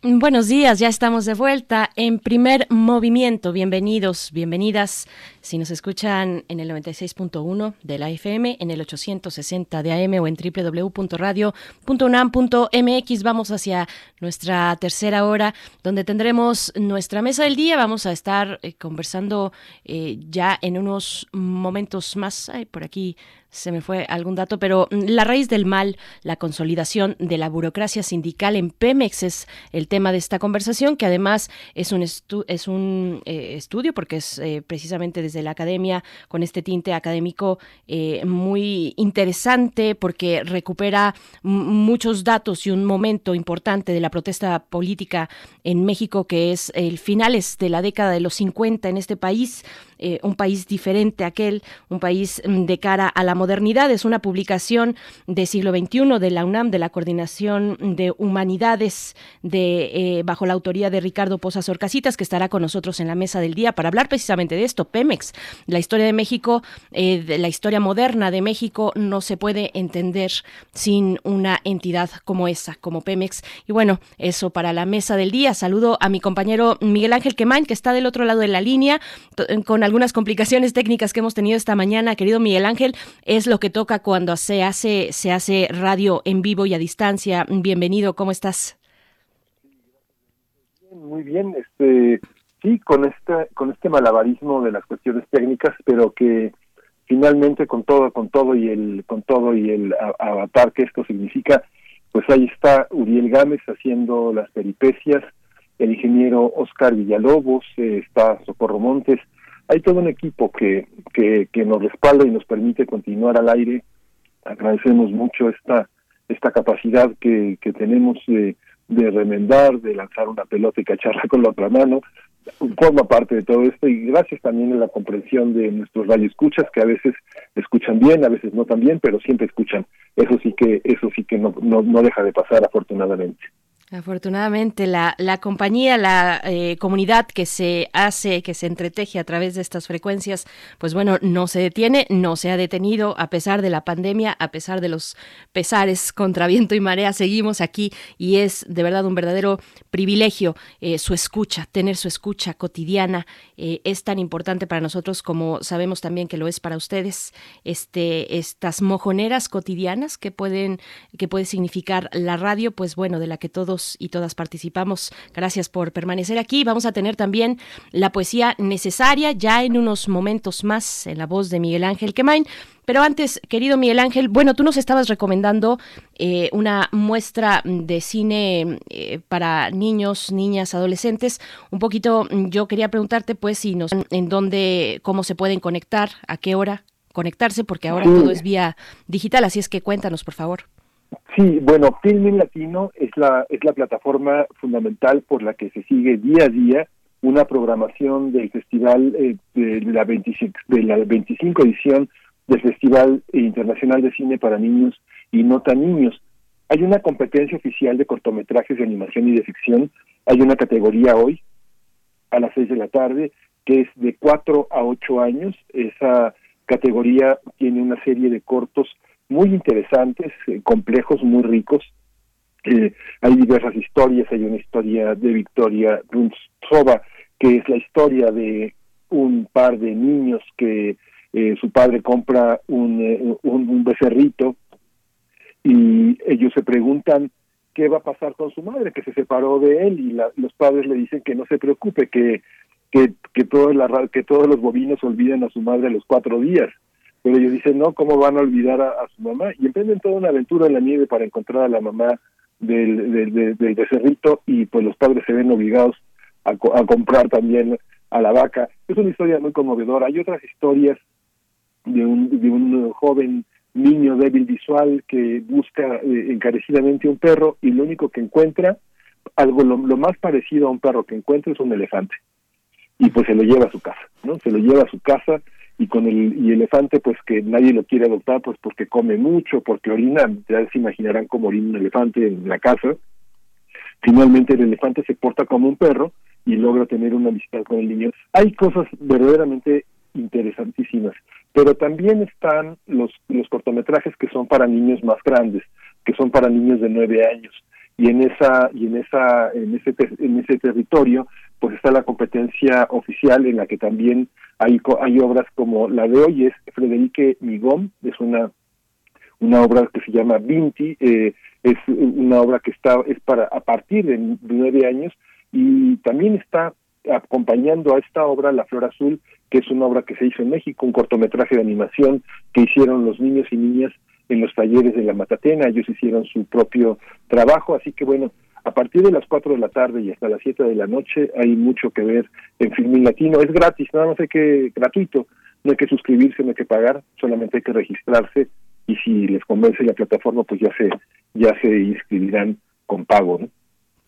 Buenos días, ya estamos de vuelta en primer movimiento. Bienvenidos, bienvenidas. Si nos escuchan en el 96.1 de la FM, en el 860 de AM o en www.radio.unam.mx, vamos hacia nuestra tercera hora, donde tendremos nuestra mesa del día. Vamos a estar eh, conversando eh, ya en unos momentos más. Ay, por aquí se me fue algún dato, pero mm, la raíz del mal, la consolidación de la burocracia sindical en Pemex es el tema de esta conversación, que además es un, es un eh, estudio, porque es eh, precisamente desde la academia, con este tinte académico eh, muy interesante, porque recupera muchos datos y un momento importante de la protesta política en México, que es el finales de la década de los 50 en este país, eh, un país diferente a aquel, un país mm, de cara a la modernidad. Es una publicación de siglo XXI de la UNAM, de la Coordinación de Humanidades, de, eh, bajo la autoría de Ricardo Posas Orcasitas, que estará con nosotros en la mesa del día para hablar precisamente de esto, Pemex, la historia de México, eh, de la historia moderna de México no se puede entender sin una entidad como esa, como Pemex. Y bueno, eso para la mesa del día. Saludo a mi compañero Miguel Ángel Quemain, que está del otro lado de la línea, con algunas complicaciones técnicas que hemos tenido esta mañana. Querido Miguel Ángel, es lo que toca cuando se hace, se hace radio en vivo y a distancia. Bienvenido, ¿cómo estás? Muy bien, este, sí, con este, con este malabarismo de las cuestiones técnicas, pero que finalmente con todo, con todo y el, con todo y el avatar que esto significa, pues ahí está Uriel Gámez haciendo las peripecias, el ingeniero Oscar Villalobos, eh, está Socorro Montes, hay todo un equipo que, que, que nos respalda y nos permite continuar al aire. Agradecemos mucho esta, esta capacidad que, que tenemos de, de remendar, de lanzar una pelota y cacharla con la otra mano, forma parte de todo esto y gracias también a la comprensión de nuestros radioescuchas que a veces escuchan bien, a veces no tan bien, pero siempre escuchan. Eso sí que eso sí que no, no, no deja de pasar afortunadamente. Afortunadamente, la, la compañía, la eh, comunidad que se hace, que se entreteje a través de estas frecuencias, pues bueno, no se detiene, no se ha detenido a pesar de la pandemia, a pesar de los pesares contra viento y marea, seguimos aquí y es de verdad un verdadero privilegio eh, su escucha, tener su escucha cotidiana, eh, es tan importante para nosotros como sabemos también que lo es para ustedes, este, estas mojoneras cotidianas que pueden, que puede significar la radio, pues bueno, de la que todos y todas participamos. Gracias por permanecer aquí. Vamos a tener también la poesía necesaria ya en unos momentos más en la voz de Miguel Ángel Quemain. Pero antes, querido Miguel Ángel, bueno, tú nos estabas recomendando eh, una muestra de cine eh, para niños, niñas, adolescentes. Un poquito, yo quería preguntarte, pues, si nos, en dónde, cómo se pueden conectar, a qué hora conectarse, porque ahora todo es vía digital. Así es que cuéntanos, por favor. Sí, bueno, Filmin Latino es la, es la plataforma fundamental por la que se sigue día a día una programación del festival eh, de, la 25, de la 25 edición del Festival Internacional de Cine para Niños y No Tan Niños. Hay una competencia oficial de cortometrajes de animación y de ficción. Hay una categoría hoy, a las 6 de la tarde, que es de 4 a 8 años. Esa categoría tiene una serie de cortos muy interesantes, eh, complejos, muy ricos. Eh, hay diversas historias, hay una historia de Victoria Runstrova, que es la historia de un par de niños que eh, su padre compra un, un, becerrito y ellos se preguntan qué va a pasar con su madre, que se separó de él y los padres le dicen que no se preocupe, que que que, todo la, que todos los bovinos olviden a su madre a los cuatro días pero ellos dicen, no, ¿cómo van a olvidar a, su mamá? Y emprenden toda una aventura en la nieve para encontrar a la mamá del, del, del, becerrito y pues los padres se ven obligados a, a comprar también a la vaca. Es una historia muy conmovedora. Hay otras historias de un, de un joven niño débil visual que busca eh, encarecidamente un perro y lo único que encuentra, algo lo, más parecido a un perro que encuentra es un elefante. Y pues se lo lleva a su casa, ¿no? Se lo lleva a su casa y con el y elefante pues que nadie lo quiere adoptar pues porque come mucho, porque orina, ya se imaginarán cómo orina un elefante en la casa. Finalmente el elefante se porta como un perro y logra tener una amistad con el niño. Hay cosas verdaderamente interesantísimas, pero también están los los cortometrajes que son para niños más grandes, que son para niños de nueve años y en esa y en esa en ese en ese territorio pues está la competencia oficial en la que también hay, hay obras como la de hoy es Frederique Migón, es una una obra que se llama Vinti, eh, es una obra que está es para a partir de nueve años y también está acompañando a esta obra La Flor Azul, que es una obra que se hizo en México, un cortometraje de animación que hicieron los niños y niñas en los talleres de la Matatena, ellos hicieron su propio trabajo, así que bueno, a partir de las 4 de la tarde y hasta las 7 de la noche hay mucho que ver en Filmin Latino. Es gratis, nada más hay que, gratuito, no hay que suscribirse, no hay que pagar, solamente hay que registrarse y si les convence la plataforma, pues ya se, ya se inscribirán con pago. ¿no?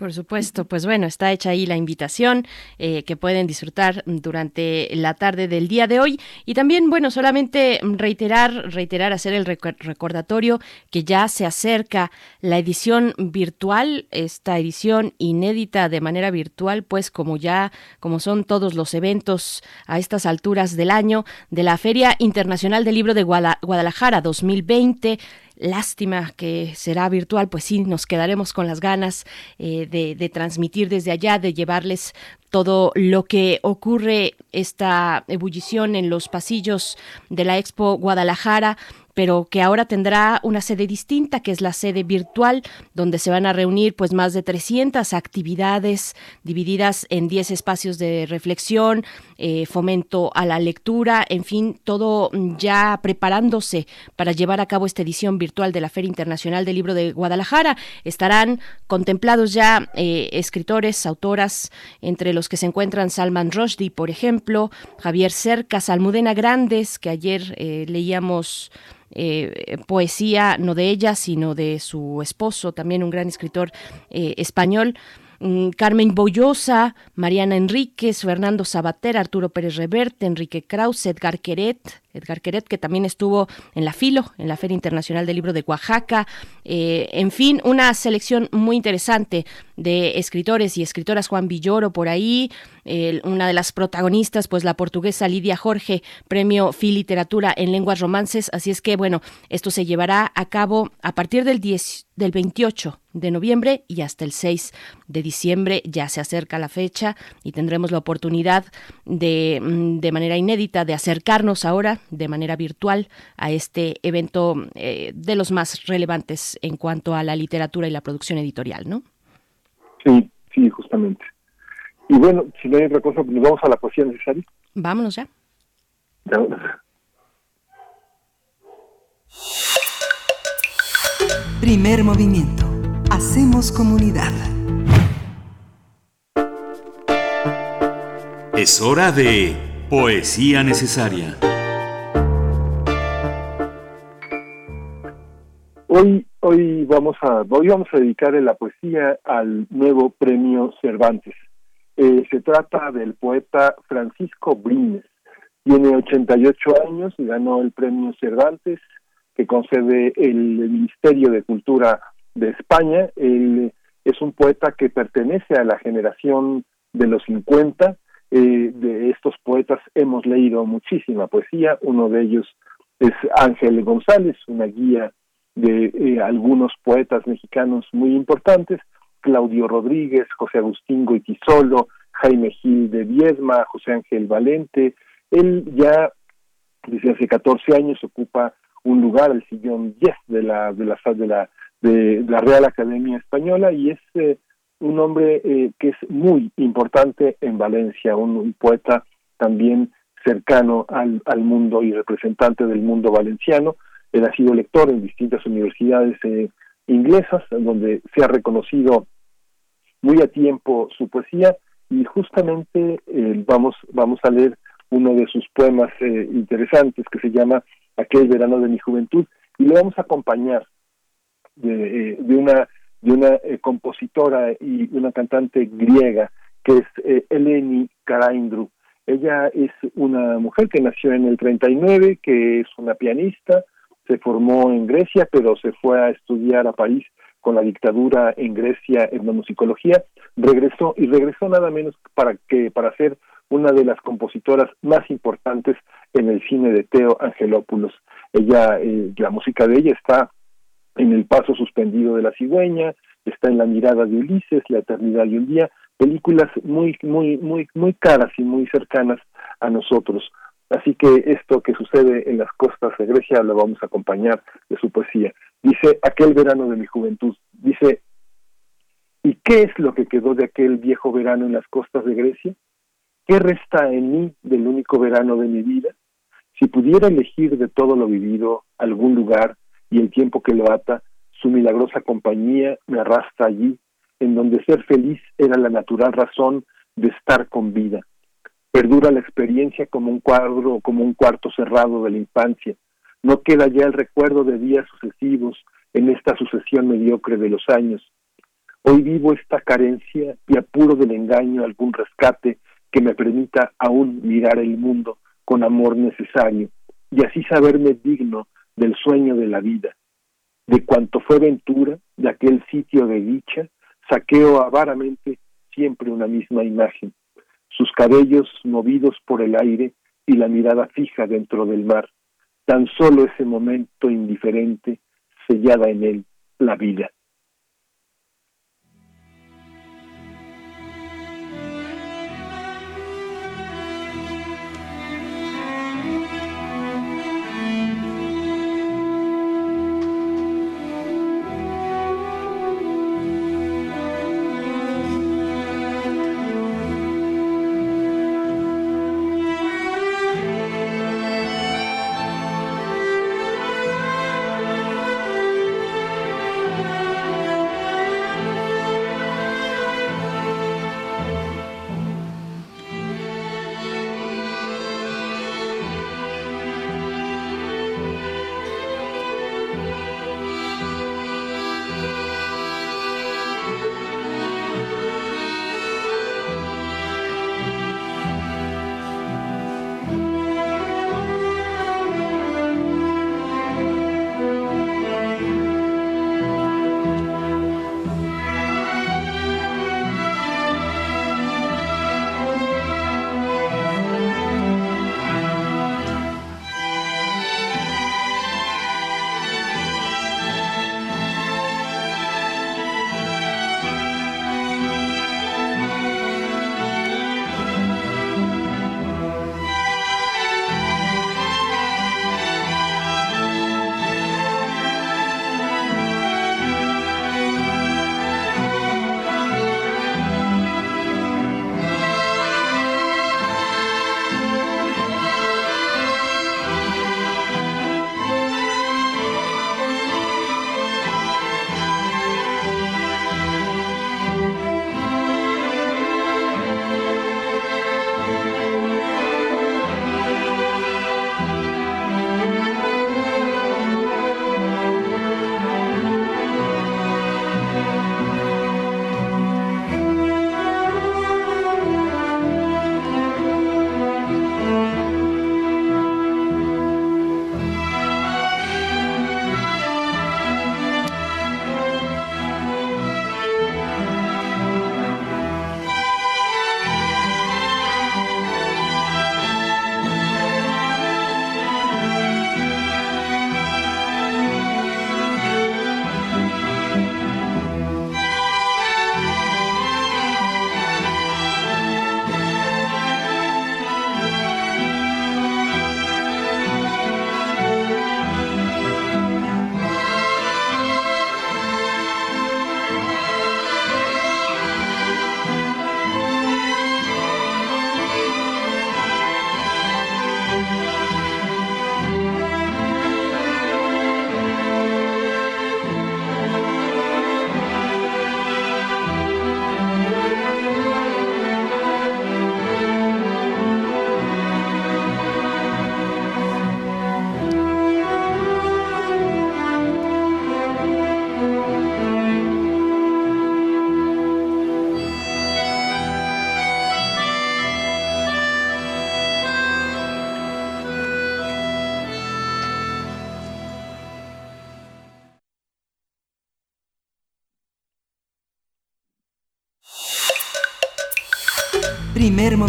Por supuesto, pues bueno, está hecha ahí la invitación eh, que pueden disfrutar durante la tarde del día de hoy. Y también, bueno, solamente reiterar, reiterar, hacer el recordatorio que ya se acerca la edición virtual, esta edición inédita de manera virtual, pues como ya, como son todos los eventos a estas alturas del año de la Feria Internacional del Libro de Guadalajara 2020 Lástima que será virtual, pues sí, nos quedaremos con las ganas eh, de, de transmitir desde allá, de llevarles todo lo que ocurre esta ebullición en los pasillos de la Expo Guadalajara pero que ahora tendrá una sede distinta, que es la sede virtual, donde se van a reunir pues más de 300 actividades divididas en 10 espacios de reflexión, eh, fomento a la lectura, en fin, todo ya preparándose para llevar a cabo esta edición virtual de la Feria Internacional del Libro de Guadalajara. Estarán contemplados ya eh, escritores, autoras, entre los que se encuentran Salman Rushdie, por ejemplo, Javier Cercas, Almudena Grandes, que ayer eh, leíamos eh, poesía, no de ella, sino de su esposo, también un gran escritor eh, español. Mm, Carmen Boyosa, Mariana Enríquez, Fernando Sabater, Arturo Pérez Reverte, Enrique Kraus, Edgar Queret, Edgar Queret, que también estuvo en la FILO, en la Feria Internacional del Libro de Oaxaca. Eh, en fin, una selección muy interesante de escritores y escritoras, Juan Villoro por ahí, una de las protagonistas, pues la portuguesa Lidia Jorge, premio FI Literatura en Lenguas Romances. Así es que, bueno, esto se llevará a cabo a partir del, 10, del 28 de noviembre y hasta el 6 de diciembre. Ya se acerca la fecha y tendremos la oportunidad de, mm, de manera inédita de acercarnos ahora de manera virtual a este evento eh, de los más relevantes en cuanto a la literatura y la producción editorial, ¿no? Sí, sí, justamente. Y bueno, si no hay otra cosa, pues nos vamos a la poesía necesaria. Vámonos ya. Primer movimiento. Hacemos comunidad. Es hora de poesía necesaria. Hoy, hoy vamos a, hoy vamos a dedicar la poesía al nuevo premio Cervantes. Eh, se trata del poeta Francisco Brines. Tiene 88 años y ganó el premio Cervantes que concede el Ministerio de Cultura de España. Él es un poeta que pertenece a la generación de los 50. Eh, de estos poetas hemos leído muchísima poesía. Uno de ellos es Ángel González, una guía de eh, algunos poetas mexicanos muy importantes, Claudio Rodríguez, José Agustín Goitisolo, Jaime Gil de Viedma, José Ángel Valente. Él ya desde hace 14 años ocupa un lugar, el sillón 10 de la de la de la de la Real Academia Española y es eh, un hombre eh, que es muy importante en Valencia, un, poeta también cercano al, al mundo y representante del mundo valenciano él ha sido lector en distintas universidades eh, inglesas, donde se ha reconocido muy a tiempo su poesía y justamente eh, vamos vamos a leer uno de sus poemas eh, interesantes que se llama Aquel verano de mi juventud y lo vamos a acompañar de, de una de una compositora y una cantante griega que es Eleni Karaindru. Ella es una mujer que nació en el 39, que es una pianista, se formó en Grecia, pero se fue a estudiar a París con la dictadura en Grecia etnomusicología, regresó y regresó nada menos para que para ser una de las compositoras más importantes en el cine de Teo Angelopoulos. Ella, eh, la música de ella está en El paso suspendido de la cigüeña, está en La mirada de Ulises, La eternidad de un día, películas muy muy muy muy caras y muy cercanas a nosotros. Así que esto que sucede en las costas de Grecia lo vamos a acompañar de su poesía. Dice, aquel verano de mi juventud, dice, ¿y qué es lo que quedó de aquel viejo verano en las costas de Grecia? ¿Qué resta en mí del único verano de mi vida? Si pudiera elegir de todo lo vivido algún lugar y el tiempo que lo ata, su milagrosa compañía me arrastra allí, en donde ser feliz era la natural razón de estar con vida Perdura la experiencia como un cuadro o como un cuarto cerrado de la infancia. No queda ya el recuerdo de días sucesivos en esta sucesión mediocre de los años. Hoy vivo esta carencia y apuro del engaño algún rescate que me permita aún mirar el mundo con amor necesario y así saberme digno del sueño de la vida. De cuanto fue ventura, de aquel sitio de dicha, saqueo avaramente siempre una misma imagen, sus cabellos movidos por el aire y la mirada fija dentro del mar, tan solo ese momento indiferente sellada en él la vida.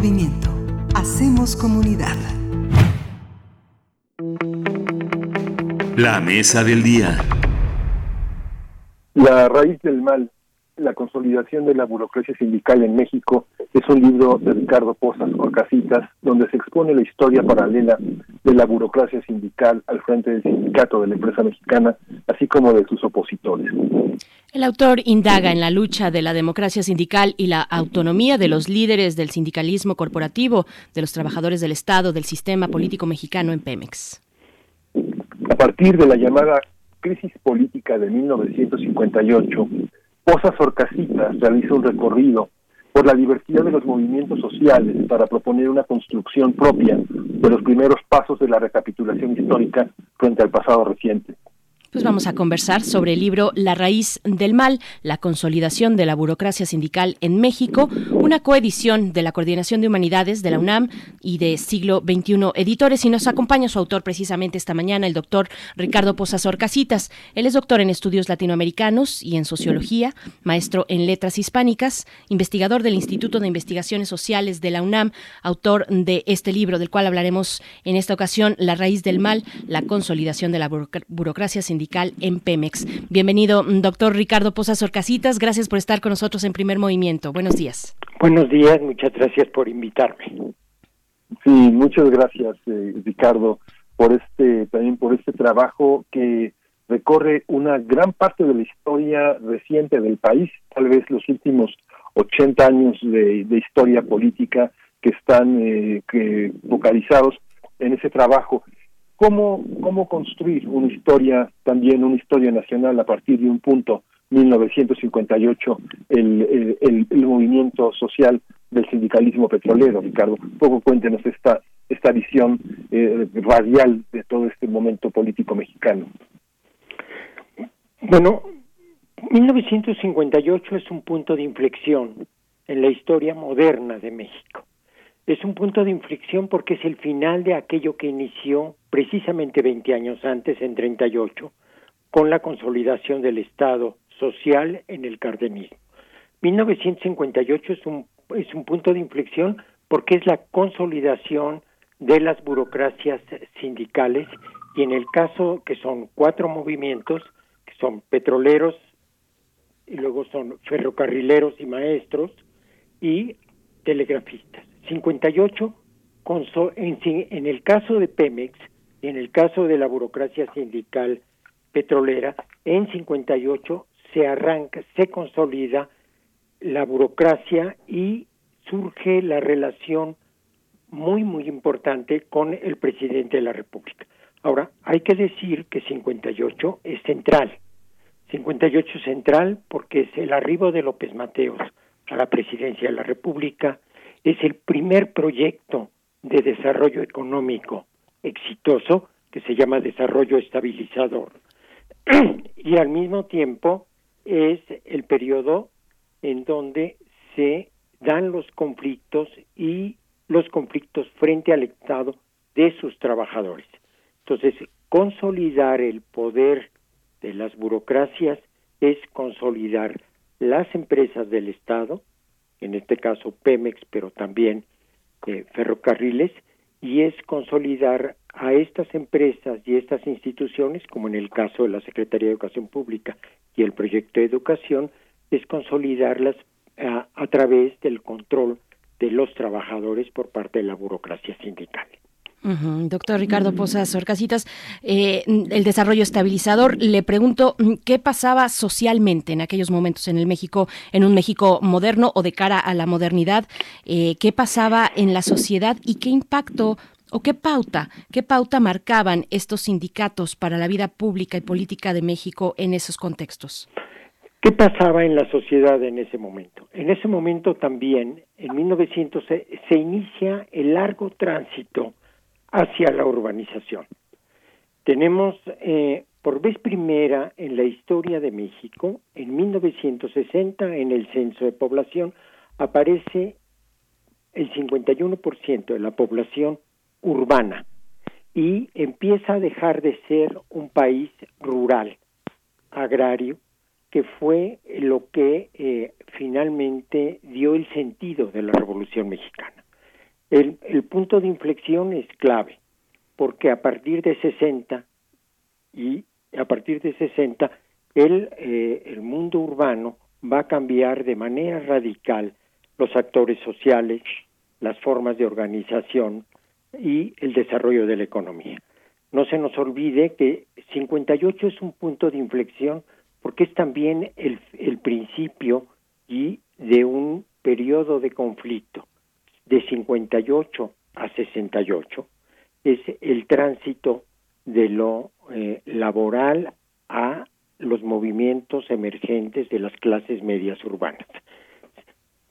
Movimiento. Hacemos comunidad. La mesa del día. La raíz del mal, la consolidación de la burocracia sindical en México, es un libro de Ricardo Pozas Orcasitas, donde se expone la historia paralela de la burocracia sindical al frente del sindicato de la empresa mexicana, así como de sus opositores. El autor indaga en la lucha de la democracia sindical y la autonomía de los líderes del sindicalismo corporativo, de los trabajadores del Estado, del sistema político mexicano en Pemex. A partir de la llamada crisis política de 1958, Posas Orcasitas realiza un recorrido por la diversidad de los movimientos sociales para proponer una construcción propia de los primeros pasos de la recapitulación histórica frente al pasado reciente. Pues vamos a conversar sobre el libro La raíz del mal, la consolidación de la burocracia sindical en México, una coedición de la Coordinación de Humanidades de la UNAM y de Siglo XXI Editores. Y nos acompaña su autor precisamente esta mañana, el doctor Ricardo Posasor Casitas. Él es doctor en estudios latinoamericanos y en sociología, maestro en letras hispánicas, investigador del Instituto de Investigaciones Sociales de la UNAM, autor de este libro del cual hablaremos en esta ocasión, La raíz del mal, la consolidación de la burocracia sindical en Pemex. Bienvenido, doctor Ricardo Posas Orcasitas. Gracias por estar con nosotros en Primer Movimiento. Buenos días. Buenos días, muchas gracias por invitarme. Sí, muchas gracias, eh, Ricardo, por este también por este trabajo que recorre una gran parte de la historia reciente del país, tal vez los últimos 80 años de, historia política que están eh, que focalizados en ese trabajo. ¿Cómo, ¿Cómo construir una historia, también una historia nacional a partir de un punto, 1958, el, el, el movimiento social del sindicalismo petrolero, Ricardo? Poco cuéntenos esta, esta visión eh, radial de todo este momento político mexicano. Bueno, 1958 es un punto de inflexión en la historia moderna de México. Es un punto de inflexión porque es el final de aquello que inició precisamente 20 años antes, en 38, con la consolidación del Estado social en el cardenismo. 1958 es un, es un punto de inflexión porque es la consolidación de las burocracias sindicales y en el caso que son cuatro movimientos, que son petroleros, y luego son ferrocarrileros y maestros y telegrafistas. 58 en, el caso de Pemex y en el caso de la burocracia sindical petrolera, en 58 se arranca, se consolida la burocracia y surge la relación muy, muy importante con el presidente de la República. Ahora, hay que decir que 58 es central. 58 central porque es el arribo de López Mateos a la presidencia de la República, es el primer proyecto de desarrollo económico exitoso que se llama desarrollo estabilizador y al mismo tiempo es el periodo en donde se dan los conflictos y los conflictos frente al Estado de sus trabajadores. Entonces, consolidar el poder de las burocracias es consolidar las empresas del Estado, en este caso Pemex, pero también eh, ferrocarriles, y es consolidar a estas empresas y estas instituciones, como en el caso de la Secretaría de Educación Pública y el proyecto de educación, es consolidarlas a, a través del control de los trabajadores por parte de la burocracia sindical. Doctor Ricardo Posas Orcasitas, eh, el desarrollo estabilizador, le pregunto qué pasaba socialmente en aquellos momentos en el México, en un México moderno o de cara a la modernidad, eh, qué pasaba en la sociedad y qué impacto o qué pauta, qué pauta marcaban estos sindicatos para la vida pública y política de México en esos contextos. ¿Qué pasaba en la sociedad en ese momento? En ese momento también, en 1900, se inicia el largo tránsito hacia la urbanización. Tenemos eh, por vez primera en la historia de México, en 1960, en el censo de población, aparece el 51% de la población urbana y empieza a dejar de ser un país rural, agrario, que fue lo que eh, finalmente dio el sentido de la Revolución Mexicana. El, punto de inflexión es clave, porque a partir de 60 y a partir de 60 el, eh, el mundo urbano va a cambiar de manera radical los actores sociales, las formas de organización y el desarrollo de la economía. No se nos olvide que 58 es un punto de inflexión porque es también el, el principio y de un periodo de conflicto de 58 a 68 es el tránsito de lo eh, laboral a los movimientos emergentes de las clases medias urbanas.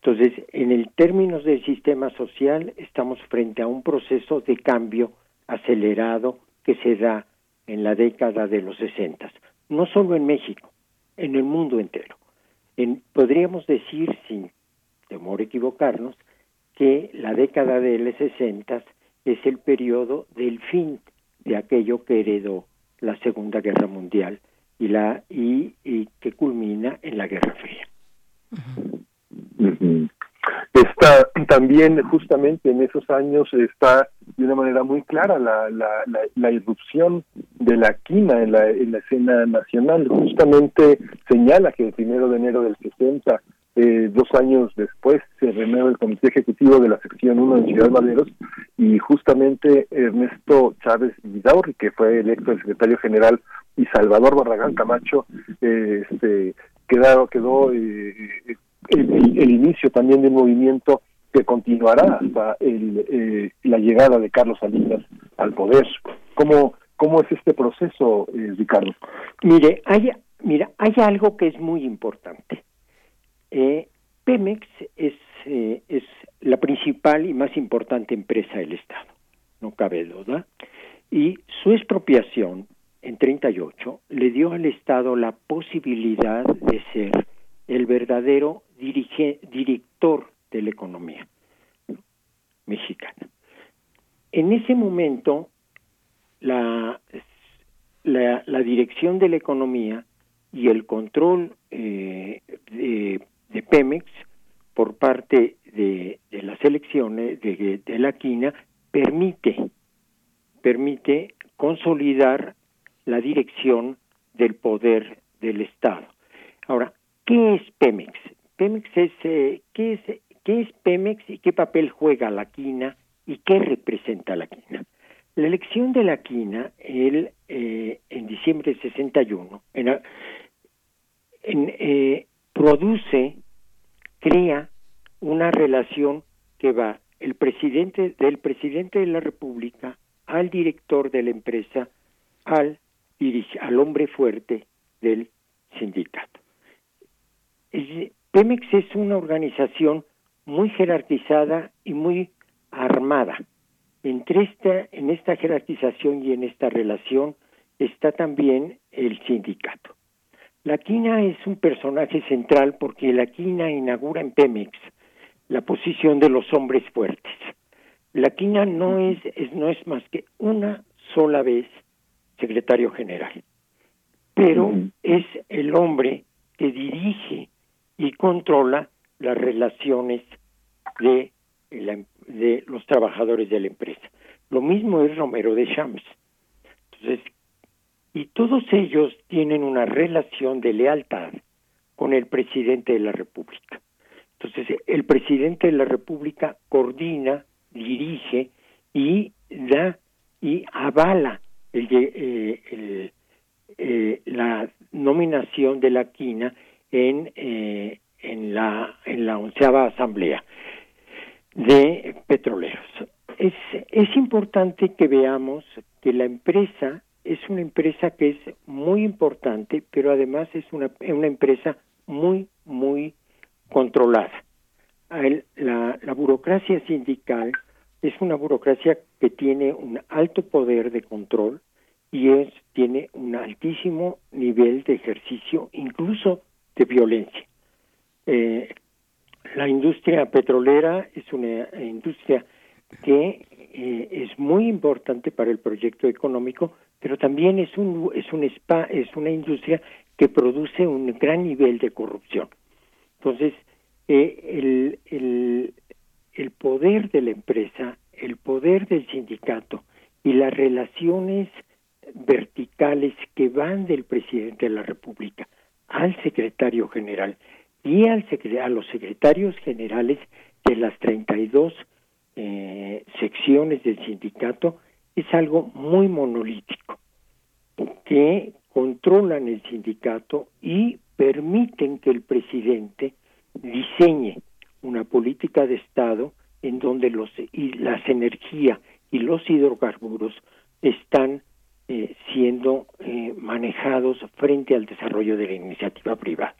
Entonces, en el términos del sistema social, estamos frente a un proceso de cambio acelerado que se da en la década de los 60. no solo en México, en el mundo entero. En, podríamos decir, sin temor a equivocarnos, que la década de los 60 es el periodo del fin de aquello que heredó la Segunda Guerra Mundial y la y, que culmina en la Guerra Fría. Está también justamente en esos años está de una manera muy clara la, la, la, irrupción de la quina en la, en la escena nacional. Justamente señala que el primero de enero del 60 eh, dos años después se renueva el comité ejecutivo de la sección 1 de Ciudad Maderos y justamente Ernesto Chávez Vidaurri, que fue electo el secretario general, y Salvador Barragán Camacho, eh, este, quedó, quedó eh, el, inicio también de un movimiento que continuará hasta el, eh, la llegada de Carlos Salinas al poder. ¿Cómo, cómo es este proceso, Ricardo? Mire, hay, mira, hay algo que es muy importante. Eh, Pemex es, es la principal y más importante empresa del Estado, no cabe duda, y su expropiación en 38 le dio al Estado la posibilidad de ser el verdadero director de la economía mexicana. En ese momento, la, la, la dirección de la economía y el control eh, de, de, Pemex por parte de, de las elecciones de, de, la quina permite permite consolidar la dirección del poder del Estado. Ahora, ¿qué es Pemex? Pemex es, eh, ¿qué es, qué es Pemex y qué papel juega la quina y qué representa la quina? La elección de la quina el, eh, en diciembre de 61 en, en, eh, produce, crea una relación que va el presidente del presidente de la República al director de la empresa al al hombre fuerte del sindicato. Pemex es una organización muy jerarquizada y muy armada. Entre esta, en esta jerarquización y en esta relación está también el sindicato. La quina es un personaje central porque la quina inaugura en Pemex la posición de los hombres fuertes. La quina no es, es, no es más que una sola vez secretario general, pero es el hombre que dirige y controla las relaciones de, de los trabajadores de la empresa. Lo mismo es Romero de Champs. Entonces, y todos ellos tienen una relación de lealtad con el presidente de la República. Entonces, el presidente de la República coordina, dirige y da y avala el, eh, eh, la nominación de la quina en, eh, en, la, en la onceava asamblea de petroleros. Es, es importante que veamos que la empresa es una empresa que es muy importante, pero además es una, una empresa muy, muy controlada. la, la burocracia sindical es una burocracia que tiene un alto poder de control y es tiene un altísimo nivel de ejercicio, incluso de violencia. Eh, la industria petrolera es una industria que eh, es muy importante para el proyecto económico, pero también es un es un spa, es una industria que produce un gran nivel de corrupción. Entonces, eh, el, el, el poder de la empresa, el poder del sindicato y las relaciones verticales que van del presidente de la República al secretario general y al a los secretarios generales de las 32 eh, secciones del sindicato es algo muy monolítico que controlan el sindicato y permiten que el presidente diseñe una política de Estado en donde los y las energías y los hidrocarburos están eh, siendo eh, manejados frente al desarrollo de la iniciativa privada.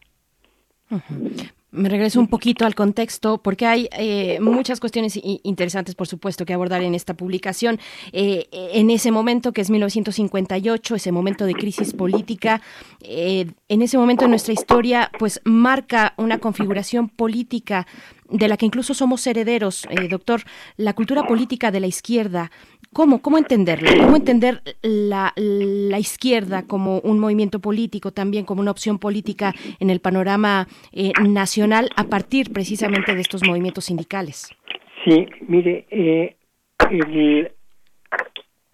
Me regreso un poquito al contexto porque hay eh, muchas cuestiones interesantes, por supuesto, que abordar en esta publicación. Eh, en ese momento, que es 1958, ese momento de crisis política, eh, en ese momento de nuestra historia, pues marca una configuración política de la que incluso somos herederos, doctor, la cultura política de la izquierda ¿Cómo, cómo entenderlo? ¿Cómo entender la, la, izquierda como un movimiento político, también como una opción política en el panorama eh, nacional a partir precisamente de estos movimientos sindicales? Sí, mire, eh,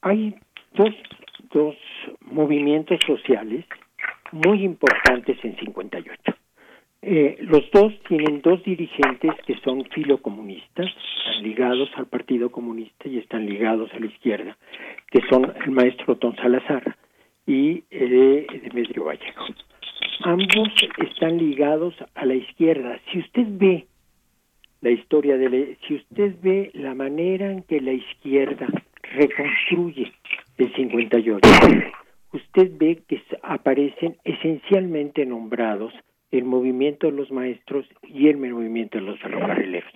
hay dos, dos movimientos sociales muy importantes en 58. Eh, los dos tienen dos dirigentes que son filocomunistas, están ligados al Partido Comunista y están ligados a la izquierda, que son el maestro Don Salazar y eh, Demetrio Vallejo. Ambos están ligados a la izquierda. Si usted ve la historia de la, si usted ve la manera en que la izquierda reconstruye el 58, usted ve que aparecen esencialmente nombrados el movimiento de los maestros y el movimiento de los ferrocarrileros.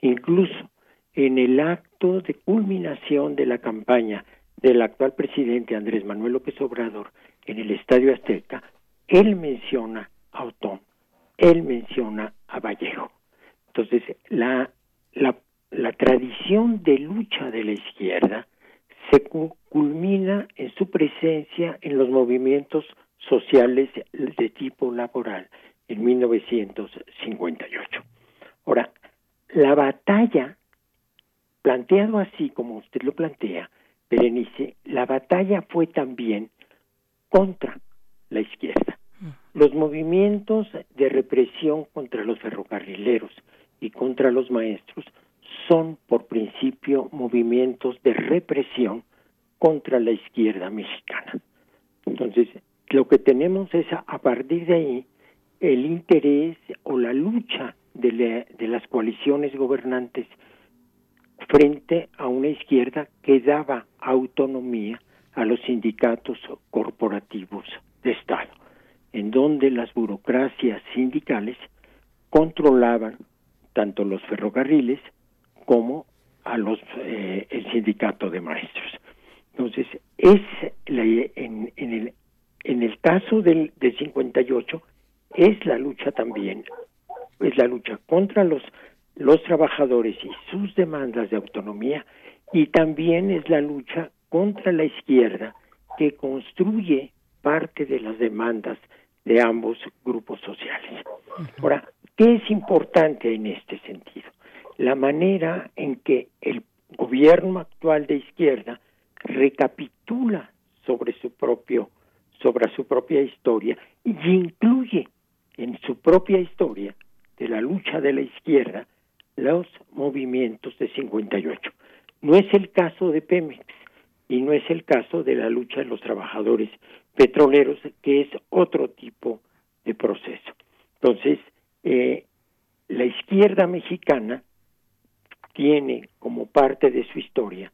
Incluso en el acto de culminación de la campaña del actual presidente Andrés Manuel López Obrador en el Estadio Azteca, él menciona a Otón, él menciona a Vallejo. Entonces, la, la, la tradición de lucha de la izquierda se culmina en su presencia en los movimientos sociales de tipo laboral en 1958. Ahora, la batalla, planteado así como usted lo plantea, Berenice, la batalla fue también contra la izquierda. Mm. Los movimientos de represión contra los ferrocarrileros y contra los maestros son por principio movimientos de represión contra la izquierda mexicana. Entonces, lo que tenemos es a, partir de ahí el interés o la lucha de, las coaliciones gobernantes frente a una izquierda que daba autonomía a los sindicatos corporativos de Estado, en donde las burocracias sindicales controlaban tanto los ferrocarriles como a los eh, el sindicato de maestros. Entonces, es en, el, en el caso del, del 58 es la lucha también, es la lucha contra los, los trabajadores y sus demandas de autonomía y también es la lucha contra la izquierda que construye parte de las demandas de ambos grupos sociales. Ahora, ¿qué es importante en este sentido? La manera en que el gobierno actual de izquierda recapitula sobre su propio sobre su propia historia y incluye en su propia historia de la lucha de la izquierda los movimientos de 58. No es el caso de Pemex y no es el caso de la lucha de los trabajadores petroleros, que es otro tipo de proceso. Entonces, eh, la izquierda mexicana tiene como parte de su historia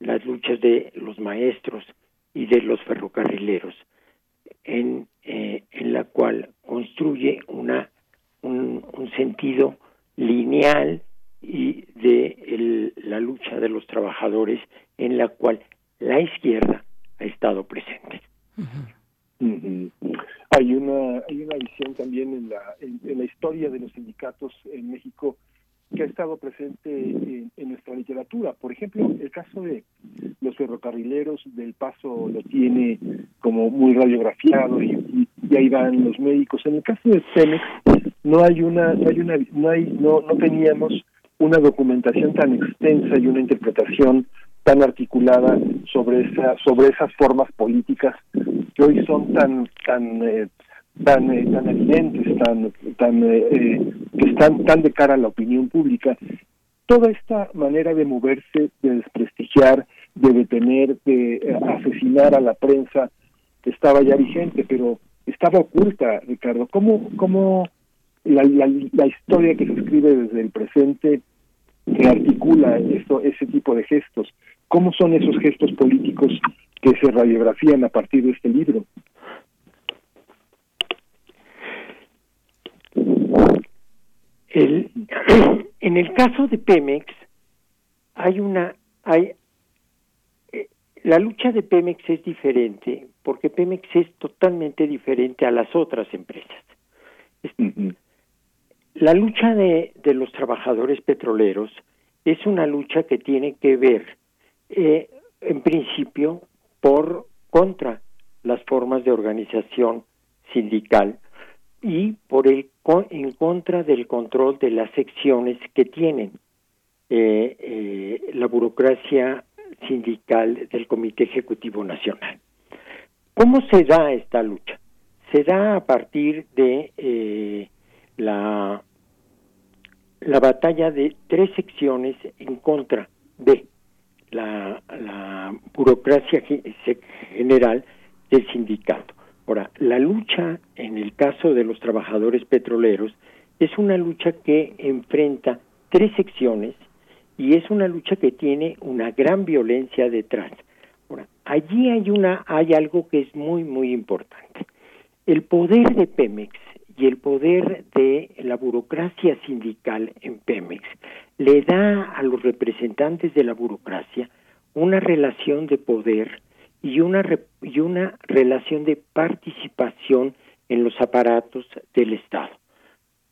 las luchas de los maestros y de los ferrocarrileros, en, eh, en la cual construye una, un, sentido lineal y de la lucha de los trabajadores en la cual la izquierda ha estado presente. Hay una hay una visión también en la en, la historia de los sindicatos en México que ha estado presente en, nuestra literatura. Por ejemplo, el caso de los ferrocarrileros del Paso lo tiene como muy radiografiado y, ahí van los médicos. En el caso de Cemex no hay una, no hay una, no hay, no, no teníamos una documentación tan extensa y una interpretación tan articulada sobre esa, sobre esas formas políticas que hoy son tan, tan eh, tan eh, tan evidentes, tan tan eh, eh, que están tan de cara a la opinión pública. Toda esta manera de moverse, de desprestigiar, de detener, de asesinar a la prensa estaba ya vigente, pero estaba oculta, Ricardo. ¿Cómo cómo la, la, historia que se escribe desde el presente articula esto, ese tipo de gestos? ¿Cómo son esos gestos políticos que se radiografían a partir de este libro? El, en el caso de Pemex hay una hay eh, la lucha de Pemex es diferente porque Pemex es totalmente diferente a las otras empresas. La lucha de, de los trabajadores petroleros es una lucha que tiene que ver, eh, en principio, por contra las formas de organización sindical y por el en contra del control de las secciones que tienen eh, eh, la burocracia sindical del Comité Ejecutivo Nacional. ¿Cómo se da esta lucha? Se da a partir de eh, la, la batalla de tres secciones en contra de la, la burocracia general del sindicato. Ahora, la lucha en el caso de los trabajadores petroleros es una lucha que enfrenta tres secciones y es una lucha que tiene una gran violencia detrás. Ahora, allí hay una hay algo que es muy muy importante. El poder de Pemex y el poder de la burocracia sindical en Pemex le da a los representantes de la burocracia una relación de poder y una, y una relación de participación en los aparatos del Estado.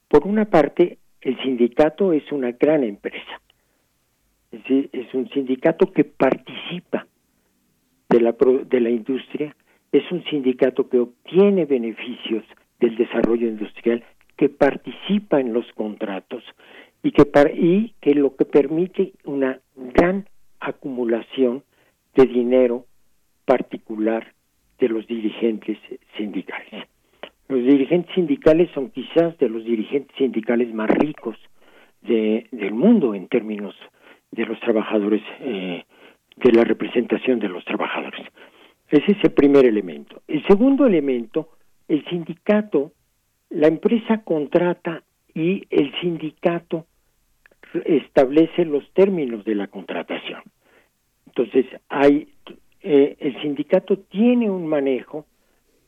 Por una parte, el sindicato es una gran empresa, es, decir, es un sindicato que participa de la, de la industria, es un sindicato que obtiene beneficios del desarrollo industrial, que participa en los contratos y que, y que lo que permite una gran acumulación de dinero particular de los dirigentes sindicales. Los dirigentes sindicales son quizás de los dirigentes sindicales más ricos de, del mundo en términos de los trabajadores, eh, de la representación de los trabajadores. Ese es el primer elemento. El segundo elemento, el sindicato, la empresa contrata y el sindicato establece los términos de la contratación. Entonces, hay eh, el sindicato tiene un manejo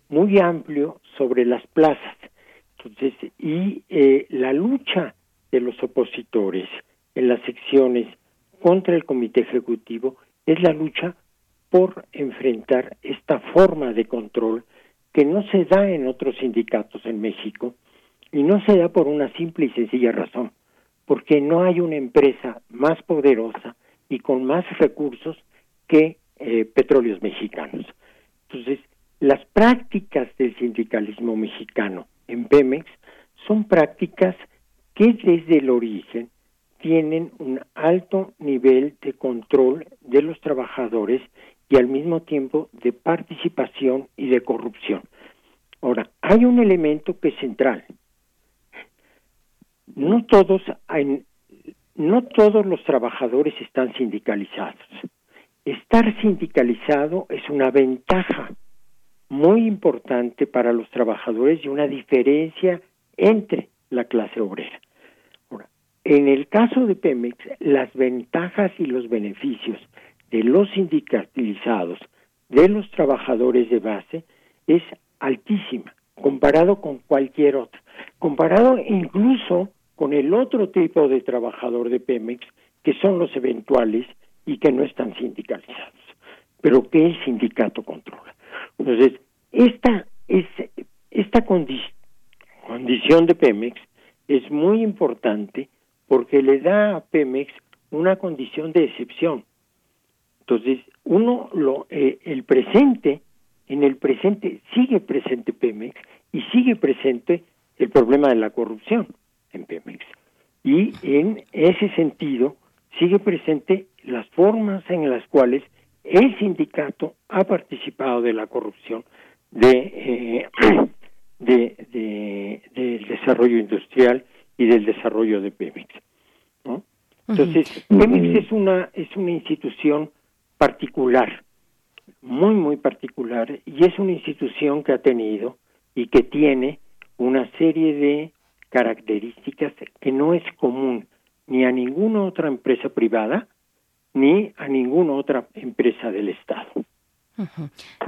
muy amplio sobre las plazas. Entonces, y eh, la lucha de los opositores en las secciones contra el comité ejecutivo es la lucha por enfrentar esta forma de control que no se da en otros sindicatos en México y no se da por una simple y sencilla razón, porque no hay una empresa más poderosa y con más recursos que eh, petróleos mexicanos. Entonces, las prácticas del sindicalismo mexicano en Pemex son prácticas que desde el origen tienen un alto nivel de control de los trabajadores y al mismo tiempo de participación y de corrupción. Ahora, hay un elemento que es central. No todos, no todos los trabajadores están sindicalizados estar sindicalizado es una ventaja muy importante para los trabajadores y una diferencia entre la clase obrera. Ahora, en el caso de Pemex, las ventajas y los beneficios de los sindicalizados, de los trabajadores de base, es altísima, comparado con cualquier otro, comparado incluso con el otro tipo de trabajador de Pemex, que son los eventuales y que no están sindicalizados, pero que el sindicato controla. Entonces, esta, es, esta condición de Pemex es muy importante porque le da a Pemex una condición de excepción. Entonces, uno, lo, eh, el presente, en el presente sigue presente Pemex y sigue presente el problema de la corrupción en Pemex. Y en ese sentido, sigue presente las formas en las cuales el sindicato ha participado de la corrupción de, eh, de, del desarrollo industrial y del desarrollo de Pemex. Entonces, Pemex es una, es una institución particular, muy, muy particular, y es una institución que ha tenido y que tiene una serie de características que no es común ni a ninguna otra empresa privada, ni a ninguna otra empresa del Estado.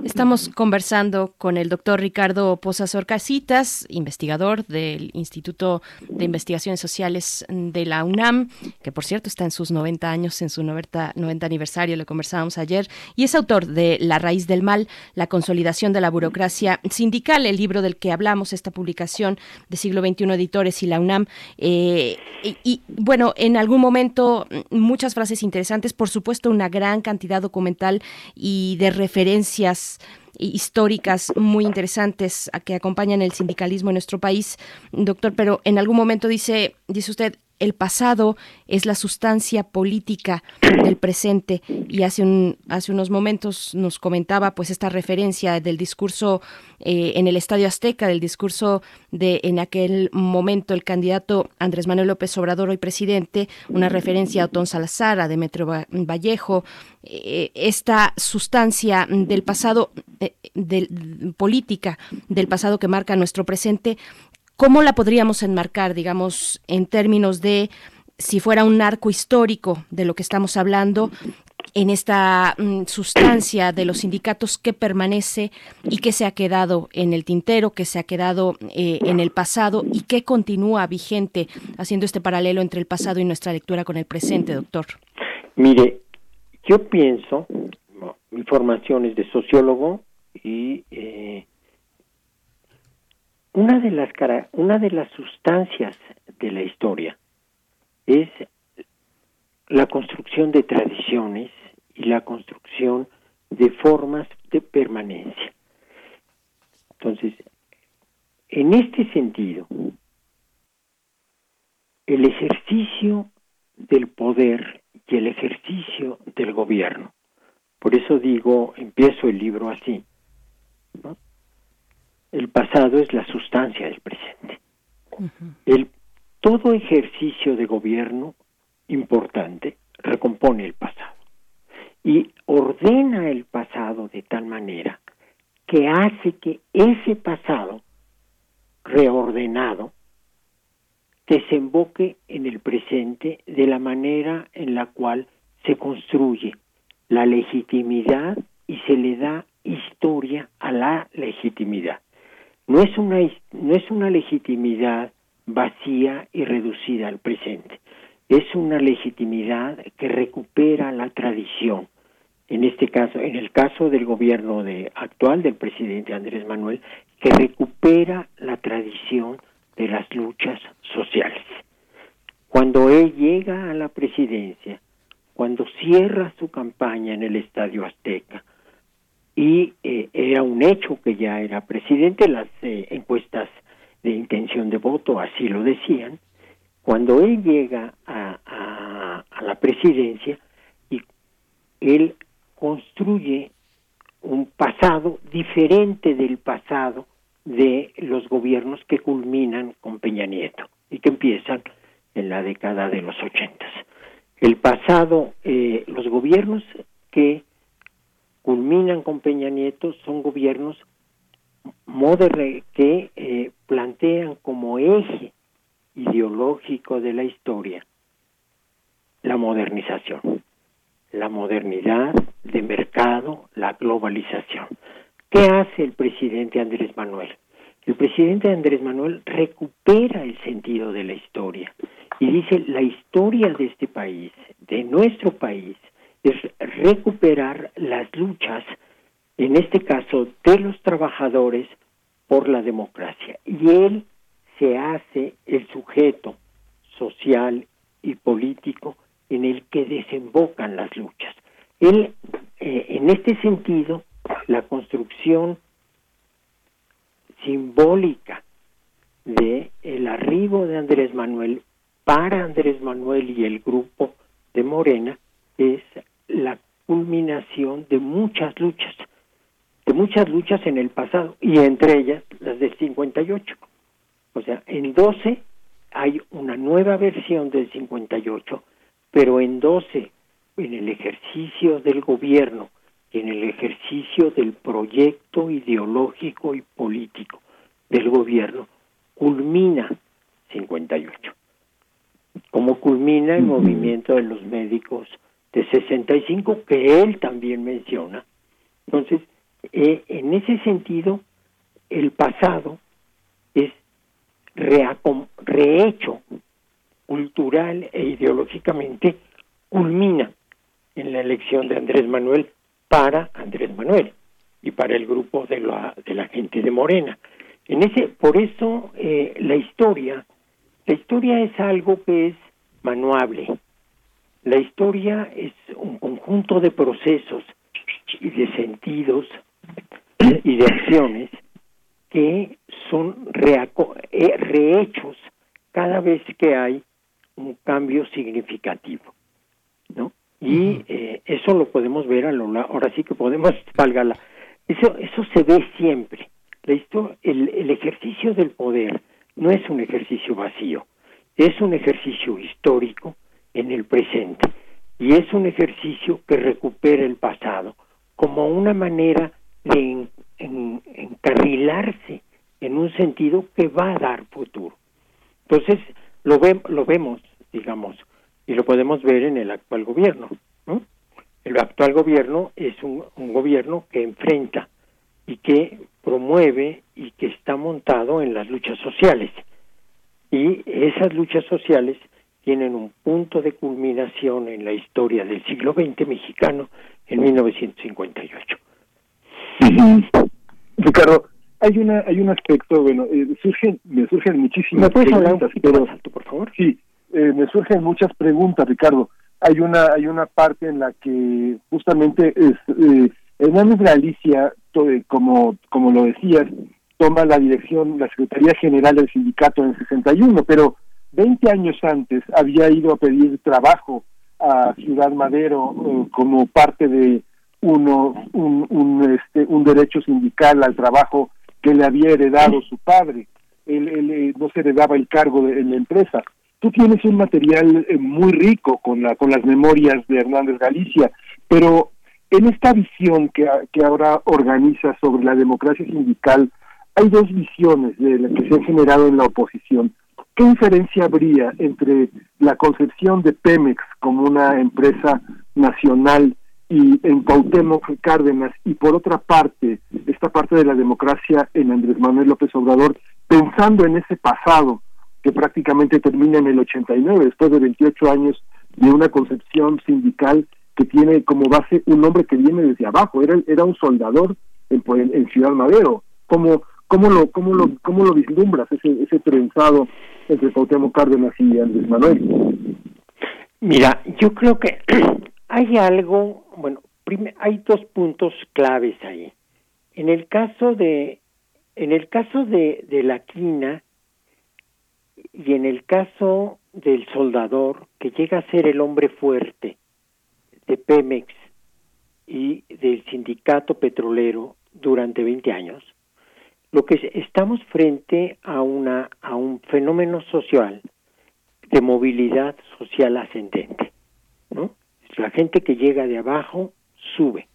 Estamos conversando con el doctor Ricardo Posazor Casitas, investigador del Instituto de Investigaciones Sociales de la UNAM, que por cierto está en sus 90 años, en su 90, 90 aniversario, le conversábamos ayer, y es autor de La raíz del mal, la consolidación de la burocracia sindical, el libro del que hablamos, esta publicación de siglo XXI Editores y la UNAM. Eh, y, y bueno, en algún momento muchas frases interesantes, por supuesto una gran cantidad documental y de referencias históricas muy interesantes a que acompañan el sindicalismo en nuestro país, doctor, pero en algún momento dice, dice usted, el pasado es la sustancia política del presente. Y hace un hace unos momentos nos comentaba pues esta referencia del discurso eh, en el Estadio Azteca del discurso de en aquel momento el candidato Andrés Manuel López Obrador hoy presidente una referencia a Otón Salazar a Demetrio Vallejo. Eh, esta sustancia del pasado eh, política del pasado que marca nuestro presente ¿Cómo la podríamos enmarcar, digamos, en términos de si fuera un arco histórico de lo que estamos hablando, en esta mm, sustancia de los sindicatos que permanece y que se ha quedado en el tintero, que se ha quedado eh, en el pasado y que continúa vigente, haciendo este paralelo entre el pasado y nuestra lectura con el presente, doctor? Mire, yo pienso, mi formación es de sociólogo y eh, una de las una de las sustancias de la historia es la construcción de tradiciones y la construcción de formas de permanencia. Entonces, en este sentido, el ejercicio del poder y el ejercicio del gobierno, por eso digo, empiezo el libro así, ¿no? El pasado es la sustancia del presente. el, todo ejercicio de gobierno importante recompone el pasado y ordena el pasado de tal manera que hace que ese pasado reordenado desemboque en el presente de la manera en la cual se construye la legitimidad y se le da historia a la legitimidad no es una no es una legitimidad vacía y reducida al presente. Es una legitimidad que recupera la tradición. En este caso en el caso del gobierno de actual del presidente Andrés Manuel que recupera la tradición de las luchas sociales. Cuando él llega a la presidencia cuando cierra su campaña en el Estadio Azteca y eh, era un hecho que ya era presidente, las eh, encuestas de intención de voto así lo decían, cuando él llega a, a, la presidencia y él construye un pasado diferente del pasado de los gobiernos que culminan con Peña Nieto y que empiezan en la década de los ochentas. El pasado, eh, los gobiernos que culminan con Peña Nieto son gobiernos que eh, plantean como eje ideológico de la historia la modernización, la modernidad de mercado, la globalización. ¿Qué hace el presidente Andrés Manuel? El presidente Andrés Manuel recupera el sentido de la historia y dice la historia de este país, de nuestro país, es recuperar las luchas, en este caso de los trabajadores, por la democracia. Y él se hace el sujeto social y político en el que desembocan las luchas. Él, eh, en este sentido, la construcción simbólica de el arribo de Andrés Manuel para Andrés Manuel y el grupo de Morena es la culminación de muchas luchas, de muchas luchas en el pasado, y entre ellas las del 58. O sea, en 12 hay una nueva versión del 58, pero en 12, en el ejercicio del gobierno, en el ejercicio del proyecto ideológico y político del gobierno, culmina 58. Como culmina el movimiento de los médicos de 65 que él también menciona Entonces, eh, en ese sentido, el pasado es rehecho cultural e ideológicamente, culmina en la elección de Andrés Manuel para Andrés Manuel y para el grupo de la, de la gente de Morena. En ese, por eso eh, la historia, la historia es algo que es manuable. La historia es un conjunto de procesos y de sentidos y de acciones que son eh, rehechos cada vez que hay un cambio significativo, ¿no? Y eh, eso lo podemos ver a lo ahora sí que podemos valga la eso eso se ve siempre. La el, el ejercicio del poder no es un ejercicio vacío, es un ejercicio histórico en el presente y es un ejercicio que recupera el pasado como una manera de encarrilarse en un sentido que va a dar futuro. Entonces, lo, lo vemos, digamos, y lo podemos ver en el actual gobierno. El actual gobierno es un gobierno que enfrenta y que promueve y que está montado en las luchas sociales. Y esas luchas sociales tienen un punto de culminación en la historia del siglo XX mexicano en 1958. Ricardo, hay una hay un aspecto, bueno, eh, surgen, me surgen muchísimas preguntas, pero, por favor? Sí, eh, me surgen muchas preguntas, Ricardo. Hay una hay una parte en la que justamente es eh, Hernández Galicia, como como lo decías, toma la dirección, la Secretaría General del sindicato en el 61, pero 20 años antes había ido a pedir trabajo a Ciudad Madero eh, como parte de uno un, un, este, un derecho sindical al trabajo que le había heredado su padre. Él, eh, no se heredaba el cargo de, en la empresa. Tú tienes un material eh, muy rico con, la, con las memorias de Hernández Galicia, pero en esta visión que, que ahora organiza sobre la democracia sindical, hay dos visiones de las que se han generado en la oposición. ¿Qué diferencia habría entre la concepción de Pemex como una empresa nacional y en Cuauhtémoc Cárdenas y por otra parte esta parte de la democracia en Andrés Manuel López Obrador pensando en ese pasado que prácticamente termina en el 89 después de 28 años de una concepción sindical que tiene como base un hombre que viene desde abajo era era un soldador en, en Ciudad Madero. Cómo cómo lo cómo lo cómo lo vislumbras ese ese trenzado entre Cuauhtémoc Cárdenas y Andrés Manuel mira yo creo que hay algo, bueno, hay dos puntos claves ahí. En el caso de, en el caso de, de la quina y en el caso del soldador que llega a ser el hombre fuerte de Pemex y del sindicato petrolero durante 20 años, lo que estamos frente a una a un fenómeno social de movilidad social ascendente, ¿no? la gente que llega de abajo sube.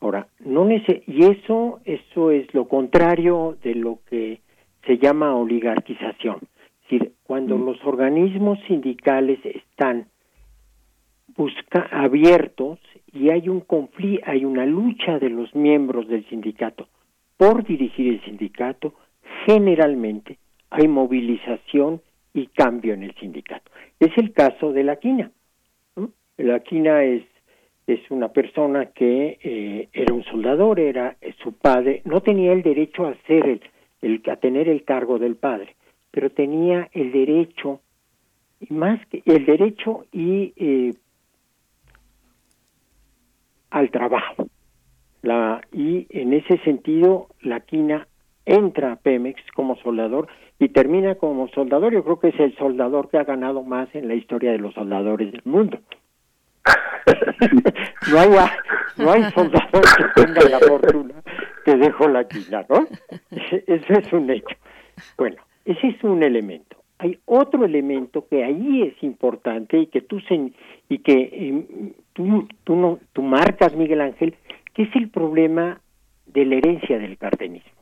Ahora, no y eso eso es lo contrario de lo que se llama oligarquización. Es decir, cuando mm. los organismos sindicales están busca abiertos y hay un conflicto, hay una lucha de los miembros del sindicato por dirigir el sindicato, generalmente hay movilización y cambio en el sindicato. Es el caso de la quina. La quina es, es una persona que eh, era un soldador, era eh, su padre, no tenía el derecho a ser el, el, a tener el cargo del padre, pero tenía el derecho y más que el derecho y eh, al trabajo. La, y en ese sentido, la quina entra a Pemex como soldador y termina como soldador. Yo creo que es el soldador que ha ganado más en la historia de los soldadores del mundo. no hay no hay soldado que tenga la fortuna que dejó la quina, ¿no? Ese es un hecho. Bueno, ese es un elemento. Hay otro elemento que ahí es importante y que tú y que em, tú tú no tú marcas Miguel Ángel, que es el problema de la herencia del cardenismo.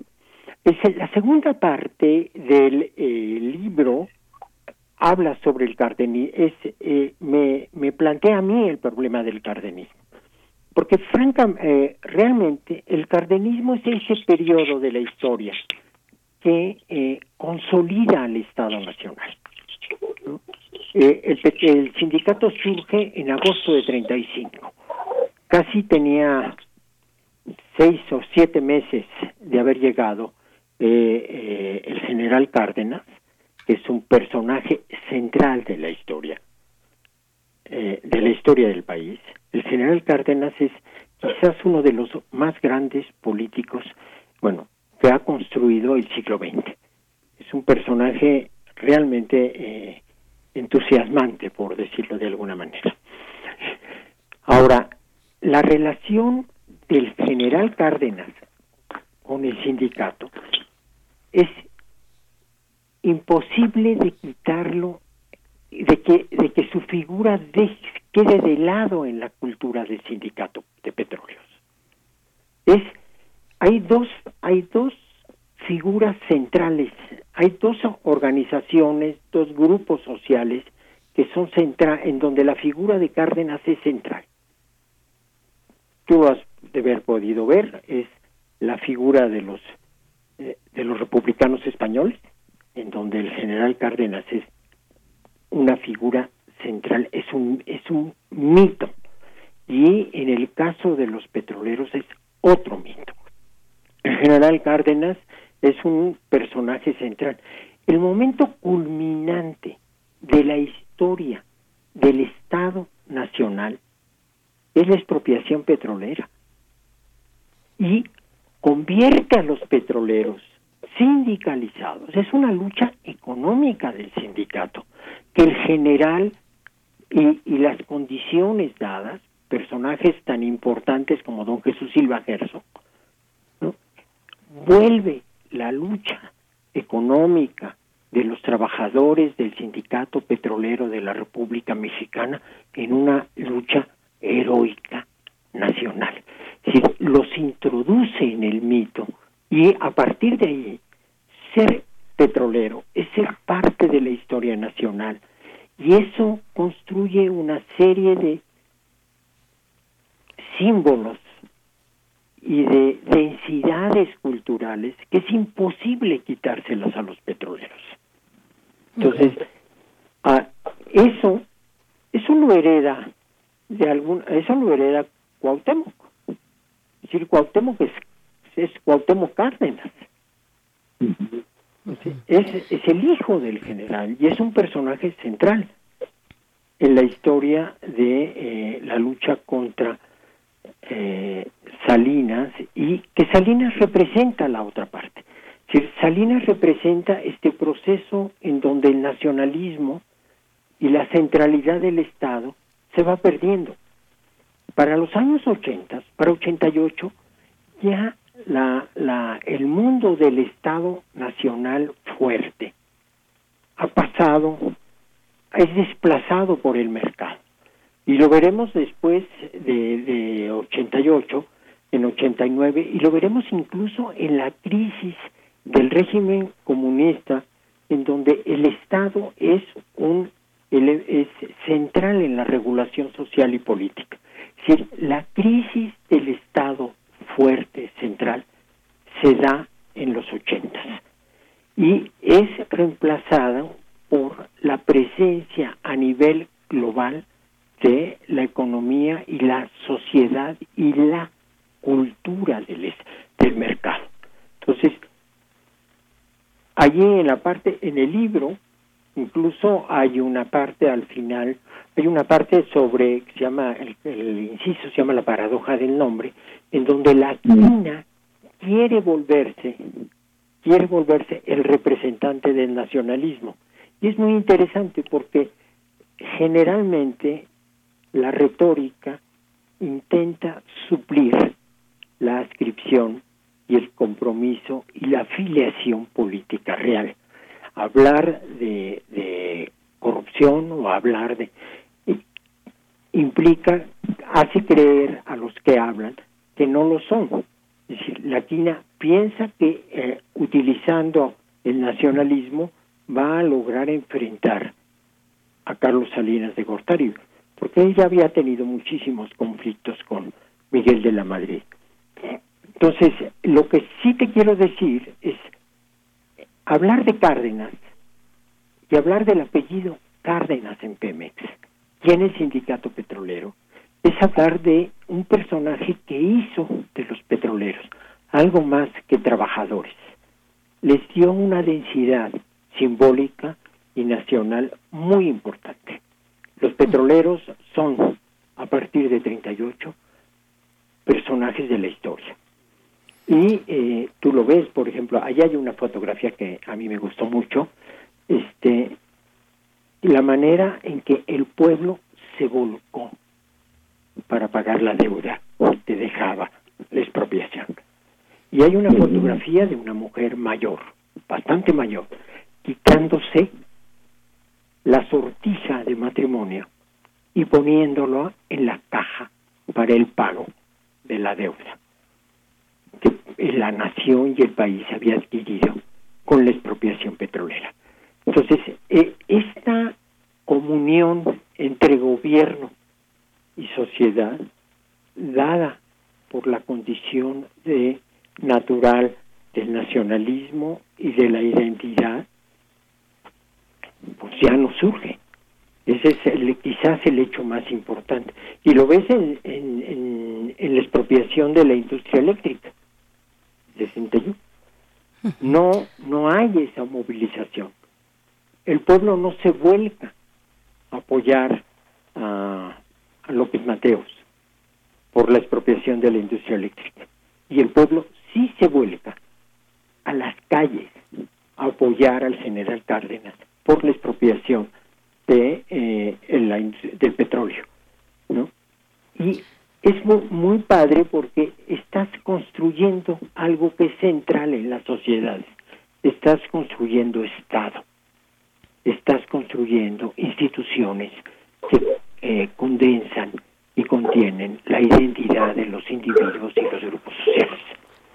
Es la segunda parte del eh, libro habla sobre el cardenismo, es, eh, me, me plantea a mí el problema del cardenismo. porque franca, eh, realmente el cardenismo es ese periodo de la historia que eh, consolida al Estado Nacional. Eh, el, el, sindicato surge en agosto de 35. Casi tenía seis o siete meses de haber llegado el general Cárdenas, que es un personaje central de la historia, de la historia del país, el general Cárdenas es quizás uno de los más grandes políticos, bueno, que ha construido el siglo XX. Es un personaje realmente eh, entusiasmante, por decirlo de alguna manera. Ahora, la relación del general Cárdenas con el sindicato es imposible de quitarlo de que, de que su figura quede de lado en la cultura del sindicato de petróleos. Es, hay dos, hay dos figuras centrales, hay dos organizaciones, dos grupos sociales que son central, en donde la figura de Cárdenas es central. Tú has de haber podido ver, es la figura de los eh, de los republicanos españoles, en donde el general Cárdenas es una figura central, es un, es un mito. Y en el caso de los petroleros es otro mito. El general Cárdenas es un personaje central. El momento culminante de la historia del Estado Nacional es la expropiación petrolera y convierte a los petroleros sindicalizados. Es una lucha económica del sindicato que el general y, las condiciones dadas, personajes tan importantes como don Jesús Silva Gerso, vuelve la lucha económica de los trabajadores del sindicato petrolero de la República Mexicana en una lucha heroica nacional. Es los introduce en el mito y a partir de ahí ser petrolero, es ser parte de la historia nacional. Y eso construye una serie de símbolos y de densidades culturales que es imposible quitárselas a los petroleros. Entonces, eso, eso lo hereda de algún, eso lo hereda Cuauhtémoc. Es decir, Cuauhtémoc es, es Cuauhtémoc Cárdenas. Es, es el hijo del general y es un personaje central en la historia de eh, la lucha contra eh, Salinas y que Salinas representa la otra parte. Salinas representa este proceso en donde el nacionalismo y la centralidad del Estado se va perdiendo. Para los años 80, para 88, ya la, la, el mundo del Estado Nacional fuerte ha pasado, es desplazado por el mercado. Y lo veremos después de, de 88, en 89, y lo veremos incluso en la crisis del régimen comunista, en donde el Estado es un es central en la regulación social y política. Decir, la crisis del Estado fuerte, central, se da en los ochentas y es reemplazada por la presencia a nivel global de la economía y la sociedad y la cultura del, del mercado. Entonces, allí en la parte, en el libro, incluso hay una parte al final, hay una parte sobre, se llama, el, inciso se llama la paradoja del nombre, en donde la China quiere volverse, quiere volverse el representante del nacionalismo. Y es muy interesante porque generalmente la retórica intenta suplir la ascripción y el compromiso y la afiliación política real. Hablar de, de corrupción o hablar de implica, hace creer a los que hablan que no lo son. Es decir, la China piensa que eh, utilizando el nacionalismo va a lograr enfrentar a Carlos Salinas de Gortari, porque ella había tenido muchísimos conflictos con, Miguel de la Madrid. Entonces, lo que sí te quiero decir es hablar de Cárdenas y hablar del apellido Cárdenas en Pemex. ¿Quién es sindicato petrolero? Es hablar de un personaje que hizo de los petroleros algo más que trabajadores. Les dio una densidad simbólica y nacional muy importante. Los petroleros son, a partir de 38, personajes de la historia. Y eh, tú lo ves, por ejemplo, allá hay una fotografía que a mí me gustó mucho, este, la manera en que el pueblo se volcó para pagar la deuda que dejaba la expropiación. Y hay una fotografía de una mujer mayor, bastante mayor, quitándose la sortija de matrimonio y poniéndolo en la caja para el pago de la deuda que la nación y el país había adquirido con la expropiación petrolera. Entonces, eh, esta comunión entre gobierno y sociedad, dada por la condición de natural del nacionalismo y de la identidad, pues ya no surge. Ese es el, quizás el hecho más importante. Y lo ves en, en, en, la expropiación de la industria eléctrica. 61. No, no hay esa movilización. El pueblo no se vuelca a apoyar a, López Mateos por la expropiación de la industria eléctrica. Y el pueblo sí se vuelca a las calles a apoyar al general Cárdenas por la expropiación de eh, del petróleo, ¿no? Y es muy, muy, padre porque estás construyendo algo que es central en las sociedades. Estás construyendo Estado. Estás construyendo instituciones que eh, condensan y contienen la identidad de los individuos y los grupos sociales.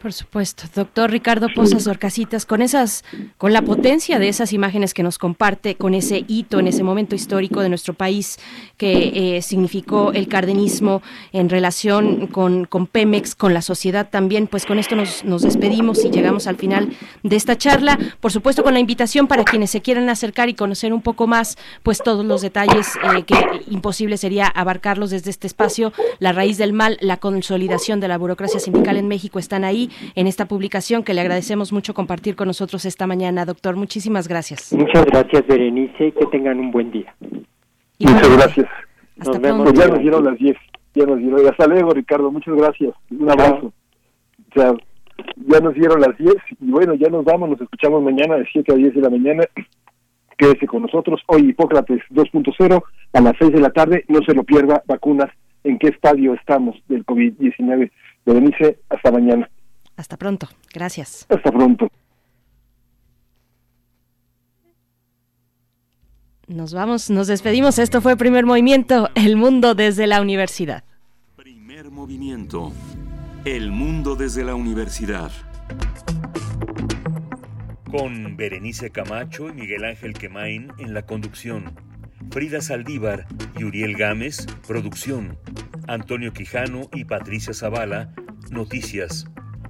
Por supuesto, doctor Ricardo Pozas Orcasitas, con esas, con la potencia de esas imágenes que nos comparte, con ese hito en ese momento histórico de nuestro país que eh, significó el cardenismo en relación con, con, Pemex, con la sociedad también, pues con esto nos, nos, despedimos y llegamos al final de esta charla. Por supuesto, con la invitación para quienes se quieran acercar y conocer un poco más, pues todos los detalles eh, que imposible sería abarcarlos desde este espacio. La raíz del mal, la consolidación de la burocracia sindical en México están ahí en esta publicación que le agradecemos mucho compartir con nosotros esta mañana, doctor. Muchísimas gracias. Muchas gracias, Berenice, y que tengan un buen día. Muchas gracias. nos vemos. Pues ya nos dieron las 10. Ya nos dieron. Hasta luego, Ricardo. Muchas gracias. Un abrazo. O sea, ya nos dieron las 10 y bueno, ya nos vamos. Nos escuchamos mañana de 7 a 10 de la mañana. Quédese con nosotros. Hoy Hipócrates 2.0 a las 6 de la tarde. No se lo pierda. Vacunas. ¿En qué estadio estamos del COVID-19? Berenice, hasta mañana. Hasta pronto. Gracias. Hasta pronto. Nos vamos, nos despedimos. Esto fue Primer Movimiento, El Mundo desde la Universidad. Primer Movimiento, El Mundo desde la Universidad. Con Berenice Camacho y Miguel Ángel Quemain en la conducción. Frida Saldívar y Uriel Gámez, producción. Antonio Quijano y Patricia Zavala, noticias.